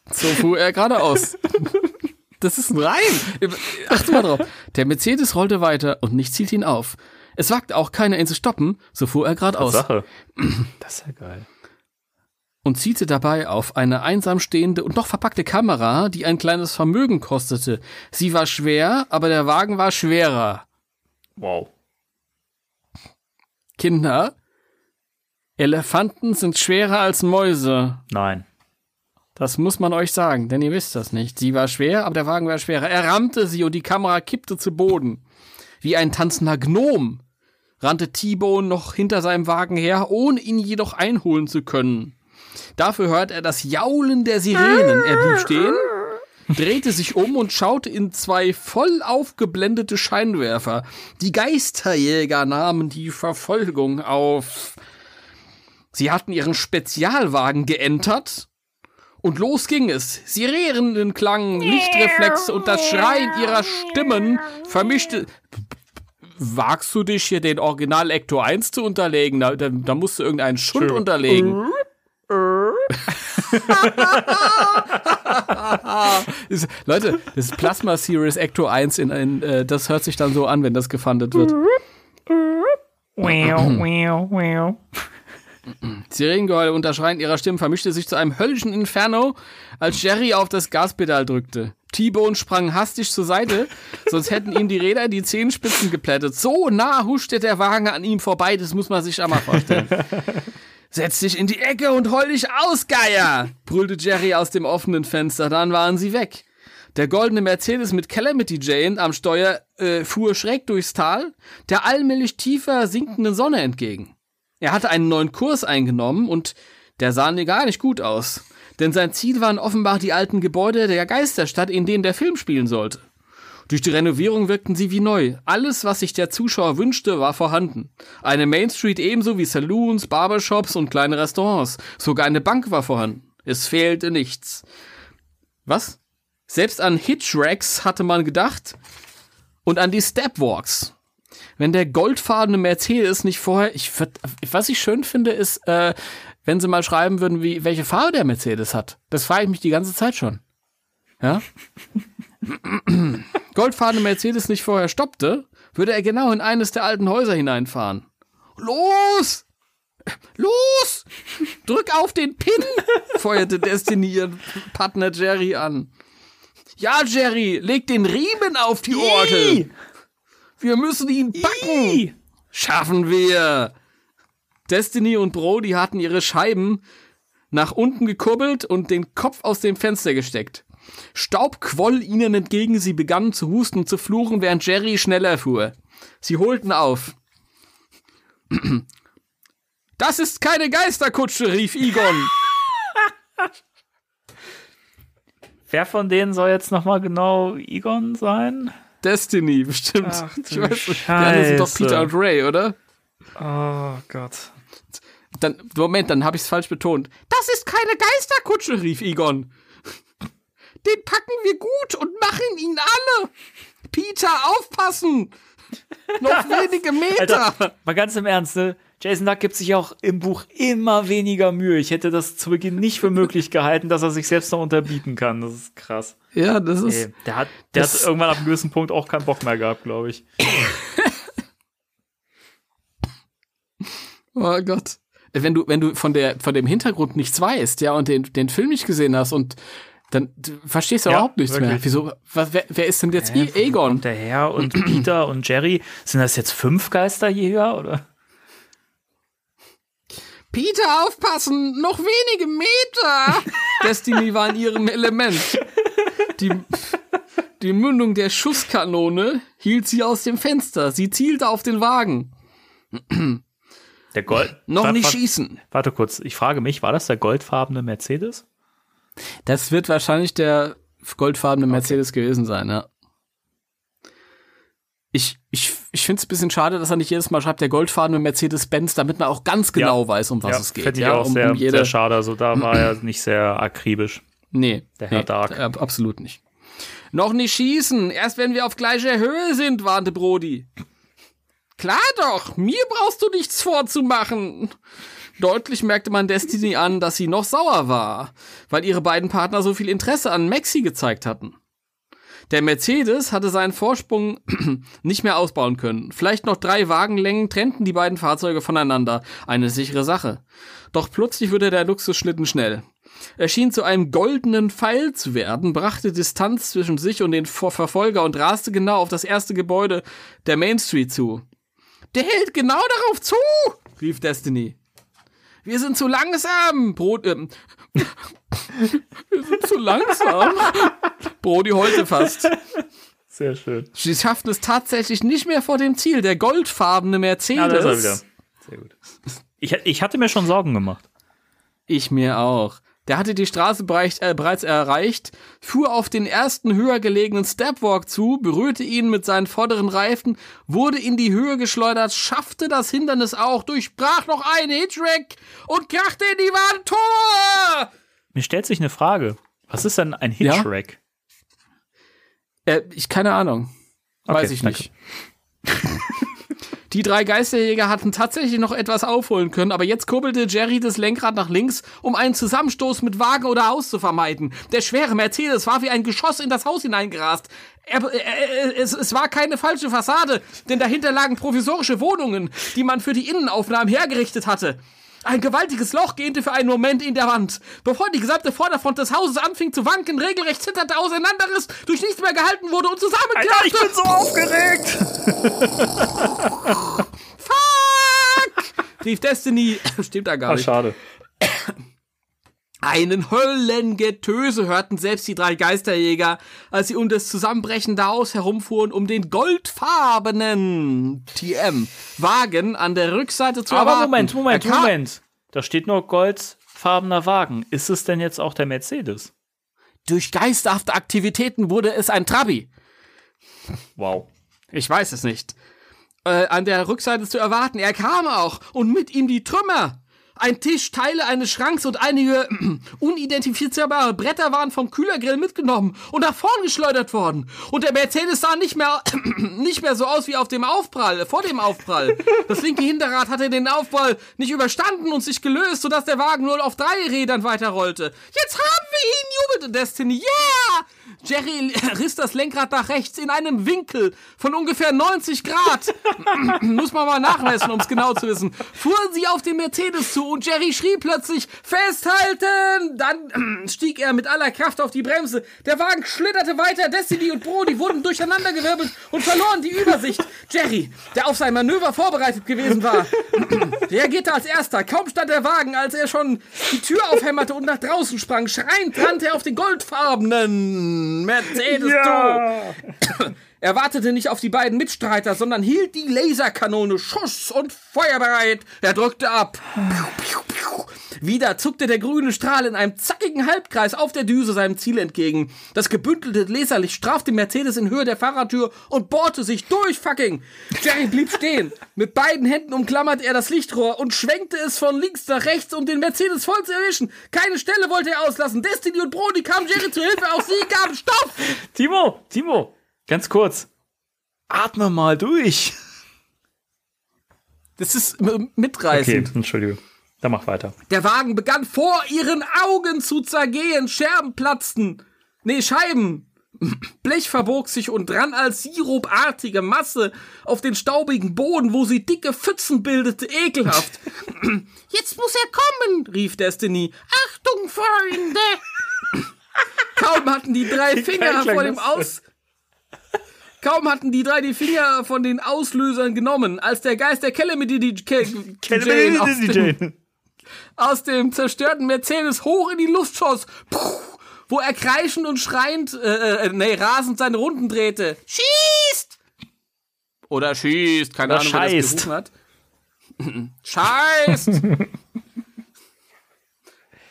So fuhr er geradeaus. Das ist ein Reim. Achte mal drauf. Der Mercedes rollte weiter und nichts hielt ihn auf. Es wagte auch keiner, ihn zu stoppen, so fuhr er geradeaus Sache. <clears throat> Das ist ja geil. und zielte dabei auf eine einsam stehende und noch verpackte Kamera, die ein kleines Vermögen kostete. Sie war schwer, aber der Wagen war schwerer. Wow. Kinder, Elefanten sind schwerer als Mäuse. Nein. Das muss man euch sagen, denn ihr wisst das nicht. Sie war schwer, aber der Wagen war schwerer. Er rammte sie und die Kamera kippte zu Boden. Wie ein tanzender Gnom rannte T-Bone noch hinter seinem Wagen her, ohne ihn jedoch einholen zu können. Dafür hört er das Jaulen der Sirenen. Er blieb stehen, drehte sich um und schaute in zwei voll aufgeblendete Scheinwerfer. Die Geisterjäger nahmen die Verfolgung auf. Sie hatten ihren Spezialwagen geentert und los ging es. Sirenen klangen, Lichtreflexe und das Schreien ihrer Stimmen vermischte. Wagst du dich hier den Original Ecto 1 zu unterlegen? Da, da, da musst du irgendeinen Schund unterlegen. <laughs> Ist- Leute, das ist Plasma Series Ecto 1 in ein, äh, das hört sich dann so an, wenn das gefundet wird. Wow, wow, wow. Sirenengeheule unter Schreien ihrer Stimmen vermischte sich zu einem höllischen Inferno, als Jerry auf das Gaspedal drückte. T-Bone sprang hastig zur Seite, sonst hätten ihm die Räder die Zehenspitzen geplättet. So nah huschte der Wagen an ihm vorbei, das muss man sich einmal vorstellen. Setz dich in die Ecke und heul dich aus, Geier! brüllte Jerry aus dem offenen Fenster, dann waren sie weg. Der goldene Mercedes mit Calamity Jane am Steuer äh, fuhr schräg durchs Tal, der allmählich tiefer sinkenden Sonne entgegen. Er hatte einen neuen Kurs eingenommen und der sah mir gar nicht gut aus. Denn sein Ziel waren offenbar die alten Gebäude der Geisterstadt, in denen der Film spielen sollte. Durch die Renovierung wirkten sie wie neu. Alles, was sich der Zuschauer wünschte, war vorhanden. Eine Main Street ebenso wie Saloons, Barbershops und kleine Restaurants. Sogar eine Bank war vorhanden. Es fehlte nichts. Was? Selbst an Hitchracks hatte man gedacht und an die Stepwalks. Wenn der goldfarbene Mercedes nicht vorher, ich, was ich schön finde, ist, äh, wenn sie mal schreiben würden, wie, welche Farbe der Mercedes hat. Das frage ich mich die ganze Zeit schon. Ja? <clears throat> Goldfarbene Mercedes nicht vorher stoppte, würde er genau in eines der alten Häuser hineinfahren. Los! Los! Drück auf den Pin! feuerte Destiny ihren Partner Jerry an. Ja, Jerry, leg den Riemen auf die Orgel! Wir müssen ihn backen! Schaffen wir! Destiny und Brody hatten ihre Scheiben nach unten gekurbelt und den Kopf aus dem Fenster gesteckt. Staub quoll ihnen entgegen, sie begannen zu husten und zu fluchen, während Jerry schneller fuhr. Sie holten auf. <clears throat> Das ist keine Geisterkutsche, rief Egon. <laughs> Wer von denen soll jetzt nochmal genau Egon sein? Destiny, bestimmt. Ach, ich weiß nicht. Die anderen sind doch. Peter und Ray, oder? Oh Gott. Dann, Moment, dann habe ich es falsch betont. Das ist keine Geisterkutsche, rief Egon. Den packen wir gut und machen ihn alle. Peter, aufpassen. Noch <laughs> wenige Meter. Alter, mal ganz im Ernst, ne? Jason Duck gibt sich auch im Buch immer weniger Mühe. Ich hätte das zu Beginn nicht für möglich gehalten, dass er sich selbst noch unterbieten kann. Das ist krass. Ja, das ist. Ey, der hat, der hat irgendwann ab einem gewissen Punkt auch keinen Bock mehr gehabt, glaube ich. <laughs> Oh Gott. Wenn du, wenn du von der, von dem Hintergrund nichts weißt, ja, und den, den Film nicht gesehen hast und dann verstehst du Ja, überhaupt nichts mehr. wirklich. Wieso, was, wer, wer ist denn jetzt wo Egon? Der Herr und <clears throat> Peter und Jerry. Sind das jetzt fünf Geisterjäger oder? Peter, aufpassen! Noch wenige Meter! <laughs> Destiny war in ihrem Element. Die, die Mündung der Schusskanone hielt sie aus dem Fenster. Sie zielte auf den Wagen. Der Gold. Noch Warte, nicht warte, schießen. Warte kurz, ich frage mich, war das der goldfarbene Mercedes? Das wird wahrscheinlich der goldfarbene Mercedes gewesen sein, ja. Ich, ich, ich finde es ein bisschen schade, dass er nicht jedes Mal schreibt, der goldfarbene Mercedes-Benz, damit man auch ganz genau weiß, um was es geht. Finde ich ja, auch um, sehr, um jede, sehr schade. Also da war er nicht sehr akribisch. Nee, Der Herr nee, Dark. äh, absolut nicht. Noch nicht schießen, erst wenn wir auf gleicher Höhe sind, warnte Brody. Klar doch, mir brauchst du nichts vorzumachen. Deutlich merkte man Destiny an, dass sie noch sauer war, weil ihre beiden Partner so viel Interesse an Maxi gezeigt hatten. Der Mercedes hatte seinen Vorsprung <clears throat> nicht mehr ausbauen können. Vielleicht noch drei Wagenlängen trennten die beiden Fahrzeuge voneinander. Eine sichere Sache. Doch plötzlich wurde der Luxusschlitten schnell. Er schien zu einem goldenen Pfeil zu werden, brachte Distanz zwischen sich und den Ver Verfolger und raste genau auf das erste Gebäude der Main Street zu. Der hält genau darauf zu, rief Destiny. Wir sind zu langsam, Brot, ähm, <laughs> wir sind zu langsam. Brody heulte fast. Sehr schön. Sie schafften es tatsächlich nicht mehr vor dem Ziel. Der goldfarbene Mercedes. Ja, da ist er wieder. Sehr gut. Ich, ich hatte mir schon Sorgen gemacht. Ich mir auch. Der hatte die Straße bereich, äh, bereits erreicht, fuhr auf den ersten höher gelegenen Stepwalk zu, berührte ihn mit seinen vorderen Reifen, wurde in die Höhe geschleudert, schaffte das Hindernis auch, durchbrach noch einen Hitchrack und krachte in die Wand. Tor! Mir stellt sich eine Frage. Was ist denn ein Ja? Hitchrack? Äh, ich keine Ahnung. Weiß Okay, ich danke. nicht. <laughs> Die drei Geisterjäger hatten tatsächlich noch etwas aufholen können, aber jetzt kurbelte Jerry das Lenkrad nach links, um einen Zusammenstoß mit Wagen oder Haus zu vermeiden. Der schwere Mercedes war wie ein Geschoss in das Haus hineingerast. Er, er, es, es war keine falsche Fassade, denn dahinter lagen provisorische Wohnungen, die man für die Innenaufnahmen hergerichtet hatte. Ein gewaltiges Loch gähnte für einen Moment in der Wand. Bevor die gesamte Vorderfront des Hauses anfing zu wanken, regelrecht zitterte, auseinanderriss, durch nichts mehr gehalten wurde und zusammenklappte. ich bin so aufgeregt! Fuck! rief Destiny. <laughs> Stimmt da gar Ah, nicht. schade. <coughs> Einen Höllengetöse hörten selbst die drei Geisterjäger, als sie um das zusammenbrechende Haus herumfuhren, um den goldfarbenen TM-Wagen an der Rückseite zu Aber erwarten. Moment, Moment, Moment. Da steht nur goldfarbener Wagen. Ist es denn jetzt auch der Mercedes? Durch geisterhafte Aktivitäten wurde es ein Trabi. Wow. Ich weiß es nicht. Äh, an der Rückseite zu erwarten. Er kam auch und mit ihm die Trümmer. Ein Tisch, Teile eines Schranks und einige <clears throat> unidentifizierbare Bretter waren vom Kühlergrill mitgenommen und nach vorn geschleudert worden. Und der Mercedes sah nicht mehr, <clears throat> nicht mehr so aus wie auf dem Aufprall, vor dem Aufprall. Das linke Hinterrad hatte den Aufprall nicht überstanden und sich gelöst, sodass der Wagen nur auf drei Rädern weiterrollte. Jetzt haben wir ihn, jubelte Destiny. Yeah! Jerry <laughs> riss das Lenkrad nach rechts in einem Winkel von ungefähr 90 Grad. <clears throat> Muss man mal nachmessen, um es genau zu wissen. Fuhren sie auf den Mercedes zu und Jerry schrie plötzlich, festhalten! Dann <clears throat> stieg er mit aller Kraft auf die Bremse. Der Wagen schlitterte weiter. Destiny und Brody wurden durcheinandergewirbelt und verloren die Übersicht. Jerry, der auf sein Manöver vorbereitet gewesen war, <clears throat> reagierte als erster. Kaum stand der Wagen, als er schon die Tür aufhämmerte und nach draußen sprang. Schreiend rannte er auf den goldfarbenen Mercedes zu. <laughs> Er wartete nicht auf die beiden Mitstreiter, sondern hielt die Laserkanone Schuss und feuerbereit. Er drückte ab. Piu, piu, piu. Wieder zuckte der grüne Strahl in einem zackigen Halbkreis auf der Düse seinem Ziel entgegen. Das gebündelte Laserlicht strafte Mercedes in Höhe der Fahrertür und bohrte sich durch fucking. Jerry blieb stehen. Mit beiden Händen umklammerte er das Lichtrohr und schwenkte es von links nach rechts, um den Mercedes voll zu erwischen. Keine Stelle wollte er auslassen. Destiny und Brody kamen Jerry zu Hilfe. Auch sie gaben Stopp. Timo, Timo, ganz kurz. Atme mal durch. Das ist mitreißend. Entschuldigung. Dann mach weiter. Der Wagen begann vor ihren Augen zu zergehen. Scherben platzten. Nee, Scheiben. <clears throat> Blech verbog sich und rann als sirupartige Masse auf den staubigen Boden, wo sie dicke Pfützen bildete. Ekelhaft. <clears throat> Jetzt muss er kommen, rief Destiny. Achtung, Freunde! <clears throat> Kaum hatten die drei Finger vor dem. Aus... Kaum hatten die drei die Finger von den Auslösern genommen, als der Geist der Calamity die Ke <laughs> Jane aus dem, aus dem zerstörten Mercedes hoch in die Luft schoss, Puh, wo er kreischend und schreiend, äh, äh, nee, rasend seine Runden drehte. Schießt! Oder schießt, keine Oder Ahnung, wer das scheißt. gerufen hat. <laughs> Scheißt! <laughs>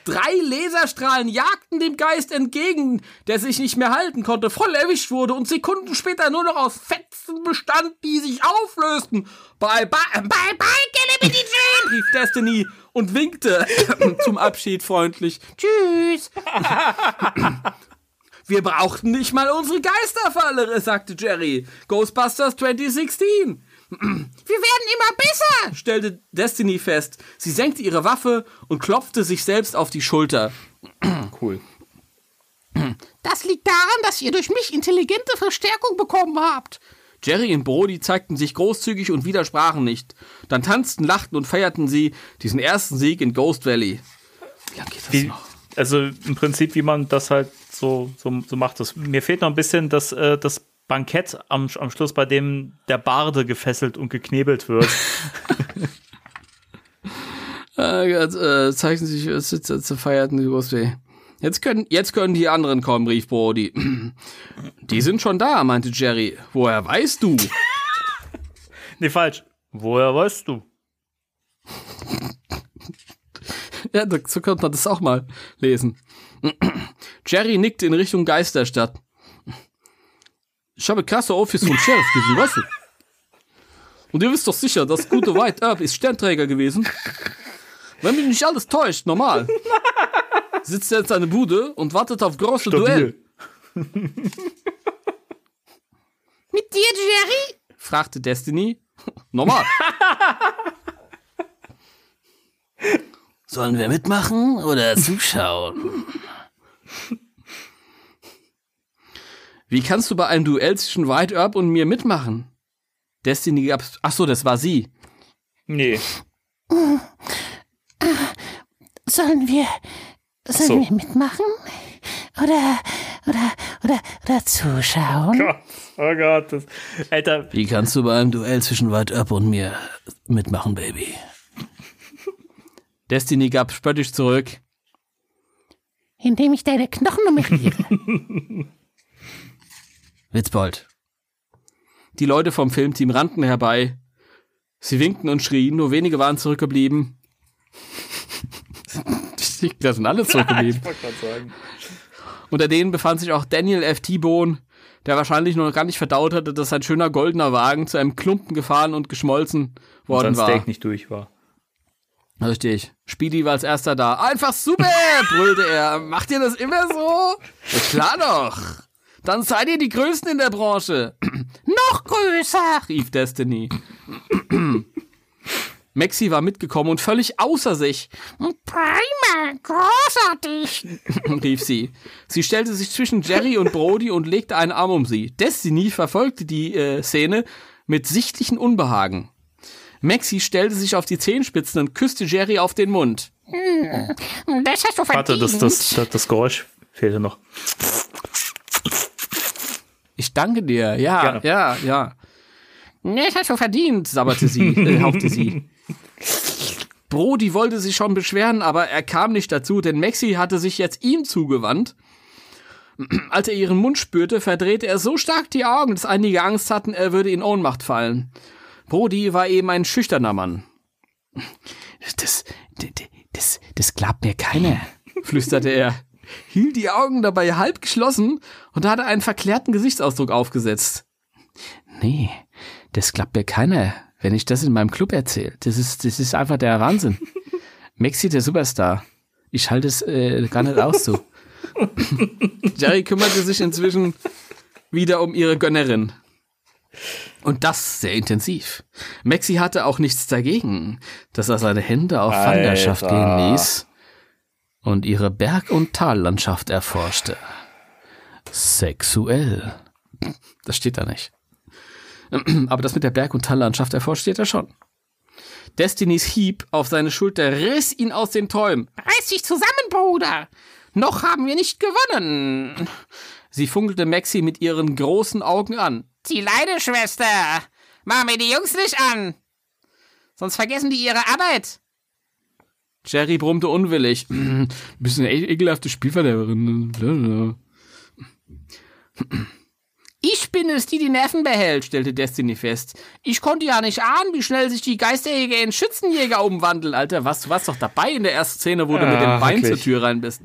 Drei Laserstrahlen jagten dem Geist entgegen, der sich nicht mehr halten konnte, voll erwischt wurde und Sekunden später nur noch aus Fetzen bestand, die sich auflösten. Bye, bye, bye, bye, Calamity Jane, rief Destiny und winkte <coughs> zum Abschied freundlich. Tschüss. <coughs> Wir brauchten nicht mal unsere Geisterfalle, sagte Jerry. Ghostbusters 2016. Wir werden immer besser, stellte Destiny fest. Sie senkte ihre Waffe und klopfte sich selbst auf die Schulter. Cool. Das liegt daran, dass ihr durch mich intelligente Verstärkung bekommen habt. Jerry und Brody zeigten sich großzügig und widersprachen nicht. Dann tanzten, lachten und feierten sie diesen ersten Sieg in Ghost Valley. Wie lange geht das Wie, noch? also im Prinzip, wie man das halt so, so, so macht. Das, mir fehlt noch ein bisschen das, äh, das Bankett am, am Schluss, bei dem der Barde gefesselt und geknebelt wird. <laughs> Äh, äh, zeichnen sich zu feierten Ghost Valley. Jetzt können, jetzt können die anderen kommen, rief Brody. <clears throat> Die sind schon da, meinte Jerry. Woher weißt du? <laughs> nee, falsch. Woher weißt du? <laughs> Ja, da- so könnte man das auch mal lesen. <clears throat> Jerry nickt in Richtung Geisterstadt. Ich habe krasse Office vom Sheriff gesehen, weißt du? Und ihr wisst doch sicher, das gute White Earp ist Sternträger gewesen. Wenn mich nicht alles täuscht, normal. Sitzt er in seiner Bude und wartet auf große Duell. Mit dir, Jerry? fragte Destiny. Normal. Sollen wir mitmachen oder zuschauen? Wie kannst du bei einem Duell zwischen White Earp und mir mitmachen? Destiny gab's. Ach so, das war sie. Nee. Sollen wir, sollen So. wir mitmachen? Oder, oder, oder, oder zuschauen? Gott, oh Gott. Das, Alter, Wie kannst du bei einem Duell zwischen White Earp und mir mitmachen, Baby? Destiny gab spöttisch zurück. Indem ich deine Knochen nummeriere. <laughs> Witzbold. Die Leute vom Filmteam rannten herbei. Sie winkten und schrien, nur wenige waren zurückgeblieben. <laughs> da sind alle zurückgeblieben. <laughs> Unter denen befand sich auch Daniel F. T-Bone, der wahrscheinlich noch gar nicht verdaut hatte, dass sein schöner goldener Wagen zu einem Klumpen gefahren und geschmolzen worden Sein war. Steak nicht durch war. Richtig. Speedy war als erster da. Einfach super, brüllte er. Macht ihr das immer so? <laughs> Klar doch. Dann seid ihr die Größten in der Branche. <clears throat> Noch größer, rief Destiny. <clears throat> Maxi war mitgekommen und völlig außer sich, Prima, großartig. <clears throat> rief sie. Sie stellte sich zwischen Jerry und Brody und legte einen Arm um sie. Destiny verfolgte die äh, Szene mit sichtlichen Unbehagen. Maxi stellte sich auf die Zehenspitzen und küsste Jerry auf den Mund. Das hast du Warte, verdient. das, das, das, das Geräusch fehlte noch. Ich danke dir. Ja, Gerne. ja, ja. Das hast du verdient, sabberte sie, <laughs> äh, hauchte sie. Brody wollte sich schon beschweren, aber er kam nicht dazu, denn Maxi hatte sich jetzt ihm zugewandt. Als er ihren Mund spürte, verdrehte er so stark die Augen, dass einige Angst hatten, er würde in Ohnmacht fallen. Brody war eben ein schüchterner Mann. Das, das, das, das glaubt mir keiner, <laughs> flüsterte er, hielt die Augen dabei halb geschlossen und hatte einen verklärten Gesichtsausdruck aufgesetzt. Nee, das glaubt mir keiner, wenn ich das in meinem Club erzähle. Das ist, das ist einfach der Wahnsinn. <laughs> Maxi, der Superstar. Ich halte es äh, gar nicht aus so. <laughs> Jerry kümmerte sich inzwischen wieder um ihre Gönnerin. Und das sehr intensiv. Maxi hatte auch nichts dagegen, dass er seine Hände auf. Wanderschaft gehen ließ und ihre Berg- und Tallandschaft erforschte. Sexuell. Das steht da nicht. Aber das mit der Berg- und Tallandschaft erforscht steht da schon. Destinys Hieb auf seine Schulter riss ihn aus den Träumen. Reiß dich zusammen, Bruder. Noch haben wir nicht gewonnen. Sie funkelte Maxi mit ihren großen Augen an. Die Leide, Schwester. Mach mir die Jungs nicht an. Sonst vergessen die ihre Arbeit. Jerry brummte unwillig. <clears throat> Bisschen e ekelhafte Spielverderberin. Ich bin es, die die Nerven behält, stellte Destiny fest. Ich konnte ja nicht ahnen, wie schnell sich die Geisterjäger in Schützenjäger umwandeln. Alter, was, du warst doch dabei in der ersten Szene, wo du mit dem Bein wirklich. zur Tür rein bist.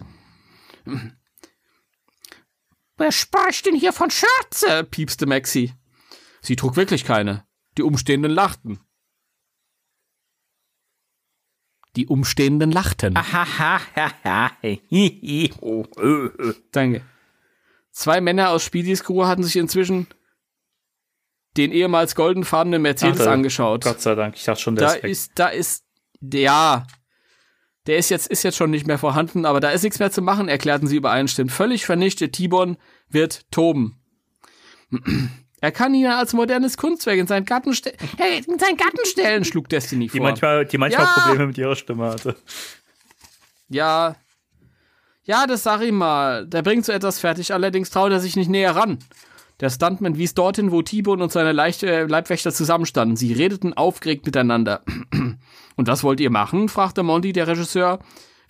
Wer spricht denn hier von Schürze? Piepste Maxi. Sie trug wirklich keine. Die Umstehenden lachten. Die Umstehenden lachten. <laughs> Danke. Zwei Männer aus Speedys Crew hatten sich inzwischen den ehemals goldenfarbenen Mercedes Ach, da- angeschaut. Gott sei Dank. Ich dachte schon, der da ist weg. ist, da ist, ja, der ist jetzt, ist jetzt schon nicht mehr vorhanden, aber da ist nichts mehr zu machen, erklärten sie übereinstimmend. Völlig vernichtet, Tibon wird toben. Er kann ihn als modernes Kunstwerk in seinen Garten, ste hey, in seinen Garten stellen, schlug Destiny die vor. manchmal, die manchmal Ja. Probleme mit ihrer Stimme hatte. Ja. Ja, das sag ich mal. Der bringt so etwas fertig, allerdings traut er sich nicht näher ran. Der Stuntman wies dorthin, wo Tibon und seine Leicht äh, Leibwächter zusammenstanden. Sie redeten aufgeregt miteinander. <clears throat> und was wollt ihr machen? fragte Monty, der Regisseur.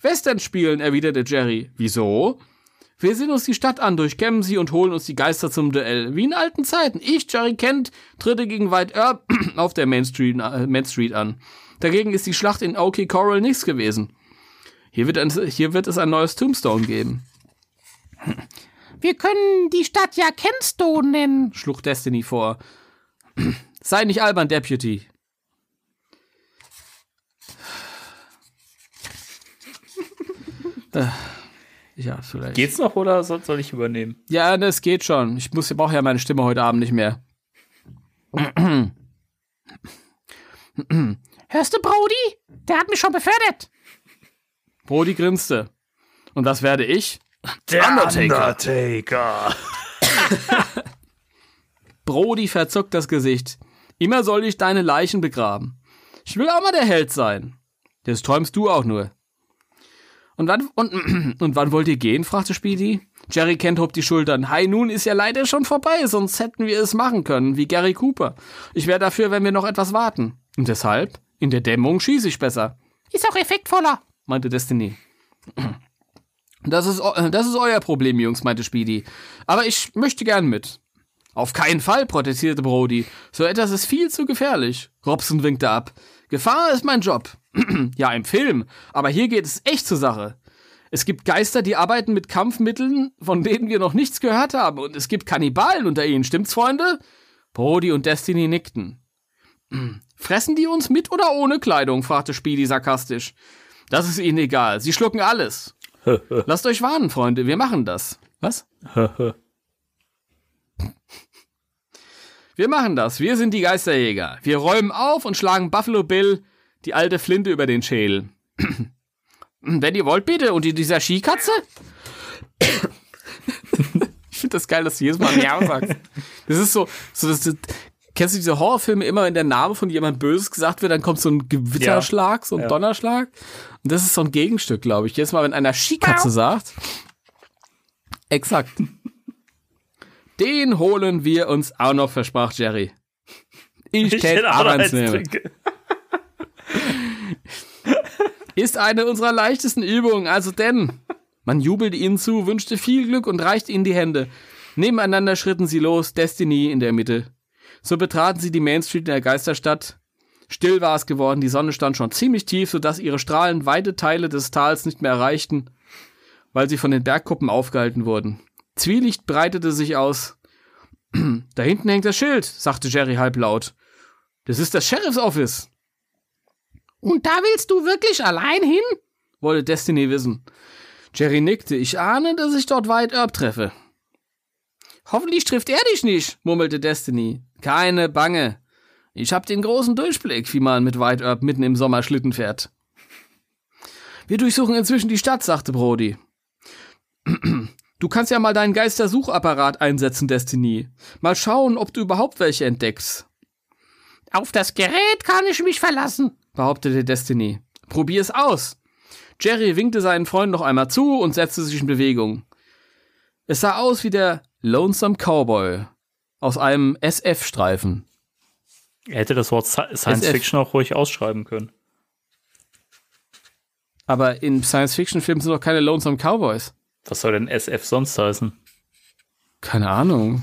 Western spielen, erwiderte Jerry. Wieso? Wir sehen uns die Stadt an, durchkämmen sie und holen uns die Geister zum Duell. Wie in alten Zeiten. Ich, Jerry Kent, tritte gegen White Earp <clears throat> auf der Main Street, äh, Main Street an. Dagegen ist die Schlacht in OK Coral nichts gewesen. Hier wird, ein, hier wird es ein neues Tombstone geben, <clears throat> Wir können die Stadt ja Kenstone nennen. schlug Destiny vor. <clears throat> Sei nicht albern, Deputy. <laughs> Ja, vielleicht. Geht's noch oder soll, soll ich übernehmen? Ja, das geht schon. Ich muss, ich brauche ja meine Stimme heute Abend nicht mehr. Hörst du, Brody? Der hat mich schon befördert. Brody grinste. Und was werde ich? Der Undertaker. Undertaker. <laughs> Brody verzog das Gesicht. Immer soll ich deine Leichen begraben. Ich will auch mal der Held sein. Das träumst du auch nur. Und wann, und, <clears throat> und wann wollt ihr gehen? fragte Speedy. Jerry Kent hob die Schultern. Hi, nun ist ja leider schon vorbei, sonst hätten wir es machen können, wie Gary Cooper. Ich wäre dafür, wenn wir noch etwas warten. Und deshalb? In der Dämmung schieße ich besser, Ist auch effektvoller. meinte Destiny. <clears throat> Das ist, das ist euer Problem, Jungs, meinte Speedy. Aber ich möchte gern mit. Auf keinen Fall, protestierte Brody. So etwas ist viel zu gefährlich. Robson winkte ab. Gefahr ist mein Job. Ja, im Film. Aber hier geht es echt zur Sache. Es gibt Geister, die arbeiten mit Kampfmitteln, von denen wir noch nichts gehört haben. Und es gibt Kannibalen unter ihnen, stimmt's, Freunde? Brody und Destiny nickten. <clears throat> Fressen die uns mit oder ohne Kleidung? fragte Speedy sarkastisch. Das ist ihnen egal. Sie schlucken alles. <laughs> Lasst euch warnen, Freunde. Wir machen das. Was? <laughs> Wir machen das. Wir sind die Geisterjäger. Wir räumen auf und schlagen Buffalo Bill die alte Flinte über den Schädel. <clears throat> Wenn ihr wollt, bitte. Und die- dieser Skikatze? ich finde das geil, dass du jedes Mal Miau sagst. Das ist so, so das, das, kennst du diese Horrorfilme immer, wenn der Name von jemandem Böses gesagt wird, dann kommt so ein Gewitterschlag, so ein Ja. Donnerschlag. Und das ist so ein Gegenstück, glaube ich. Jedes Mal, wenn einer Skikatze sagt. Exakt. Den holen wir uns auch noch, versprach Jerry. Ich Ich hätte auch eins Nehmen. Ist eine unserer leichtesten Übungen, also denn. Man jubelte ihnen zu, wünschte viel Glück und reichte ihnen die Hände. Nebeneinander schritten sie los, Destiny in der Mitte. So betraten sie die Main Street in der Geisterstadt. Still war es geworden, die Sonne stand schon ziemlich tief, sodass ihre Strahlen weite Teile des Tals nicht mehr erreichten, weil sie von den Bergkuppen aufgehalten wurden. Zwielicht breitete sich aus. <clears throat> da hinten hängt das Schild, sagte Jerry halblaut. Das ist das Sheriff's Office. Und da willst du wirklich allein hin? wollte Destiny wissen. Jerry nickte. Ich ahne, dass ich dort White Herb treffe. Hoffentlich trifft er dich nicht, murmelte Destiny. Keine Bange. Ich hab den großen Durchblick, wie man mit White Herb mitten im Sommer Schlitten fährt. Wir durchsuchen inzwischen die Stadt, sagte Brody. Du kannst ja mal deinen Geistersuchapparat einsetzen, Destiny. Mal schauen, ob du überhaupt welche entdeckst, Auf das Gerät kann ich mich verlassen. Behauptete Destiny. Probier es aus. Jerry winkte seinen Freund noch einmal zu und setzte sich in Bewegung. Es sah aus wie der Lonesome Cowboy aus einem SF-Streifen. Er hätte das Wort Sci- Science SF. Fiction auch ruhig ausschreiben können. Aber in Science-Fiction-Filmen sind doch keine Lonesome Cowboys. Was soll denn SF sonst heißen? Keine Ahnung.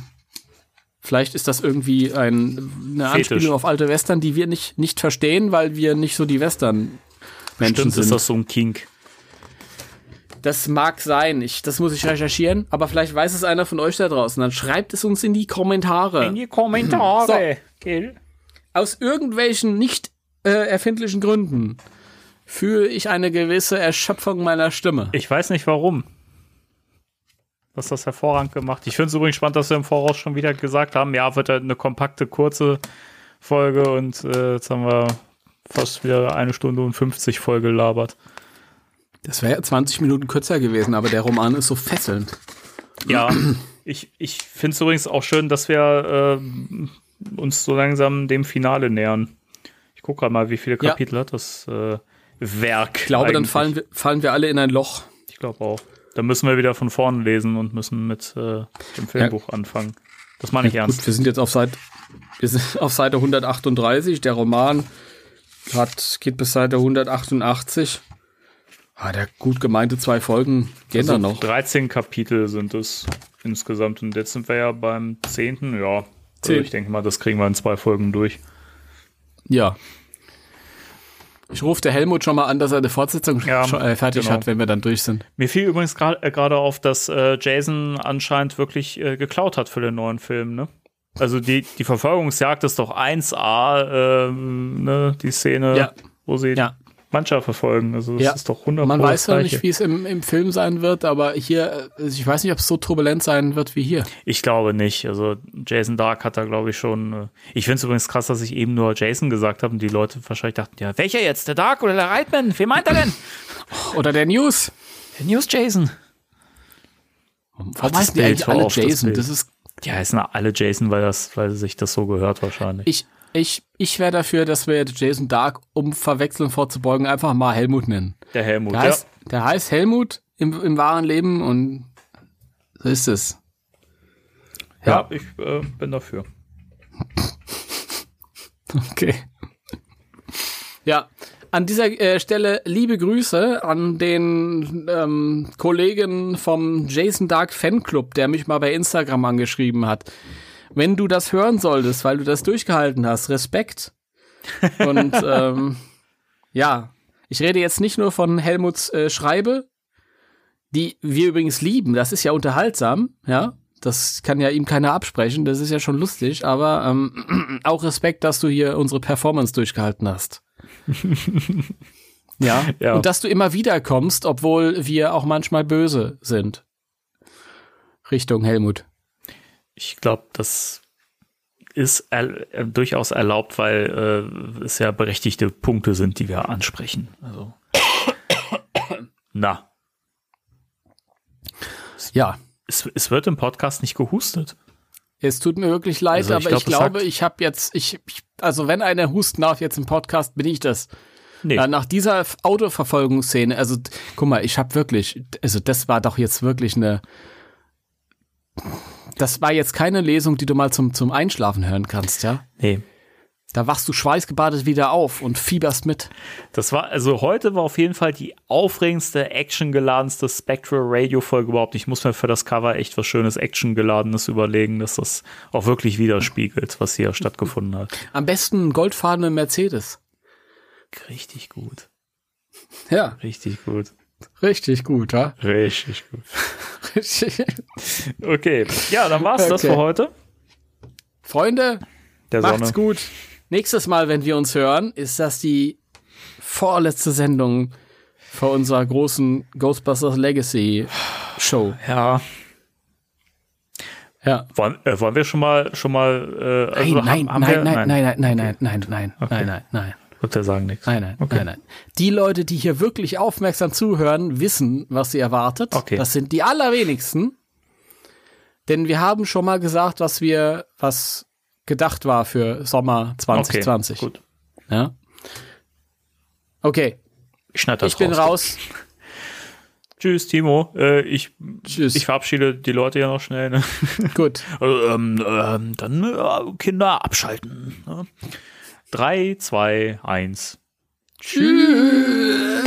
Vielleicht ist das irgendwie ein, eine Fetisch. Anspielung auf alte Western, die wir nicht, nicht verstehen, weil wir nicht so die Western-Menschen Stimmt, sind. ist das so ein Kink. Das mag sein. Ich, das muss ich recherchieren. Aber vielleicht weiß es einer von euch da draußen. Dann schreibt es uns in die Kommentare. die Kommentare. Gell? Aus irgendwelchen nicht äh, erfindlichen Gründen fühle ich eine gewisse Erschöpfung meiner Stimme. Ich weiß nicht warum. Du hast das hervorragend gemacht. Ich finde es übrigens spannend, dass wir im Voraus schon wieder gesagt haben, ja, wird halt eine kompakte, kurze Folge und äh, jetzt haben wir fast wieder eine Stunde und 50 voll gelabert. Das wäre 20 Minuten kürzer gewesen, aber der Roman ist so fesselnd. Ja, ich, ich finde es übrigens auch schön, dass wir ähm, uns so langsam dem Finale nähern. Ich gucke gerade mal, wie viele Ja. Kapitel hat das äh, Werk. Ich glaube, dann eigentlich. fallen wir, fallen wir alle in ein Loch. Ich glaube auch. Dann müssen wir wieder von vorne lesen und müssen mit äh, dem Filmbuch anfangen. Das meine ich ernst. Gut, wir sind jetzt auf Seite, wir sind <laughs> auf Seite 138. Der Roman hat, geht bis Seite 188. Ah, der gut gemeinte zwei Folgen gehen Also dann noch. 13 Kapitel sind es insgesamt und jetzt sind wir ja beim 10. Ja, also Zehn. ich denke mal, das kriegen wir in zwei Folgen durch. Ja. Ich rufe der Helmut schon mal an, dass er eine Fortsetzung Ja, schon, äh, fertig genau. hat, wenn wir dann durch sind. Mir fiel übrigens äh, gerade auf, dass äh, Jason anscheinend wirklich äh, geklaut hat für den neuen Film, ne? Also die, die Verfolgungsjagd ist doch 1A, ähm, ne, die Szene, Ja. wo sie Ja. Mancher verfolgen. Also das Ja. ist doch 100 Man weiß das noch Gleiche. nicht, wie es im, im Film sein wird, aber hier, äh, ich weiß nicht, ob es so turbulent sein wird wie hier. Ich glaube nicht. Also Jason Dark hat da, glaube ich, schon. Äh, ich finde es übrigens krass, dass ich eben nur Jason gesagt habe und die Leute wahrscheinlich dachten, ja, welcher jetzt? Der Dark oder der Reitman? Wen meint er denn? <laughs> Oder der News. der News Jason. Warum das heißen die eigentlich alle auf, das Jason? Bild. Das ist, Die heißen alle Jason, weil, das, weil sich das so gehört wahrscheinlich. ich, ich, ich wäre dafür, dass wir Jason Dark, um Verwechseln vorzubeugen, einfach mal Helmut nennen. der Helmut, Der heißt, der heißt Helmut im, im wahren Leben und so ist es. ja. ja, ich äh, bin dafür. <laughs> Okay. Ja, an dieser äh, Stelle liebe Grüße an den ähm, Kollegen vom Jason Dark Fanclub, der mich mal bei Instagram angeschrieben hat. Wenn du das hören solltest, weil du das durchgehalten hast, Respekt. Und <laughs> ähm, ja, ich rede jetzt nicht nur von Helmuts äh, Schreibe, die wir übrigens lieben. Das ist ja unterhaltsam, ja. Das kann ja ihm keiner absprechen. Das ist ja schon lustig, aber ähm, <clears throat> auch Respekt, dass du hier unsere Performance durchgehalten hast. <laughs> ja. Ja. Und dass du immer wieder kommst, obwohl wir auch manchmal böse sind. Richtung Helmut. Ich glaube, das ist er, äh, durchaus erlaubt, weil äh, es ja berechtigte Punkte sind, die wir ansprechen. Also. Na, Ja. es, es wird im Podcast nicht gehustet. Es tut mir wirklich leid, Also ich aber glaub, ich glaube, ich habe jetzt, ich, ich, also wenn einer husten darf jetzt im Podcast, bin ich das. Nee. Ja, nach dieser Autoverfolgungsszene, also guck mal, ich habe wirklich, also das war doch jetzt wirklich eine, das war jetzt keine Lesung, die du mal zum, zum Einschlafen hören kannst, ja? Nee. Da wachst du schweißgebadet wieder auf und fieberst mit. Das war, also heute war auf jeden Fall die aufregendste, actiongeladenste Spectral Radio Folge überhaupt. Ich muss mir für das Cover echt was schönes actiongeladenes überlegen, dass das auch wirklich widerspiegelt, was hier <laughs> stattgefunden hat. Am besten ein goldfarbene Mercedes. Richtig gut. Ja, Richtig gut. Richtig gut, ja? Richtig gut. <laughs> Richtig. Okay. Ja, dann war's das Okay. für heute. Freunde, Der macht's Sonne. gut. Nächstes Mal, wenn wir uns hören, ist das die vorletzte Sendung vor unserer großen Ghostbusters Legacy Show. Ja. Ja. Wollen, äh, wollen wir schon mal, schon mal, äh, also nein, haben, haben nein, wir, nein, nein, nein, nein, nein, nein, nein, Okay. nein, nein, nein, Wird der sagen nichts. nein, nein, Okay. nein, nein. Die Leute, die hier wirklich aufmerksam zuhören, wissen, was sie erwartet. Okay. Das sind die allerwenigsten. Denn wir haben schon mal gesagt, was wir, was gedacht war für Sommer 2020. Okay, gut. Ja. Okay, Ich schneide das ich bin raus. <laughs> Tschüss, Timo. Äh, ich, Tschüss. ich verabschiede die Leute ja noch schnell. Ne? Gut. <laughs> Also, ähm, ähm, dann äh, Kinder abschalten. Ne? Drei, zwei, eins. Tschüss.